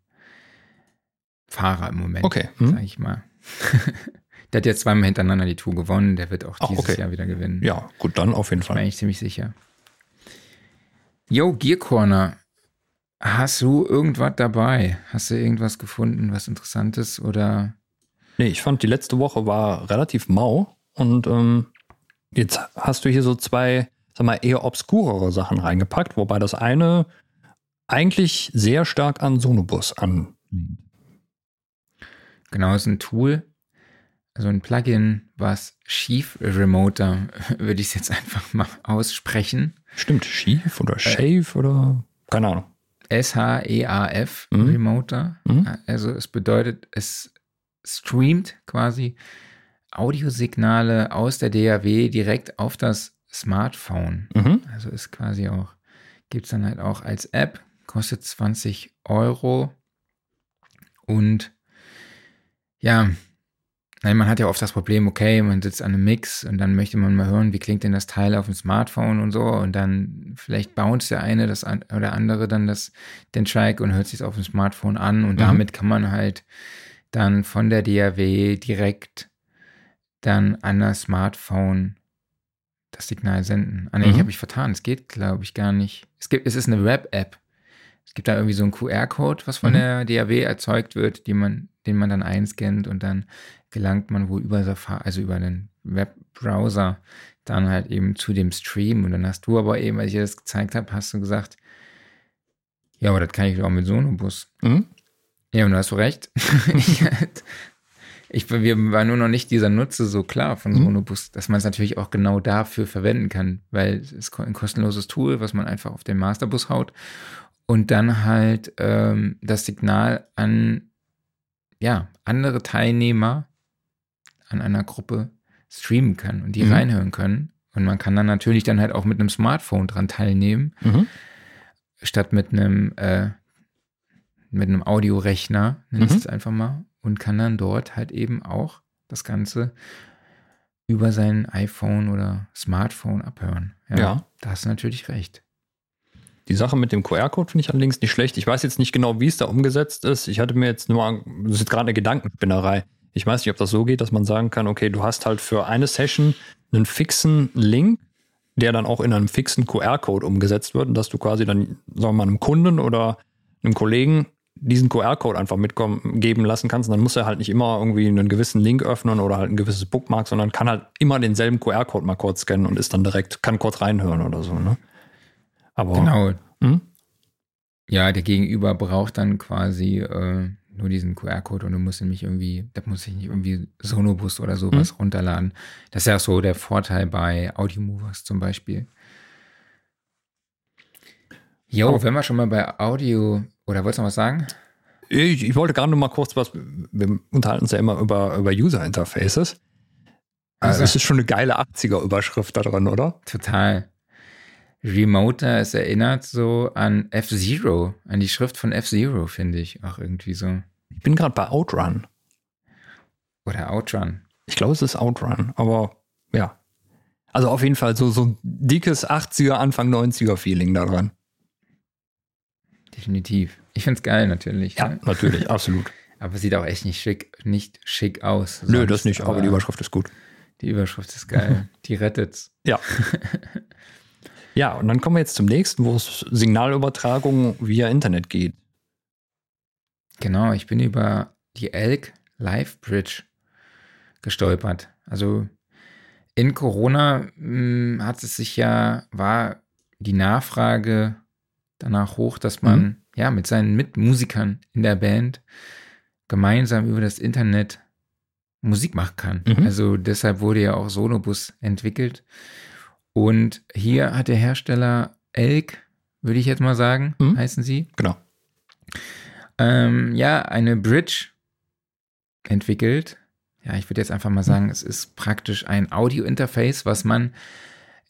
S2: Fahrer im Moment.
S1: Okay.
S2: Hm. Sag ich mal. (laughs) der hat jetzt zweimal hintereinander die Tour gewonnen. Der wird auch
S1: Ach,
S2: dieses
S1: okay.
S2: Jahr wieder gewinnen.
S1: Ja, gut, dann auf jeden Fall.
S2: Bin ich ziemlich sicher. Yo, Gear Corner. Hast du irgendwas dabei? Hast du irgendwas gefunden, was Interessantes oder?
S1: Nee, ich fand die letzte Woche war relativ mau und ähm, jetzt hast du hier so zwei, sag mal, eher obskurere Sachen reingepackt, wobei das eine eigentlich sehr stark an Sonobus anliegt.
S2: Genau, ist ein Tool, also ein Plugin, was Sheaf Remoter, (laughs) würde ich es jetzt einfach mal aussprechen.
S1: Stimmt, Sheaf oder äh, Shave äh, oder keine Ahnung.
S2: S-H-E-A-F mhm. Remoter. Mhm. Also es bedeutet, es streamt quasi Audiosignale aus der DAW direkt auf das Smartphone. Mhm. Also ist quasi auch, gibt es dann halt auch als App, kostet 20 Euro. Und ja, Nein, man hat ja oft das Problem, okay, man sitzt an einem Mix und dann möchte man mal hören, wie klingt denn das Teil auf dem Smartphone und so und dann vielleicht bounce der eine das an, oder andere dann das, den Track und hört sich auf dem Smartphone an und mhm. damit kann man halt dann von der DAW direkt dann an das Smartphone das Signal senden. Ah nee, mhm. ich habe mich vertan, es geht glaube ich gar nicht. Es gibt, es ist eine Web-App. Es gibt da irgendwie so einen QR-Code, was von mhm. der DAW erzeugt wird, man, den man dann einscannt und dann gelangt man wohl über Safari, also über den Webbrowser dann halt eben zu dem Stream. Und dann hast du aber eben, als ich dir das gezeigt habe, hast du gesagt, ja, aber das kann ich auch mit Sonobus. Mhm. Ja, und da hast du recht. (laughs) ich, wir war nur noch nicht dieser Nutze so klar von mhm. Sonobus, dass man es natürlich auch genau dafür verwenden kann, weil es ist ein kostenloses Tool, was man einfach auf den Masterbus haut und dann halt ähm, das Signal an ja, andere Teilnehmer an einer Gruppe streamen kann und die mhm. reinhören können. Und man kann dann natürlich dann halt auch mit einem Smartphone dran teilnehmen, mhm. statt mit einem, äh, mit einem Audiorechner, nenne ich mhm. es einfach mal, und kann dann dort halt eben auch das Ganze über sein iPhone oder Smartphone abhören.
S1: Ja, ja.
S2: Da hast du natürlich recht.
S1: Die Sache mit dem QR-Code finde ich allerdings nicht schlecht. Ich weiß jetzt nicht genau, wie es da umgesetzt ist. Ich hatte mir jetzt nur, das ist gerade eine Gedankenspinnerei. Ich weiß nicht, ob das so geht, dass man sagen kann, okay, du hast halt für eine Session einen fixen Link, der dann auch in einem fixen QR-Code umgesetzt wird und dass du quasi dann, sagen wir mal, einem Kunden oder einem Kollegen diesen QR-Code einfach mitkommen, geben lassen kannst. Und dann muss er halt nicht immer irgendwie einen gewissen Link öffnen oder halt ein gewisses Bookmark, sondern kann halt immer denselben QR-Code mal kurz scannen und ist dann direkt, kann kurz reinhören oder so, ne?
S2: Aber. Genau. Hm? Ja, der Gegenüber braucht dann quasi äh, nur diesen QR-Code und du musst nämlich irgendwie, da muss ich nicht irgendwie Sonobus oder sowas mhm. runterladen. Das ist ja auch so der Vorteil bei Audiomovers zum Beispiel. Jo, oh. wenn wir schon mal bei Audio, oder wolltest du noch was sagen?
S1: Ich, ich wollte gerade noch mal kurz was, wir unterhalten uns ja immer über, über User-Interfaces. Also, das ist schon eine geile 80er-Überschrift da drin, oder?
S2: Total. Remoter, es erinnert so an F-Zero, an die Schrift von F-Zero, finde ich auch irgendwie so.
S1: Ich bin gerade bei Outrun.
S2: Oder Outrun.
S1: Ich glaube, es ist Outrun, aber ja. Also auf jeden Fall so, so ein dickes 80er, Anfang 90er Feeling daran.
S2: definitiv. Ich finde es geil natürlich.
S1: Ja,
S2: ne?
S1: natürlich, (laughs) absolut.
S2: Aber sieht auch echt nicht schick, nicht schick aus.
S1: Nö,
S2: sonst,
S1: das nicht, aber die Überschrift ist gut.
S2: Die Überschrift ist geil. (laughs) die rettet's.
S1: Ja. (laughs) ja, und dann kommen wir jetzt zum nächsten, wo es Signalübertragung via Internet geht.
S2: Genau, ich bin über die Elk Live Bridge gestolpert. Also in Corona mh, hat es sich ja, war die Nachfrage danach hoch, dass man
S1: Mhm.
S2: ja mit seinen Mitmusikern in der Band gemeinsam über das Internet Musik machen kann.
S1: Mhm.
S2: Also deshalb wurde ja auch Solobus entwickelt. Und hier hat der Hersteller Elk, würde ich jetzt mal sagen,
S1: Mhm.
S2: heißen sie,
S1: Genau.
S2: ähm, ja, eine Bridge entwickelt. Ja, ich würde jetzt einfach mal sagen, es ist praktisch ein Audio-Interface, was man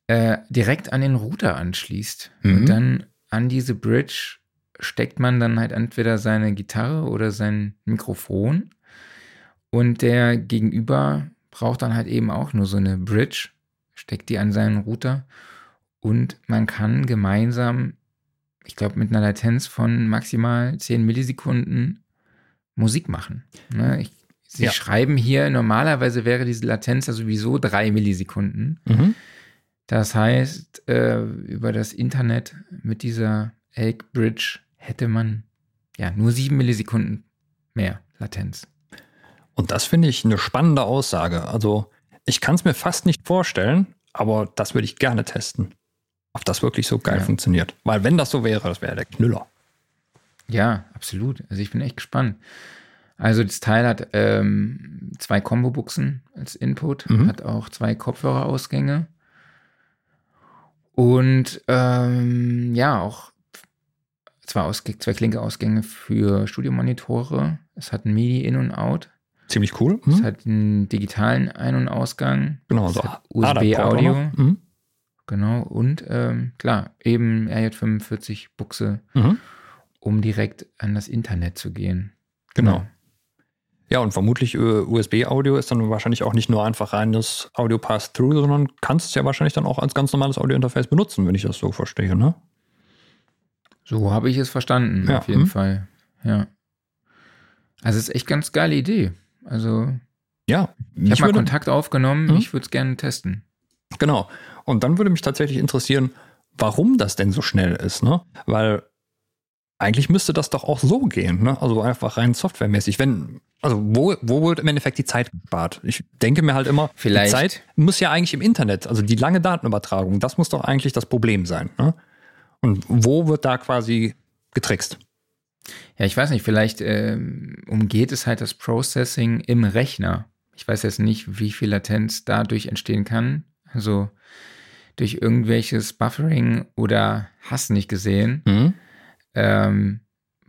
S2: äh, direkt an den Router anschließt.
S1: Mhm.
S2: Und dann an diese Bridge steckt man dann halt entweder seine Gitarre oder sein Mikrofon. Und der Gegenüber braucht dann halt eben auch nur so eine Bridge, steckt die an seinen Router. Und man kann gemeinsam ich glaube, mit einer Latenz von maximal 10 Millisekunden Musik machen. Ne? Ich, Sie
S1: Ja.
S2: schreiben hier, normalerweise wäre diese Latenz ja sowieso 3 Millisekunden.
S1: Mhm.
S2: Das heißt, äh, über das Internet mit dieser Elk Bridge hätte man ja nur 7 Millisekunden mehr Latenz.
S1: Und das finde ich eine spannende Aussage. Also, ich kann es mir fast nicht vorstellen, aber das würde ich gerne testen. Ob das wirklich so geil
S2: Ja.
S1: funktioniert. Weil, wenn das so wäre, das wäre der Knüller.
S2: Ja, absolut. Also ich bin echt gespannt. Also das Teil hat ähm, zwei Combo-Buchsen als Input,
S1: Mhm.
S2: hat auch zwei Kopfhörerausgänge und ähm, ja, auch zwei, Ausg zwei Klinkeausgänge für Studiomonitore. Es hat ein MIDI In und Out.
S1: Ziemlich cool.
S2: Es
S1: Mhm.
S2: hat einen digitalen Ein- und Ausgang.
S1: Genau, so
S2: USB-Audio.
S1: Mhm.
S2: Genau. Und ähm, klar, eben RJ45 Buchse,
S1: Mhm.
S2: um direkt an das Internet zu gehen.
S1: Genau. Ja, und vermutlich äh, USB-Audio ist dann wahrscheinlich auch nicht nur einfach reines Audio Pass-Through, sondern kannst es ja wahrscheinlich dann auch als ganz normales Audio-Interface benutzen, wenn ich das so verstehe, ne?
S2: So habe ich es verstanden,
S1: Ja,
S2: auf jeden
S1: hm.
S2: Fall. Ja. Also es ist echt ganz geile Idee. Also
S1: Ja,
S2: ich habe mal
S1: würde-
S2: Kontakt aufgenommen,
S1: Hm?
S2: ich würde es gerne testen.
S1: Genau. Und dann würde mich tatsächlich interessieren, warum das denn so schnell ist, ne? Weil eigentlich müsste das doch auch so gehen, ne? Also einfach rein softwaremäßig. Wenn, also wo, wo wird im Endeffekt die Zeit gespart? Ich denke mir halt immer,
S2: Vielleicht-
S1: die Zeit muss ja eigentlich im Internet, also die lange Datenübertragung, das muss doch eigentlich das Problem sein, ne? Und wo wird da quasi getrickst?
S2: Ja, ich weiß nicht, vielleicht ähm, umgeht es halt das Processing im Rechner. Ich weiß jetzt nicht, wie viel Latenz dadurch entstehen kann. Also durch irgendwelches Buffering oder hast nicht gesehen.
S1: Mhm.
S2: ähm,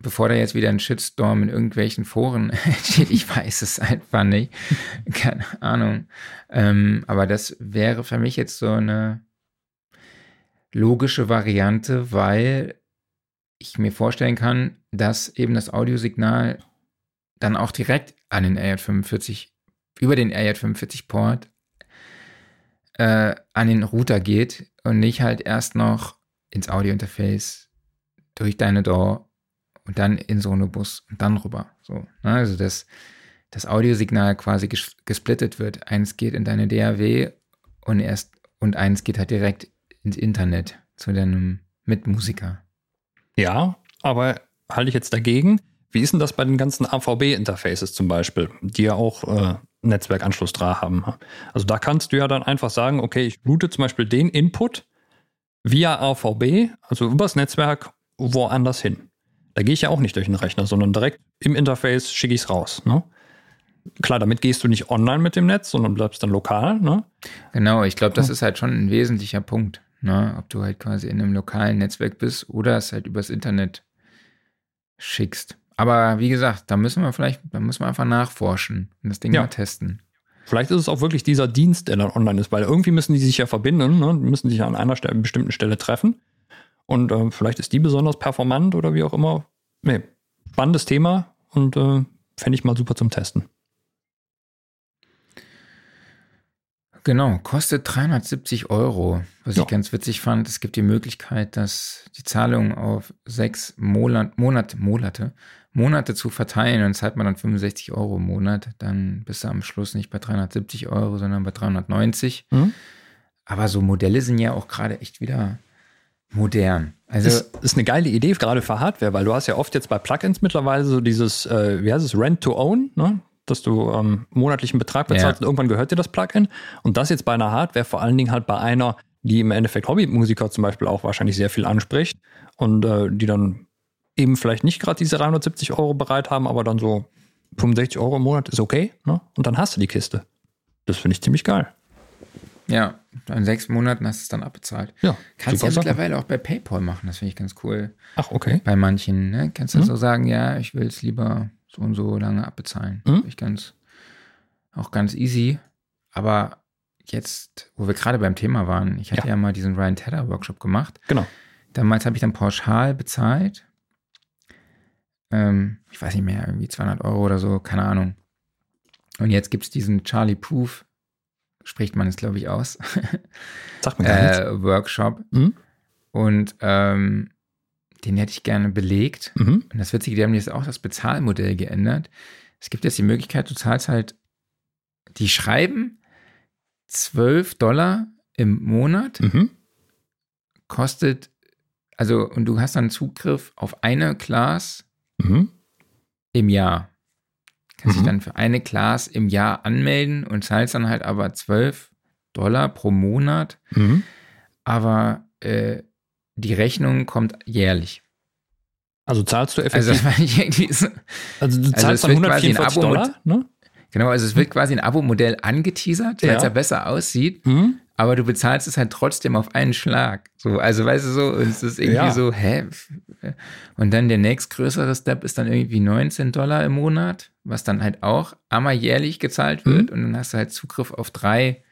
S2: bevor da jetzt wieder ein Shitstorm in irgendwelchen Foren (laughs) entsteht, ich weiß es einfach nicht. (laughs) Keine Ahnung. Ähm, aber das wäre für mich jetzt so eine logische Variante, weil ich mir vorstellen kann, dass eben das Audiosignal dann auch direkt an den RJ45, über den RJ45-Port äh, an den Router geht und nicht halt erst noch ins Audiointerface durch deine DAW und dann in Sonobus und dann rüber. So, ne? Also dass das Audiosignal quasi ges gesplittet wird. Eins geht in deine DAW und erst und eins geht halt direkt ins Internet zu deinem Mitmusiker.
S1: Ja, aber halte ich jetzt dagegen. Wie ist denn das bei den ganzen AVB-Interfaces zum Beispiel, die ja auch äh, Netzwerkanschluss dran haben? Also da kannst du ja dann einfach sagen, okay, ich route zum Beispiel den Input via AVB, also übers Netzwerk, woanders hin. Da gehe ich ja auch nicht durch den Rechner, sondern direkt im Interface schicke ich es raus. Ne? Klar, damit gehst du nicht online mit dem Netz, sondern bleibst dann lokal. Ne?
S2: Genau, ich glaube, das ist halt schon ein wesentlicher Punkt. Ne? Ob du halt quasi in einem lokalen Netzwerk bist oder es halt übers Internet schickst. Aber wie gesagt, da müssen wir vielleicht, da müssen wir einfach nachforschen und das Ding
S1: Ja.
S2: mal testen.
S1: Vielleicht ist es auch wirklich dieser Dienst, der dann online ist, weil irgendwie müssen die sich ja verbinden, ne? die müssen sich an einer Stelle, bestimmten Stelle treffen. Und äh, vielleicht ist die besonders performant oder wie auch immer. Nee, spannendes Thema und äh, fände ich mal super zum Testen.
S2: Genau, kostet 370 Euro. Was
S1: Ja.
S2: ich ganz witzig fand, es gibt die Möglichkeit, dass die Zahlung auf sechs Monat, Monat, Monate, Monate zu verteilen. Dann zahlt man dann 65 Euro im Monat. Dann bist du am Schluss nicht bei 370 Euro, sondern bei 390.
S1: Mhm.
S2: Aber so Modelle sind ja auch gerade echt wieder modern. Also
S1: ist, ist eine geile Idee, gerade für Hardware, weil du hast ja oft jetzt bei Plugins mittlerweile so dieses, äh, wie heißt es, Rent to Own, ne? Dass du ähm, monatlichen Betrag bezahlst
S2: Ja.
S1: und irgendwann gehört dir das Plugin. Und das jetzt bei einer Hardware, vor allen Dingen halt bei einer, die im Endeffekt Hobbymusiker zum Beispiel auch wahrscheinlich sehr viel anspricht und äh, die dann eben vielleicht nicht gerade diese 370 Euro bereit haben, aber dann so 65 Euro im Monat ist okay. Ne? Und dann hast du die Kiste. Das finde ich ziemlich geil.
S2: ja, in sechs Monaten hast du es dann abbezahlt.
S1: Ja,
S2: Kannst
S1: super
S2: ja
S1: Sache.
S2: mittlerweile auch bei PayPal machen, das finde ich ganz cool.
S1: Ach, okay.
S2: bei manchen, ne? Kannst du
S1: Mhm.
S2: so sagen, ja, ich will es lieber so und so lange abbezahlen.
S1: Mhm.
S2: Finde Ich ganz, auch ganz easy. Aber jetzt, wo wir gerade beim Thema waren, ich hatte
S1: Ja.
S2: ja, mal diesen Ryan Tedder Workshop gemacht.
S1: Genau.
S2: Damals habe ich dann pauschal bezahlt. Ähm, ich weiß nicht mehr, irgendwie 200 Euro oder so, keine Ahnung. Und jetzt gibt es diesen Charlie Proof, spricht man es, glaube ich, aus,
S1: Sag mir gar (laughs)
S2: äh, Workshop.
S1: Mhm.
S2: Und ähm, den hätte ich gerne belegt.
S1: Mhm.
S2: Und das Witzige, die haben jetzt auch das Bezahlmodell geändert. Es gibt jetzt die Möglichkeit, du zahlst halt, die schreiben 12 Dollar im Monat,
S1: Mhm.
S2: kostet, also, und du hast dann Zugriff auf eine Class
S1: Mhm.
S2: im Jahr. Kannst
S1: Mhm.
S2: dich dann für eine Class im Jahr anmelden und zahlst dann halt aber 12 Dollar pro Monat,
S1: Mhm.
S2: aber äh, die Rechnung kommt jährlich.
S1: Also zahlst du
S2: Also
S1: effektiv (laughs)
S2: irgendwie so,
S1: Also du
S2: Also
S1: zahlst
S2: es
S1: dann
S2: wird quasi ein
S1: 144
S2: Abo
S1: Dollar, ne?
S2: Genau, also es wird quasi ein Abo-Modell angeteasert, weil
S1: Ja.
S2: es ja besser aussieht,
S1: Mhm.
S2: aber du bezahlst es halt trotzdem auf einen Schlag. So, also weißt du so, und es ist irgendwie
S1: Ja.
S2: so, hä? Und dann der nächstgrößere Step ist dann irgendwie 19 Dollar im Monat, was dann halt auch einmal jährlich gezahlt wird und dann hast du halt Zugriff auf drei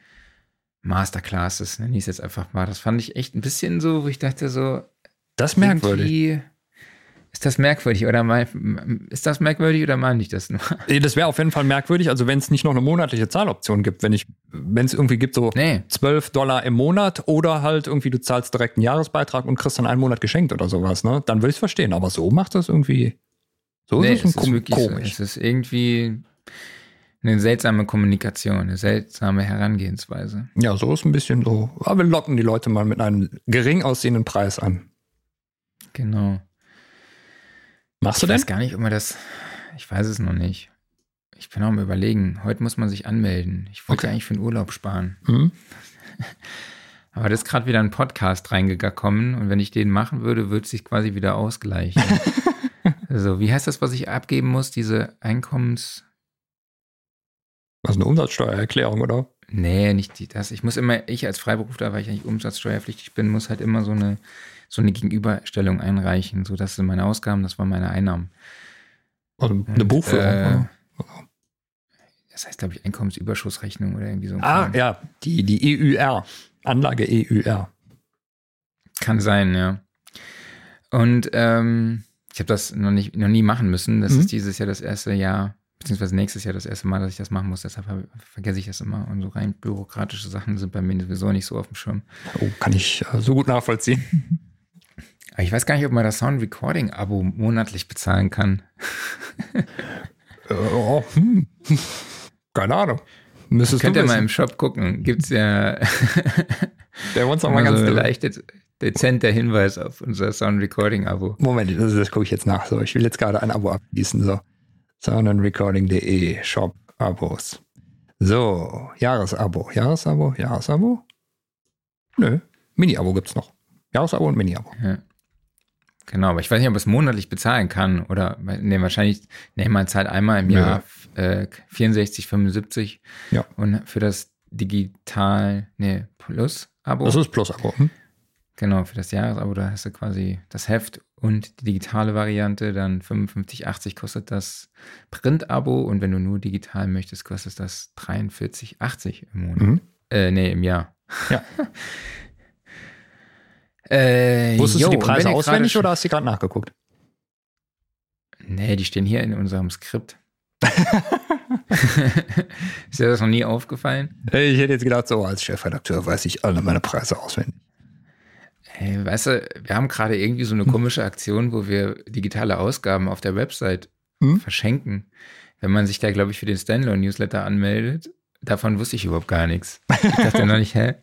S2: Masterclasses, nenne ich es jetzt einfach mal. Das fand ich echt ein bisschen so, wo ich dachte so,
S1: Das merkwürdig.
S2: ist das merkwürdig oder mein, ist das merkwürdig oder meine ich das nur?
S1: Das wäre auf jeden Fall merkwürdig, also wenn es nicht noch eine monatliche Zahloption gibt, wenn ich, wenn es irgendwie gibt, so
S2: Nee.
S1: 12 Dollar im Monat oder halt irgendwie du zahlst direkt einen Jahresbeitrag und kriegst dann einen Monat geschenkt oder sowas, ne? Dann würde ich es verstehen. Aber so macht das irgendwie. So
S2: Nee,
S1: ist es,
S2: es ist wirklich so.
S1: komisch.
S2: Es ist irgendwie eine seltsame Kommunikation, eine seltsame Herangehensweise.
S1: Ja, so ist ein bisschen so. Aber wir locken die Leute mal mit einem gering aussehenden Preis an.
S2: Genau.
S1: Machst du
S2: Ich
S1: denn?
S2: weiß gar nicht, ob man das. Ich weiß es noch nicht. Ich bin auch am überlegen. Heute muss man sich anmelden. Ich wollte
S1: Okay.
S2: eigentlich für den Urlaub sparen.
S1: Mhm. (laughs)
S2: Aber da ist gerade wieder ein Podcast reingekommen und wenn ich den machen würde, würde es sich quasi wieder ausgleichen. (laughs) also, wie heißt das, was ich abgeben muss? Diese Einkommens.
S1: Also eine Umsatzsteuererklärung, oder?
S2: Nee, nicht die, das. Ich muss immer, ich als Freiberufler, weil ich eigentlich umsatzsteuerpflichtig bin, muss halt immer so eine, so eine Gegenüberstellung einreichen. So, das sind meine Ausgaben, das waren meine Einnahmen.
S1: Also eine
S2: Und,
S1: Buchführung.
S2: äh,
S1: oder?
S2: Das heißt, glaube ich, Einkommensüberschussrechnung oder irgendwie so.
S1: Ah,
S2: Kram.
S1: ja, die, die EUR. Anlage EUR.
S2: Kann sein, ja. Und ähm, ich habe das noch, nicht, noch nie machen müssen. Das
S1: Mhm.
S2: ist dieses Jahr das erste Jahr, beziehungsweise nächstes Jahr das erste Mal, dass ich das machen muss. Deshalb vergesse ich das immer. Und so rein bürokratische Sachen sind bei mir sowieso nicht so auf dem Schirm.
S1: Oh, kann ich äh, so gut nachvollziehen. (laughs)
S2: Aber ich weiß gar nicht, ob man das Sound Recording Abo monatlich bezahlen kann. (laughs)
S1: Äh, oh, hm. Keine Ahnung. Müsstest
S2: Könnt ihr mal im Shop gucken. Gibt's ja (laughs)
S1: Der uns noch mal ganz
S2: so leicht de- dezenter Hinweis auf unser Sound Recording Abo.
S1: Moment, das, das gucke ich jetzt nach. So, ich will jetzt gerade ein Abo abschließen. So. Soundandrecording.de Shop Abos. So, Jahresabo. Jahresabo, Jahresabo? Nö. Mini-Abo gibt's noch. Jahresabo und Mini-Abo.
S2: Ja. Genau, aber ich weiß nicht, ob es monatlich bezahlen kann oder ne, wahrscheinlich, ne, man zahlt einmal im
S1: Nö.
S2: Jahr äh, 64, 75
S1: Ja.
S2: und für das Digital, ne, Plus-Abo,
S1: Das ist Plus-Abo. Hm?
S2: genau, für das Jahresabo, da hast du quasi das Heft und die digitale Variante, dann 55, 80 kostet das Print-Abo und wenn du nur digital möchtest, kostet das 43, 80 im Monat.
S1: Mhm.
S2: Äh, nee, im Jahr.
S1: Ja. (laughs)
S2: äh,
S1: Wusstest
S2: jo,
S1: du die Preise auswendig oder hast du gerade nachgeguckt?
S2: Nee, die stehen hier in unserem Skript. (laughs) Ist dir das noch nie aufgefallen?
S1: Ich hätte jetzt gedacht, so als Chefredakteur weiß ich alle meine Preise auswendig.
S2: Hey, weißt du, wir haben gerade irgendwie so eine komische Aktion, wo wir digitale Ausgaben auf der Website
S1: Hm?
S2: verschenken. Wenn man sich da, glaube ich, für den Standalone-Newsletter anmeldet, davon wusste ich überhaupt gar nichts. Ich dachte noch nicht, hä?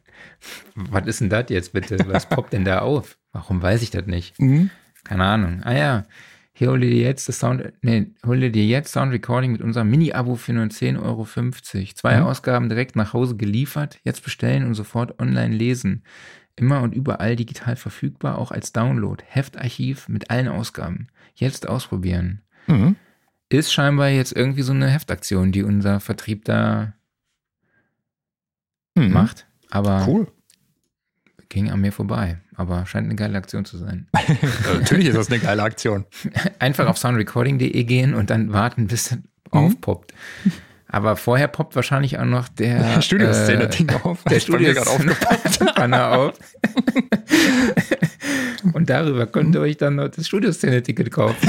S2: Was ist denn das jetzt bitte? Was poppt denn da auf? Warum weiß ich das nicht?
S1: Mhm.
S2: Keine Ahnung. Ah ja, hier hol dir jetzt das Sound, nee, hol dir jetzt Sound Recording mit unserem Mini-Abo für nur 10,50 Euro. Zwei
S1: Mhm.
S2: Ausgaben direkt nach Hause geliefert. Jetzt bestellen und sofort online lesen. Immer und überall digital verfügbar, auch als Download. Heftarchiv mit allen Ausgaben. Jetzt ausprobieren.
S1: Mhm.
S2: Ist scheinbar jetzt irgendwie so eine Heftaktion, die unser Vertrieb da
S1: Mhm.
S2: macht. Aber
S1: Cool.
S2: ging an mir vorbei. Aber scheint eine geile Aktion zu sein. (laughs)
S1: Natürlich ist das eine geile Aktion. (laughs)
S2: Einfach auf soundrecording.de gehen und dann warten, bis es aufpoppt. Aber vorher poppt wahrscheinlich auch noch der (laughs)
S1: Studio-Szene-Ding
S2: äh,
S1: auf.
S2: Der
S1: gerade
S2: Studio-Banner (laughs) auf. (laughs) und darüber könnt ihr euch dann noch das Studioszene-Ticket kaufen.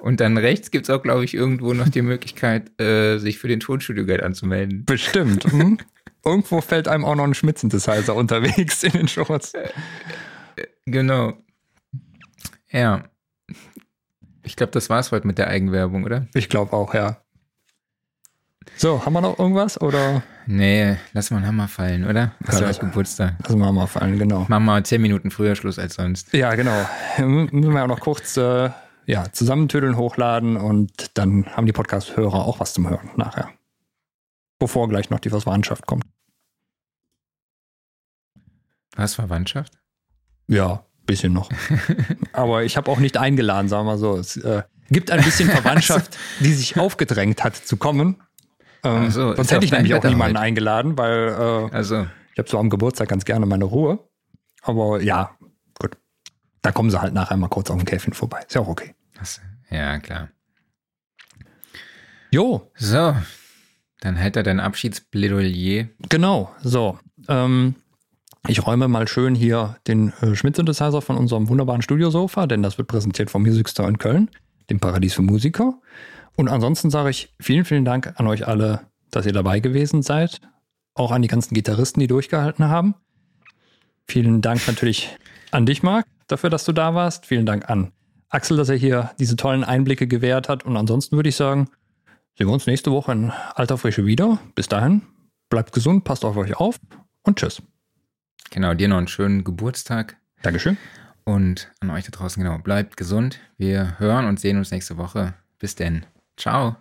S2: und dann rechts gibt es auch, glaube ich, irgendwo noch die Möglichkeit, äh, sich für den Tonstudio-Guide anzumelden.
S1: Bestimmt. Mhm. Irgendwo fällt einem auch noch ein Schmidt-Synthesizer unterwegs in den Shorts.
S2: Genau. Ja. Ich glaube, das war's heute mit der Eigenwerbung, oder?
S1: Ich glaube auch, ja. So, haben wir noch irgendwas oder
S2: Nee, lass mal einen Hammer fallen, oder? Hast du
S1: Ja,
S2: heute Geburtstag?
S1: lassen wir mal fallen, genau.
S2: Machen wir zehn Minuten früher Schluss als sonst.
S1: Ja, genau. Müssen wir auch noch kurz äh, ja, zusammentüdeln, hochladen und dann haben die Podcast-Hörer auch was zum Hören nachher. Bevor gleich noch die Verwandtschaft kommt.
S2: Was, Verwandtschaft?
S1: Ja, bisschen noch. (laughs) Aber ich habe auch nicht eingeladen, sagen wir so. Es äh, gibt ein bisschen (laughs) Verwandtschaft, die sich aufgedrängt hat zu kommen. Ähm,
S2: Ach so, ist
S1: sonst hätte ich nämlich auch niemanden
S2: heute.
S1: eingeladen, weil äh,
S2: Also,
S1: ich habe so am Geburtstag ganz gerne meine Ruhe. Aber ja, gut. Da kommen sie halt nachher mal kurz auf dem Käfchen vorbei. Ist ja auch okay.
S2: ja, klar.
S1: Jo,
S2: So, dann hält er dein Abschiedsplädoyer.
S1: Genau, so. Ähm, ich räume mal schön hier den äh, Schmidt-Synthesizer von unserem wunderbaren Studiosofa, denn das wird präsentiert vom Music Store in Köln, dem Paradies für Musiker. Und ansonsten sage ich vielen, vielen Dank an euch alle, dass ihr dabei gewesen seid. Auch an die ganzen Gitarristen, die durchgehalten haben. Vielen Dank natürlich an dich, Marc, dafür, dass du da warst. Vielen Dank an Axel, dass er hier diese tollen Einblicke gewährt hat. Und ansonsten würde ich sagen, sehen wir uns nächste Woche in alter Frische wieder. Bis dahin, bleibt gesund, passt auf euch auf und tschüss.
S2: Genau, dir noch einen schönen Geburtstag.
S1: Dankeschön.
S2: Und an euch da draußen, genau, bleibt gesund. Wir hören und sehen uns nächste Woche. Bis denn. Ciao.